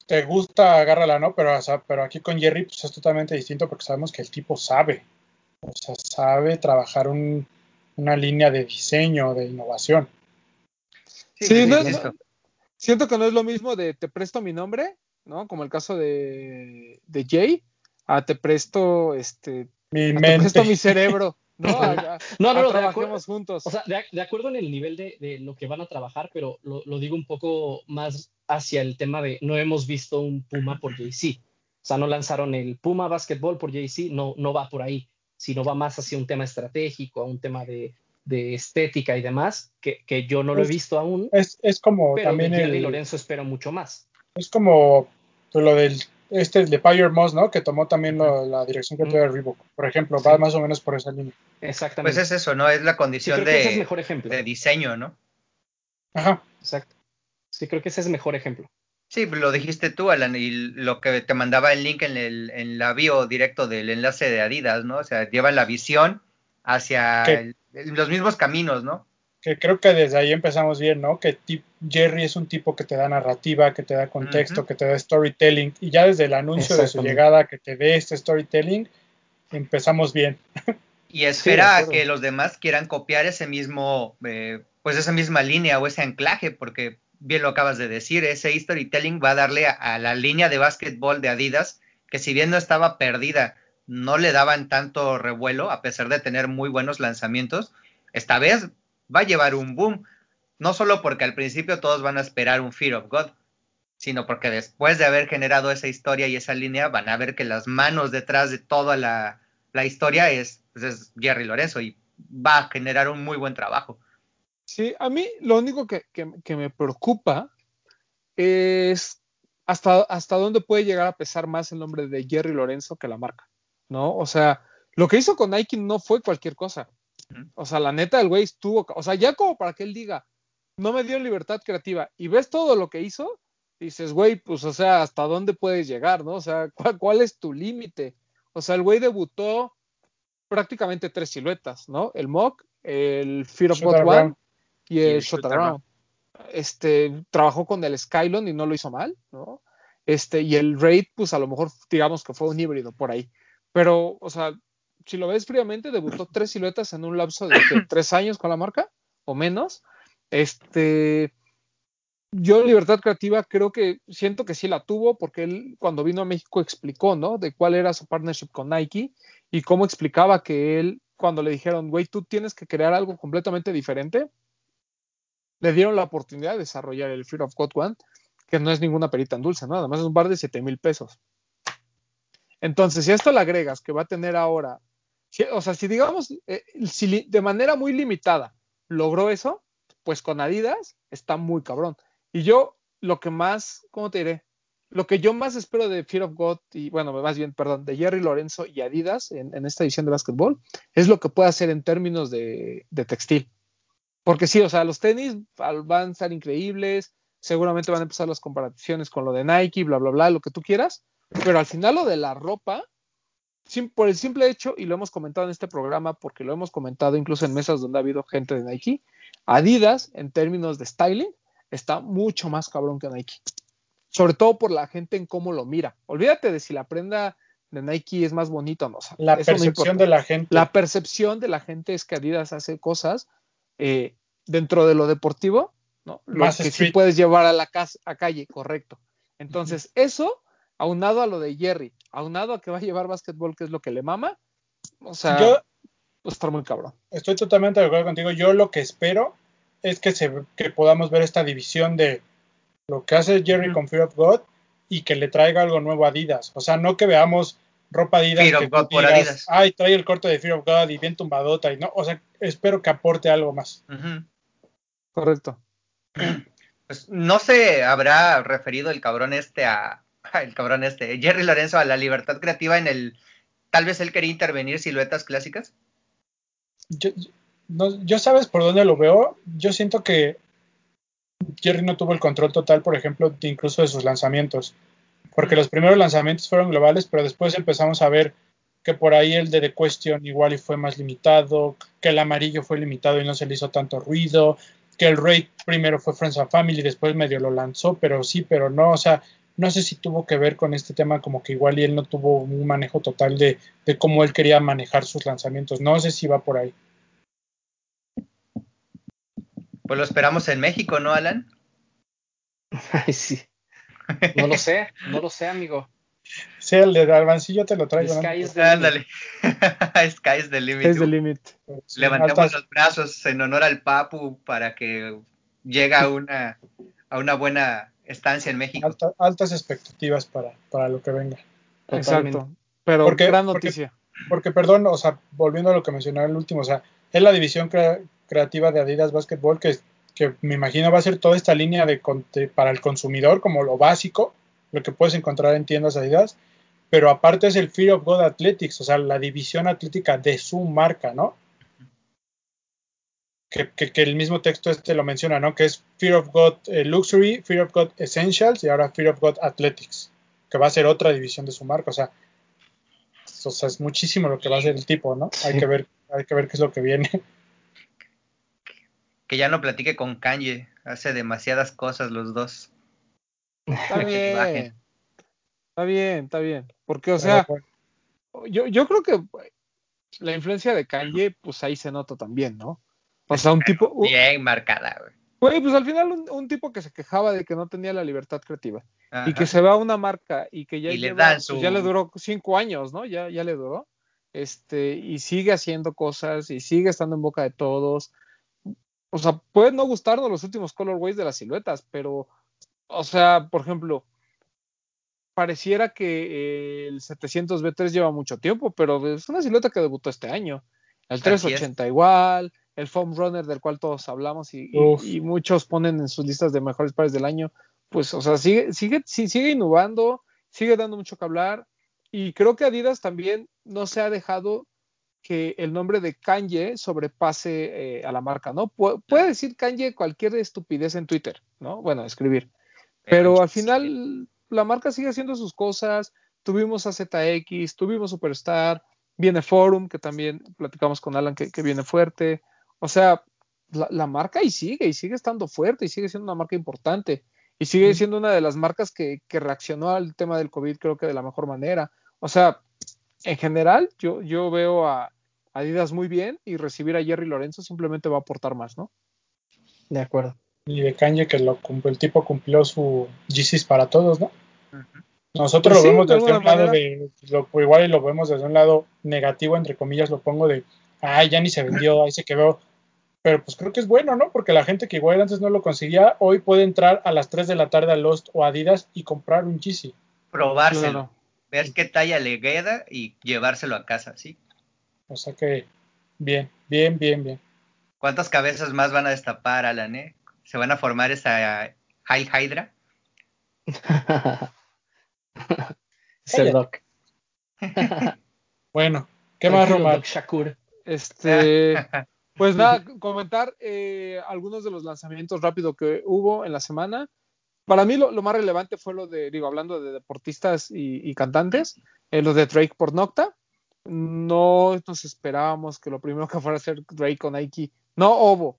Te gusta, agárrala, ¿no? Pero, o sea, pero aquí con Jerry pues, es totalmente distinto porque sabemos que el tipo sabe. O sea, sabe trabajar un, una línea de diseño, de innovación. Sí, sí no es, siento que no es lo mismo de te presto mi nombre, ¿no? Como el caso de, de Jay, a te presto este mi mente. te presto mi cerebro. No, a, no, no, a no trabajemos juntos. O sea, de, de, acuerdo en el nivel de, de, lo que van a trabajar, pero lo, lo, digo un poco más hacia el tema de no hemos visto un Puma por Jay-Z. O sea, no lanzaron el Puma Basketball por Jay-Z, no, no va por ahí, sino va más hacia un tema estratégico, a un tema de, de estética y demás, que, que yo no lo he visto aún, Es, es como pero también de el, Lorenzo espero mucho más. es como pues, lo del este de Pyre Moss, ¿no? Que tomó también lo- la dirección que Ujú. tuvo Reebok. Por ejemplo, Sí. va más o menos por esa línea. Pues Exactamente. es eso, ¿no? Es la condición ese es de, mejor ejemplo. de diseño, ¿no? Ajá. Exacto. Sí, creo que ese es mejor ejemplo. Sí, lo dijiste tú, Alan, y lo que te mandaba el link en, el, en la bio directo del enlace de Adidas, ¿no? O sea, llevan la visión hacia ¿Qué? el- los mismos caminos, ¿no? Que creo que desde ahí empezamos bien, ¿no? Que Jerry es un tipo que te da narrativa, que te da contexto, que te da storytelling. Y ya desde el anuncio de su llegada, que te dé este storytelling, empezamos bien. Y espera a que los demás quieran copiar ese mismo, eh, pues esa misma línea o ese anclaje, porque bien lo acabas de decir, ese storytelling va a darle a, la línea de básquetbol de Adidas, que si bien no estaba perdida, no le daban tanto revuelo, a pesar de tener muy buenos lanzamientos, esta vez va a llevar un boom, no solo porque al principio todos van a esperar un Fear of God, sino porque después de haber generado esa historia y esa línea, van a ver que las manos detrás de toda la, la historia es, pues es Jerry Lorenzo y va a generar un muy buen trabajo. Sí, a mí lo único que, que- que me preocupa es hasta, hasta dónde puede llegar a pesar más el nombre de Jerry Lorenzo que la marca, ¿no? O sea, lo que hizo con Nike no fue cualquier cosa. O sea, la neta, el güey estuvo, o sea, ya como para que él diga, no me dio libertad creativa y ves todo lo que hizo, dices, güey, pues, o sea, ¿hasta dónde puedes llegar, no? O sea, ¿cuál, cuál es tu límite? O sea, el güey debutó prácticamente tres siluetas, ¿no? El Mock, el Fear of God One. Y Y el el Shot Shot Around. Este, trabajó con el Skylon y no lo hizo mal, ¿no? Este, y el Raid, pues a lo mejor digamos que fue un híbrido por ahí. Pero, o sea, si lo ves fríamente, debutó tres siluetas en un lapso de ¿qué? tres años con la marca o menos. Este, yo libertad creativa creo que siento que sí la tuvo porque él cuando vino a México explicó, ¿no? De cuál era su partnership con Nike y cómo explicaba que él cuando le dijeron, güey, tú tienes que crear algo completamente diferente, le dieron la oportunidad de desarrollar el Fear of God One, que no es ninguna perita en dulce, ¿no? Además es un bar de 7 mil pesos. Entonces, si esto le agregas que va a tener ahora, o sea, si digamos, eh, si de manera muy limitada logró eso, pues con Adidas está muy cabrón. Y yo lo que más, ¿cómo te diré? Lo que yo más espero de Fear of God y, bueno, más bien, perdón, de Jerry Lorenzo y Adidas en, en esta edición de básquetbol, es lo que puede hacer en términos de, de textil. Porque sí, o sea, los tenis van a estar increíbles, seguramente van a empezar las comparaciones con lo de Nike, bla, bla, bla, lo que tú quieras, pero al final lo de la ropa, por el simple hecho, y lo hemos comentado en este programa, porque lo hemos comentado incluso en mesas donde ha habido gente de Nike, Adidas, en términos de styling, está mucho más cabrón que Nike. Sobre todo por la gente en cómo lo mira. Olvídate de si la prenda de Nike es más bonita o no. o sea, La no percepción de la gente. La percepción de la gente es que Adidas hace cosas eh, dentro de lo deportivo, ¿no? Lo Más que sí street. puedes llevar a la casa, a calle, correcto. Entonces, eso, aunado a lo de Jerry, aunado a que va a llevar básquetbol, que es lo que le mama, o sea, Yo pues está muy cabrón. estoy totalmente de acuerdo contigo. Yo lo que espero es que, se, que podamos ver esta división de lo que hace Jerry con Fear of God y que le traiga algo nuevo a Adidas. O sea, no que veamos ropa Adidas Fear que of God tú por digas, Adidas. ay, trae el corte de Fear of God y bien tumbadota y no, o sea, espero que aporte algo más. Correcto. Pues no se habrá referido el cabrón este a. El cabrón este, Jerry Lorenzo a la libertad creativa en el. Tal vez él quería intervenir siluetas clásicas. Yo, no, yo sabes por dónde lo veo. Yo siento que Jerry no tuvo el control total, por ejemplo, de incluso de sus lanzamientos. Porque los primeros lanzamientos fueron globales, pero después empezamos a ver que por ahí el de The Question igual y fue más limitado, que el amarillo fue limitado y no se le hizo tanto ruido, que el Raid primero fue Friends and Family, después medio lo lanzó, pero sí, pero no, o sea, no sé si tuvo que ver con este tema como que igual y él no tuvo un manejo total de, de cómo él quería manejar sus lanzamientos, no sé si va por ahí. Pues lo esperamos en México, ¿no, Alan? Ay, sí. No lo sé, no lo sé, amigo. Sí, el de Albancillo te lo traigo. The ¿no? sky is the limit. Ándale. Sky is the limit. Sí, Levantemos altas- los brazos en honor al Papu para que llegue a una, a una buena estancia en México. alta- altas expectativas para, para lo que venga. Totalmente. Exacto. Pero Porque- gran porque- noticia. Porque, perdón, o sea, volviendo a lo que mencionaba el último, o sea, es la división crea- creativa de Adidas Basketball que, que me imagino va a ser toda esta línea de, de- para el consumidor, como lo básico, lo que puedes encontrar en tiendas Adidas, pero aparte es el Fear of God Athletics, o sea, la división atlética de su marca, ¿no? Que, que- que el mismo texto este lo menciona, ¿no? Que es Fear of God eh, Luxury, Fear of God Essentials y ahora Fear of God Athletics, que va a ser otra división de su marca, o sea, o sea, es muchísimo lo que va a hacer el tipo, ¿no? Hay que ver, hay que ver qué es lo que viene. Que ya no platique con Kanye. Hace demasiadas cosas los dos. Está bien. Está bien, está bien. Porque, o sea, bueno, yo, yo creo que la influencia de Kanye, pues ahí se nota también, ¿no? O sea, un tipo, Bien marcada, güey. güey, pues al final un, un tipo que se quejaba de que no tenía la libertad creativa y que se va a una marca y que ya Y le pues, su- ya le duró cinco años, ¿no? Ya, ya le duró. Este, y sigue haciendo cosas y sigue estando en boca de todos. O sea, puede no gustarnos los últimos colorways de las siluetas, pero, o sea, por ejemplo, pareciera que eh, el 700B3 lleva mucho tiempo, pero es una silueta que debutó este año. El Así es. 380 igual, el Foam Runner del cual todos hablamos y, y- muchos ponen en sus listas de mejores pares del año, pues, o sea, sigue, sigue, sigue innovando, sigue dando mucho que hablar y creo que Adidas también no se ha dejado que el nombre de Kanye sobrepase eh, a la marca, ¿no? Pu- puede decir Kanye cualquier estupidez en Twitter, ¿no? Bueno, escribir. Pero al final la marca sigue haciendo sus cosas. Tuvimos a ZX, tuvimos Superstar, viene Forum, que también platicamos con Alan que, que viene fuerte. O sea, la, la marca y sigue, y sigue estando fuerte, y sigue siendo una marca importante. Y sigue siendo una de las marcas que, que reaccionó al tema del COVID, creo que de la mejor manera. O sea, en general, yo, yo veo a Adidas muy bien y recibir a Jerry Lorenzo simplemente va a aportar más, ¿no? De acuerdo. y de Kanye que lo cumplió, el tipo cumplió su GCs para todos, ¿no? Nosotros Pues lo vemos de desde un lado de, lo, igual y lo vemos desde un lado negativo, entre comillas, lo pongo de, ay, ya ni se vendió, ahí se quedó. Pero pues creo que es bueno, ¿no? Porque la gente que igual antes no lo conseguía, hoy puede entrar a las 3 de la tarde a Lost o Adidas y comprar un GC. Probárselo. Ver qué talla le queda y llevárselo a casa, ¿sí? O sea que, bien, bien, bien, bien. ¿Cuántas cabezas más van a destapar, Alan, eh? ¿Se van a formar esa Hail Hydra? es el Doc. Bueno, ¿qué más, Román? Doc Shakur. Este, Pues nada, comentar eh, algunos de los lanzamientos rápido que hubo en la semana. Para mí lo, más relevante fue lo de, digo, hablando de deportistas y, y cantantes, eh, lo de Drake por Nocta. No nos esperábamos que lo primero que fuera a hacer Drake con Nike, no Ovo,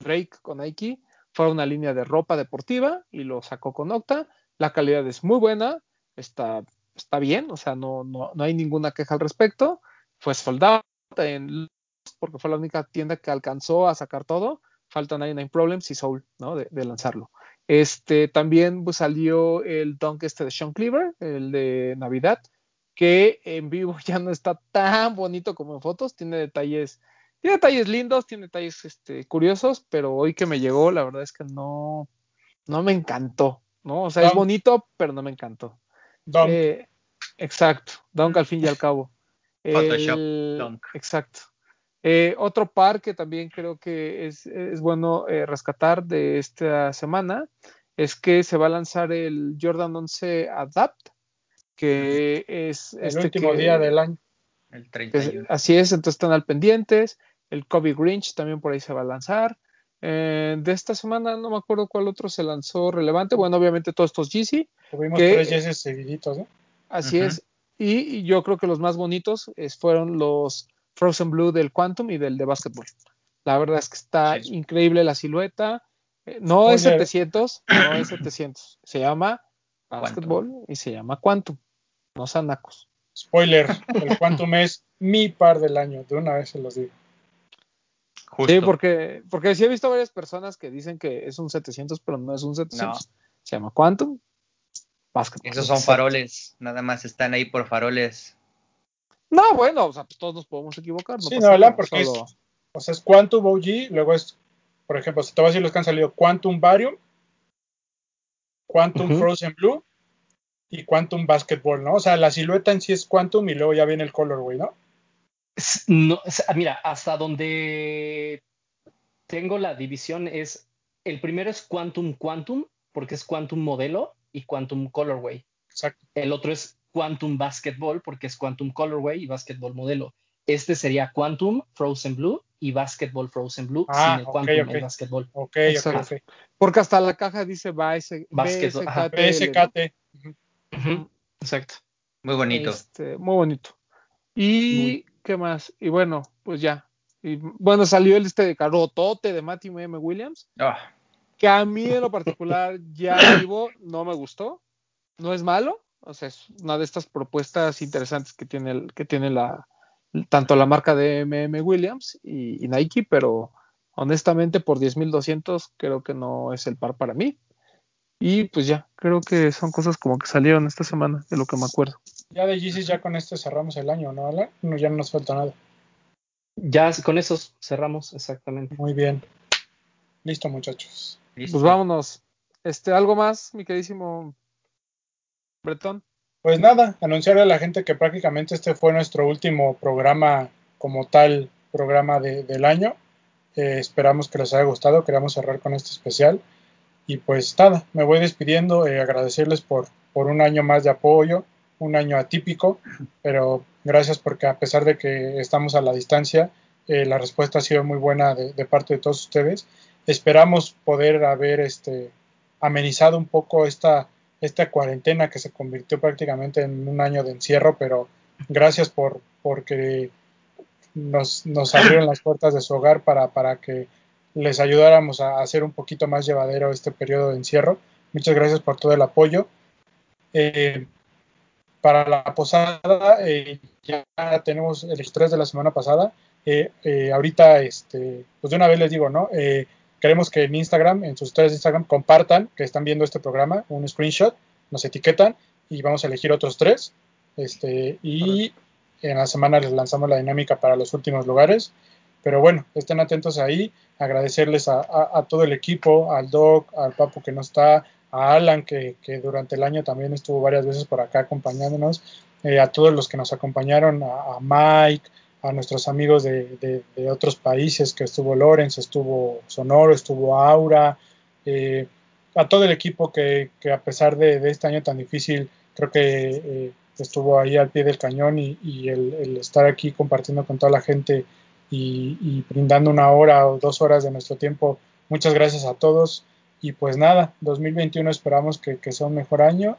Drake con Nike, fuera una línea de ropa deportiva y lo sacó con Nocta. La calidad es muy buena, está, está bien, o sea, no, no, no hay ninguna queja al respecto. Fue soldado en porque fue la única tienda que alcanzó a sacar todo. Falta 99 Problems y Soul, ¿no? De, de lanzarlo. Este, también pues, salió el Dunk este de Sean Cleaver, el de Navidad, que en vivo ya no está tan bonito como en fotos, tiene detalles, tiene detalles lindos, tiene detalles este, curiosos, pero hoy que me llegó, la verdad es que no, no me encantó, ¿no? O sea, es bonito, pero no me encantó. Dunk. Eh, exacto, Dunk al fin y al cabo. Photoshop, El- Dunk. Exacto. Eh, otro par que también creo que es, es bueno eh, rescatar de esta semana es que se va a lanzar el Jordan 11 Adapt, que es el este último que- día del año. El que es- 31. así es, entonces están al pendientes. El Kobe Grinch también por ahí se va a lanzar. Eh, de esta semana no me acuerdo cuál otro se lanzó relevante. Bueno, obviamente todos estos GC, Tuvimos ¿Qué? tres yeses seguiditos, ¿no? Así es. Y, y yo creo que los más bonitos es- fueron los Frozen Blue del Quantum y del de Basketball. La verdad es que está Sí. increíble la silueta. Eh, no es Spoiler. 700, no es 700. Se llama Basketball y se llama Quantum. No sean nacos. Spoiler, el Quantum es mi par del año, de una vez se los digo. Justo. Sí, porque, porque sí he visto varias personas que dicen que es un 700, pero no es un 700. Se llama Quantum Basketball. Esos son faroles. Nada más están ahí por faroles. No, bueno, o sea, pues todos nos podemos equivocar. No Sí, no, ¿verdad? nada, Porque es- O sea, es Quantum OG, luego es, por ejemplo, si te voy a decir los que han salido, Quantum Barium, Quantum. Frozen Blue y Quantum Basketball, ¿no? O sea, la silueta en sí es Quantum y luego ya viene el colorway, ¿no? No, mira, hasta donde tengo la división es, el primero es Quantum Quantum, porque es Quantum Modelo y Quantum Colorway. Exacto. El otro es Quantum Basketball, porque es Quantum Colorway y Basketball Modelo. Este sería Quantum Frozen Blue y Basketball Frozen Blue Ah, sin el ok, Quantum ok. el Basketball. Ok, ok, Exacto. ok. Porque hasta la caja dice. BSKT. Ujú. Ujú, Exacto. Muy bonito. Este, muy bonito. Y Muy. qué más, y bueno, pues ya. Y, bueno, salió el este de Carotote de Matty M. Williams, Ah, que a mí en lo particular ya vivo no me gustó. No es malo, o sea, es una de estas propuestas interesantes que tiene, el- que tiene la, tanto la marca de MM Williams y, y Nike, pero honestamente por 10.200 creo que no es el par para mí. Y pues ya, creo que son cosas como que salieron esta semana, de lo que me acuerdo. Ya de Yeezys ya con este cerramos el año, ¿no, Alan? No, ya no nos falta nada. Ya con esos cerramos, exactamente. Muy bien. Listo, muchachos. listo. Pues vámonos. Este, algo más, mi queridísimo Bretón. Pues nada, anunciarle a la gente que prácticamente este fue nuestro último programa como tal, programa de- del año. Eh, esperamos que les haya gustado, queremos cerrar con este especial. Y pues nada, me voy despidiendo, eh, agradecerles por, por un año más de apoyo, un año atípico, pero gracias porque a pesar de que estamos a la distancia, eh, la respuesta ha sido muy buena de, de parte de todos ustedes. Esperamos poder haber este, amenizado un poco esta, esta cuarentena que se convirtió prácticamente en un año de encierro, pero gracias por porque nos, nos abrieron las puertas de su hogar para, para que les ayudáramos a hacer un poquito más llevadero este periodo de encierro. Muchas gracias por todo el apoyo. Eh, para la posada, eh, ya tenemos el estrés de la semana pasada. Eh, eh, ahorita, este, pues de una vez les digo, ¿no? Queremos que en Instagram, en sus historias de Instagram, compartan que están viendo este programa, un screenshot, nos etiquetan y vamos a elegir otros tres. Este, y en la semana les lanzamos la dinámica para los últimos lugares. Pero bueno, estén atentos ahí. Agradecerles a, a, a todo el equipo, al Doc, al Papu que no está, a Alan que, que durante el año también estuvo varias veces por acá acompañándonos, eh, a todos los que nos acompañaron, a, a Mike, a nuestros amigos de, de, otros países, que estuvo Lorenz, estuvo Sonoro, estuvo Aura, eh, a todo el equipo que, que a pesar de, de, este año tan difícil, creo que eh, estuvo ahí al pie del cañón y, y el, el, estar aquí compartiendo con toda la gente y, y, brindando una hora o dos horas de nuestro tiempo. Muchas gracias a todos y pues nada, 2021 esperamos que, que sea un mejor año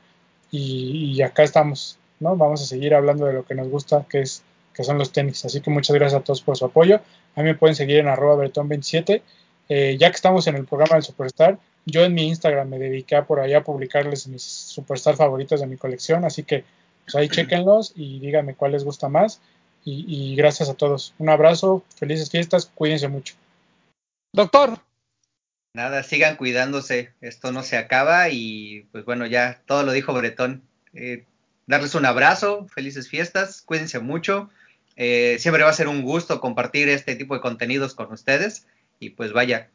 y, y acá estamos, ¿no? Vamos a seguir hablando de lo que nos gusta, que es que son los tenis. Así que muchas gracias a todos por su apoyo. A mí me pueden seguir en arroba bertón27. Eh, ya que estamos en el programa del Superstar, yo en mi Instagram me dediqué a por ahí a publicarles mis Superstar favoritos de mi colección. Así que pues ahí chequenlos y díganme cuál les gusta más. Y, y gracias a todos. Un abrazo, felices fiestas, cuídense mucho. Doctor. Nada, sigan cuidándose. Esto no se acaba y pues bueno, ya todo lo dijo Bretón. Eh, darles un abrazo, felices fiestas, cuídense mucho. Eh, siempre va a ser un gusto compartir este tipo de contenidos con ustedes. Y pues vaya,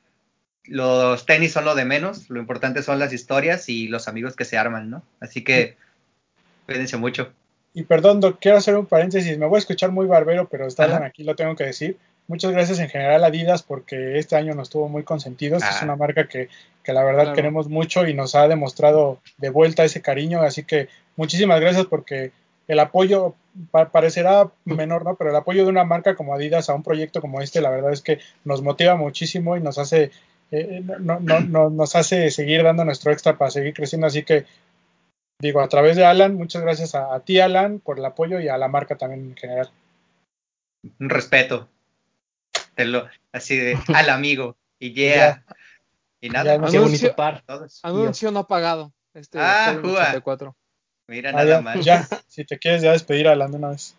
los tenis son lo de menos, lo importante son las historias y los amigos que se arman, ¿no? Así que cuídense mucho. Y perdón, Doc, quiero hacer un paréntesis, me voy a escuchar muy barbero, pero están aquí, lo tengo que decir. Muchas gracias en general a Adidas porque este año nos tuvo muy consentidos. Ah. Es una marca que, que la verdad claro. queremos mucho y nos ha demostrado de vuelta ese cariño. Así que muchísimas gracias porque el apoyo pa parecerá menor, ¿no? Pero el apoyo de una marca como Adidas a un proyecto como este, la verdad es que nos motiva muchísimo y nos hace, eh, no, no, no, nos hace seguir dando nuestro extra para seguir creciendo. Así que, digo, a través de Alan, muchas gracias a, a ti, Alan, por el apoyo y a la marca también en general. Un respeto. Te lo, así de al amigo. Y yeah. Ya. Y nada. Bonito par. Anuncio no pagado. Este Ah, Halloween Jua. 84. Mira, Ah, nada ya, más. ya, si te quieres ya despedir, Alan, de una vez.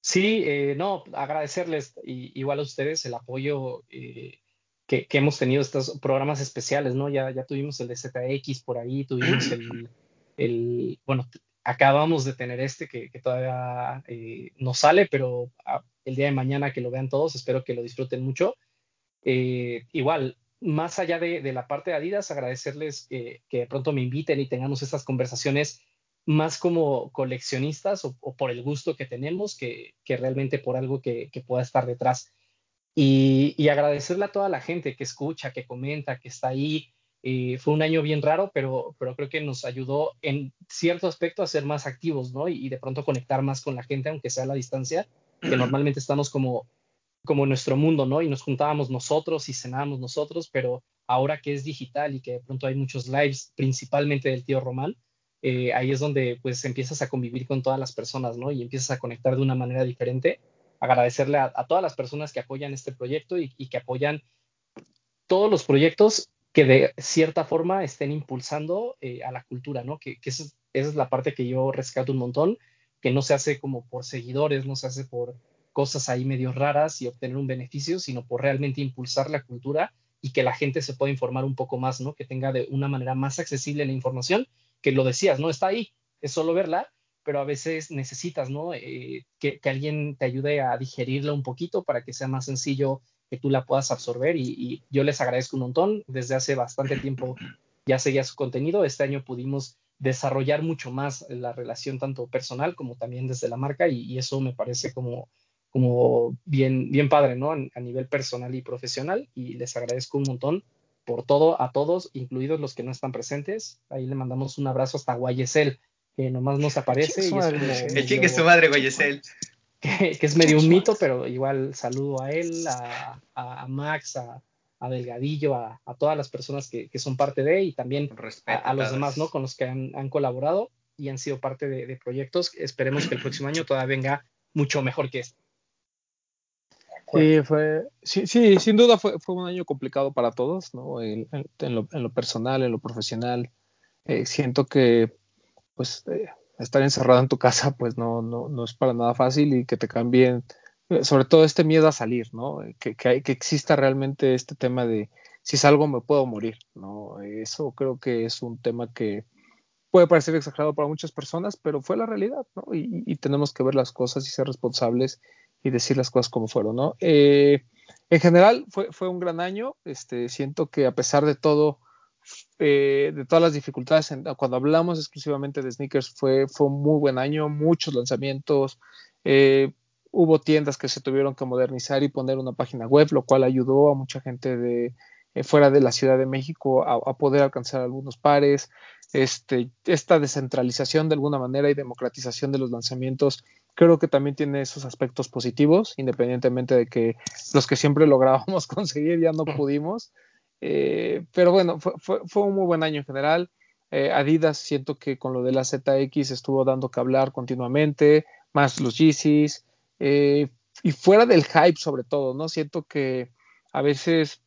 Sí, eh, no, agradecerles y, igual a ustedes el apoyo eh, que, que, hemos tenido estos programas especiales, ¿no? Ya, ya tuvimos el de ZX por ahí, tuvimos el, el bueno, acabamos de tener este que, que todavía eh, no sale, pero a, el día de mañana que lo vean todos, espero que lo disfruten mucho. Eh, igual, más allá de, de, la parte de Adidas, agradecerles que, que de pronto me inviten y tengamos estas conversaciones más como coleccionistas o, por el gusto que tenemos que, realmente por algo que, pueda estar detrás. Y, agradecerle a toda la gente que escucha, que comenta, que está ahí. Eh, fue un año bien raro, pero, pero creo que nos ayudó en cierto aspecto a ser más activos, ¿no? Y, de pronto conectar más con la gente, aunque sea a la distancia, que normalmente estamos como, como en nuestro mundo, ¿no? Y nos juntábamos nosotros y cenábamos nosotros, pero ahora que es digital y que de pronto hay muchos lives, principalmente del tío Román, eh, ahí es donde pues empiezas a convivir con todas las personas, ¿no? Y empiezas a conectar de una manera diferente. Agradecerle a, todas las personas que apoyan este proyecto y, que apoyan todos los proyectos que de cierta forma estén impulsando eh, a la cultura, ¿no? Que, esa, es, la parte que yo rescato un montón, que no se hace como por seguidores, no se hace por cosas ahí medio raras y obtener un beneficio, sino por realmente impulsar la cultura y que la gente se pueda informar un poco más, ¿no? Que tenga de una manera más accesible la información que lo decías, ¿no? Está ahí, es solo verla, pero a veces necesitas, ¿no? Eh, que, alguien te ayude a digerirla un poquito para que sea más sencillo que tú la puedas absorber y, yo les agradezco un montón. Desde hace bastante tiempo ya seguía su contenido. Este año pudimos desarrollar mucho más la relación tanto personal como también desde la marca y, eso me parece como, como bien, bien padre, ¿no? A nivel personal y profesional y les agradezco un montón por todo a todos, incluidos los que no están presentes. Ahí le mandamos un abrazo hasta Guayesel, que nomás nos aparece. Y el chingue su madre, Guayesel. Que, es medio un mito, pero igual saludo a él, a, Max, a, Delgadillo, a, todas las personas que, son parte de y también a, los demás, ¿no? Con los que han, colaborado y han sido parte de, de proyectos. Esperemos que el próximo año todavía venga mucho mejor que este. Sí, fue, sí, sí, sin duda fue, fue un año complicado para todos, ¿no? en, lo, en, lo, personal, en lo profesional. Eh, siento que, pues, eh, estar encerrado en tu casa, pues, no, no, no es para nada fácil y que te cambien, eh, sobre todo este miedo a salir, ¿no? Que, que, hay, que exista realmente este tema de si salgo me puedo morir, ¿no? Eso creo que es un tema que puede parecer exagerado para muchas personas, pero fue la realidad, ¿no? Y, y tenemos que ver las cosas y ser responsables y decir las cosas como fueron, ¿no? Eh, en general fue, fue un gran año, este, siento que a pesar de todo, eh, de todas las dificultades, cuando hablamos exclusivamente de sneakers, fue, fue un muy buen año, muchos lanzamientos, eh, hubo tiendas que se tuvieron que modernizar y poner una página web, lo cual ayudó a mucha gente de fuera de la Ciudad de México a, poder alcanzar algunos pares. Este, esta descentralización de alguna manera y democratización de los lanzamientos creo que también tiene esos aspectos positivos, independientemente de que los que siempre lográbamos conseguir ya no pudimos. Eh, pero bueno, fue, fue, un muy buen año en general. Eh, Adidas siento que con lo de la ZX estuvo dando que hablar continuamente, más los Yeezys, eh, y fuera del hype sobre todo, ¿no? Siento que a veces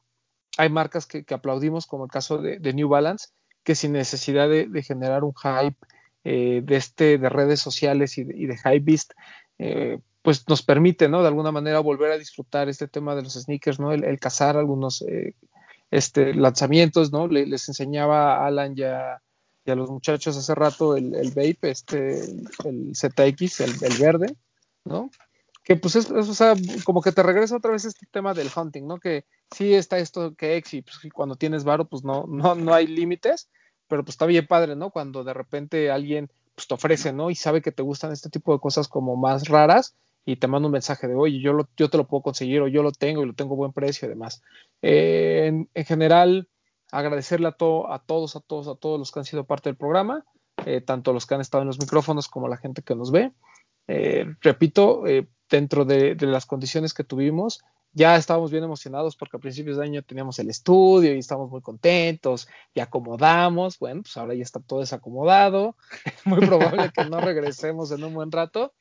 hay marcas que, que aplaudimos, como el caso de, de, New Balance, que sin necesidad de, generar un hype eh, de este de redes sociales y de, y de Hypebeast, eh, pues nos permite, ¿no? De alguna manera volver a disfrutar este tema de los sneakers, ¿no? El, cazar algunos eh, este, lanzamientos, ¿no? les enseñaba a Alan ya y a los muchachos hace rato el, el vape, este, el, ZX, el, el, verde, ¿no? Que pues es, o sea, como que te regresa otra vez este tema del hunting, ¿no? Que sí está esto que y pues, cuando tienes varo, pues no, no, no hay límites, pero pues está bien padre, ¿no? Cuando de repente alguien pues, te ofrece, ¿no? Y sabe que te gustan este tipo de cosas como más raras y te manda un mensaje de, oye, yo, lo, yo te lo puedo conseguir o yo lo tengo y lo tengo buen precio y demás. Eh, en, general, agradecerle a, todo, a todos, a todos, a todos los que han sido parte del programa, eh, tanto los que han estado en los micrófonos como la gente que nos ve. Eh, repito, dentro de, de, las condiciones que tuvimos, ya estábamos bien emocionados porque a principios de año teníamos el estudio y estábamos muy contentos y acomodamos. Bueno, pues ahora ya está todo desacomodado. Es muy probable que no regresemos en un buen rato.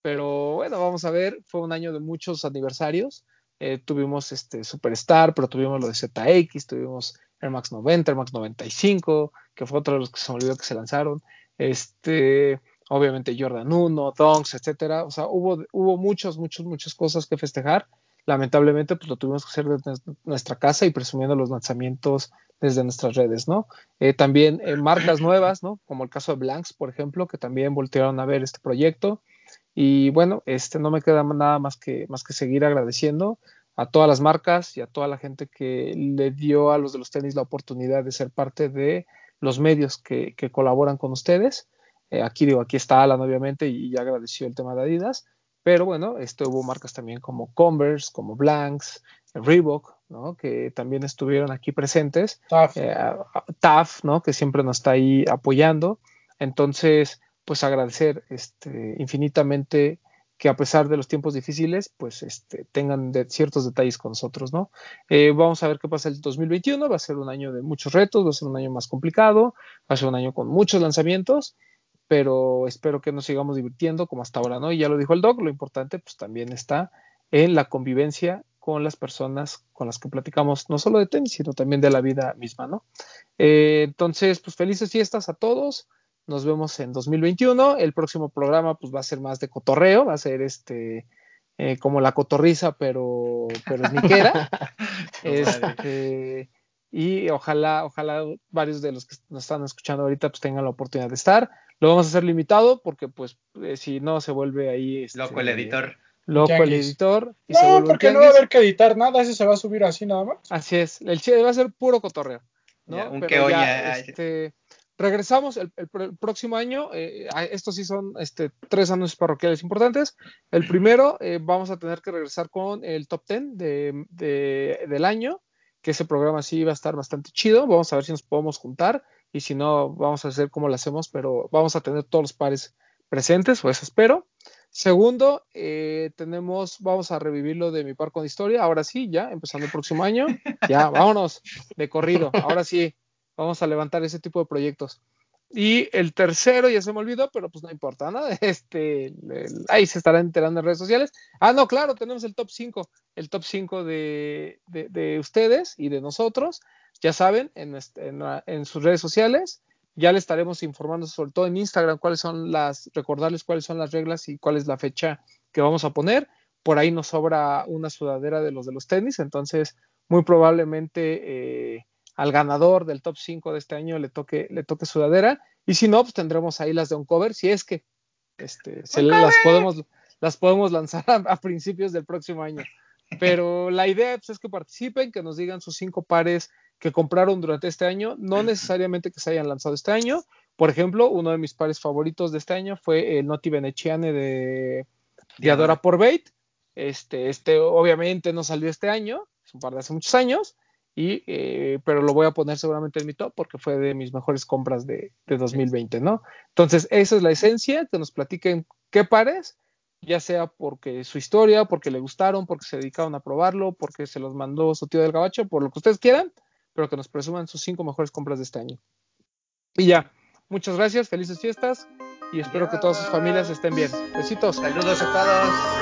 Pero bueno, vamos a ver. Fue un año de muchos aniversarios. Eh, tuvimos este Superstar, pero tuvimos lo de ZX, tuvimos Air Max 90, Air Max 95, que fue otro de los que se me olvidó que se lanzaron. Este, obviamente Jordan 1, Donks, etcétera. O sea, hubo, hubo muchas, muchas, muchas cosas que festejar lamentablemente pues lo tuvimos que hacer desde nuestra casa y presumiendo los lanzamientos desde nuestras redes, ¿no? Eh, también eh, marcas nuevas, ¿no? Como el caso de Blanks, por ejemplo, que también voltearon a ver este proyecto. Y bueno, este no me queda nada más que, más que seguir agradeciendo a todas las marcas y a toda la gente que le dio a los de los tenis la oportunidad de ser parte de los medios que, que colaboran con ustedes. Eh, aquí digo, aquí está Alan obviamente y ya agradeció el tema de Adidas, pero bueno, este, hubo marcas también como Converse, como Blanks, Reebok, ¿no? que también estuvieron aquí presentes, Taf. eh, TAF, ¿no? que siempre nos está ahí apoyando. Entonces, pues agradecer este, infinitamente que a pesar de los tiempos difíciles, pues este, tengan de ciertos detalles con nosotros, ¿no? Eh, vamos a ver qué pasa el 2021, va a ser un año de muchos retos, va a ser un año más complicado, va a ser un año con muchos lanzamientos, pero espero que nos sigamos divirtiendo como hasta ahora, ¿no? Y ya lo dijo el doc, lo importante pues también está en la convivencia con las personas con las que platicamos, no solo de tenis, sino también de la vida misma, ¿no? Eh, entonces, pues felices fiestas a todos. Nos vemos en 2021. El próximo programa pues va a ser más de cotorreo, va a ser este eh, como la cotorriza, pero pero niquera. este, y ojalá, ojalá varios de los que nos están escuchando ahorita pues tengan la oportunidad de estar. Lo vamos a hacer limitado porque pues eh, si no se vuelve ahí este, Loco el editor. Loco el editor y se No, vuelve porque no va a haber que editar nada, ese se va a subir así nada más. Así es, el chile va a ser puro cotorreo. ¿no? Ya, un Pero que ya, este, regresamos el, el pr- el próximo año. eh, estos sí son este, tres anuncios parroquiales importantes. El primero, eh, vamos a tener que regresar con el top 10 de, de- del año, que ese programa sí va a estar bastante chido. Vamos a ver si nos podemos juntar y si no, vamos a hacer cómo lo hacemos, pero vamos a tener todos los pares presentes, o eso espero. Segundo, eh, tenemos, vamos a revivir lo de mi par con historia. Ahora sí, ya, empezando el próximo año. Ya, vámonos de corrido. Ahora sí, vamos a levantar ese tipo de proyectos. Y el tercero, ya se me olvidó, pero pues no importa, ¿no? Este, ahí se estarán enterando en redes sociales. Ah, no, claro, tenemos el top 5, el top 5 de, de, de ustedes y de nosotros. Ya saben, en, este- en, en sus redes sociales. Ya le estaremos informando, sobre todo en Instagram, cuáles son las, recordarles cuáles son las reglas y cuál es la fecha que vamos a poner. Por ahí nos sobra una sudadera de los de los tenis, entonces muy probablemente eh, al ganador del top 5 de este año le toque, le toque sudadera. Y si no, pues tendremos ahí las de Uncover, si es que este, se las podemos, las podemos lanzar a, a principios del próximo año. Pero la idea pues, es que participen, que nos digan sus cinco pares que compraron durante este año, no necesariamente que se hayan lanzado este año. Por ejemplo, uno de mis pares favoritos de este año fue el Noti Veneciane de, de Adora por Bait. Este, este obviamente no salió este año, es un par de hace muchos años, y, eh, pero lo voy a poner seguramente en mi top porque fue de mis mejores compras de, de 2020, ¿no? Entonces, esa es la esencia, que nos platiquen qué pares, ya sea porque su historia, porque le gustaron, porque se dedicaron a probarlo, porque se los mandó su tío del gabacho, por lo que ustedes quieran, pero que nos presuman sus cinco mejores compras de este año. Y ya, muchas gracias, felices fiestas y espero que todas sus familias estén bien. Besitos. Saludos a todos.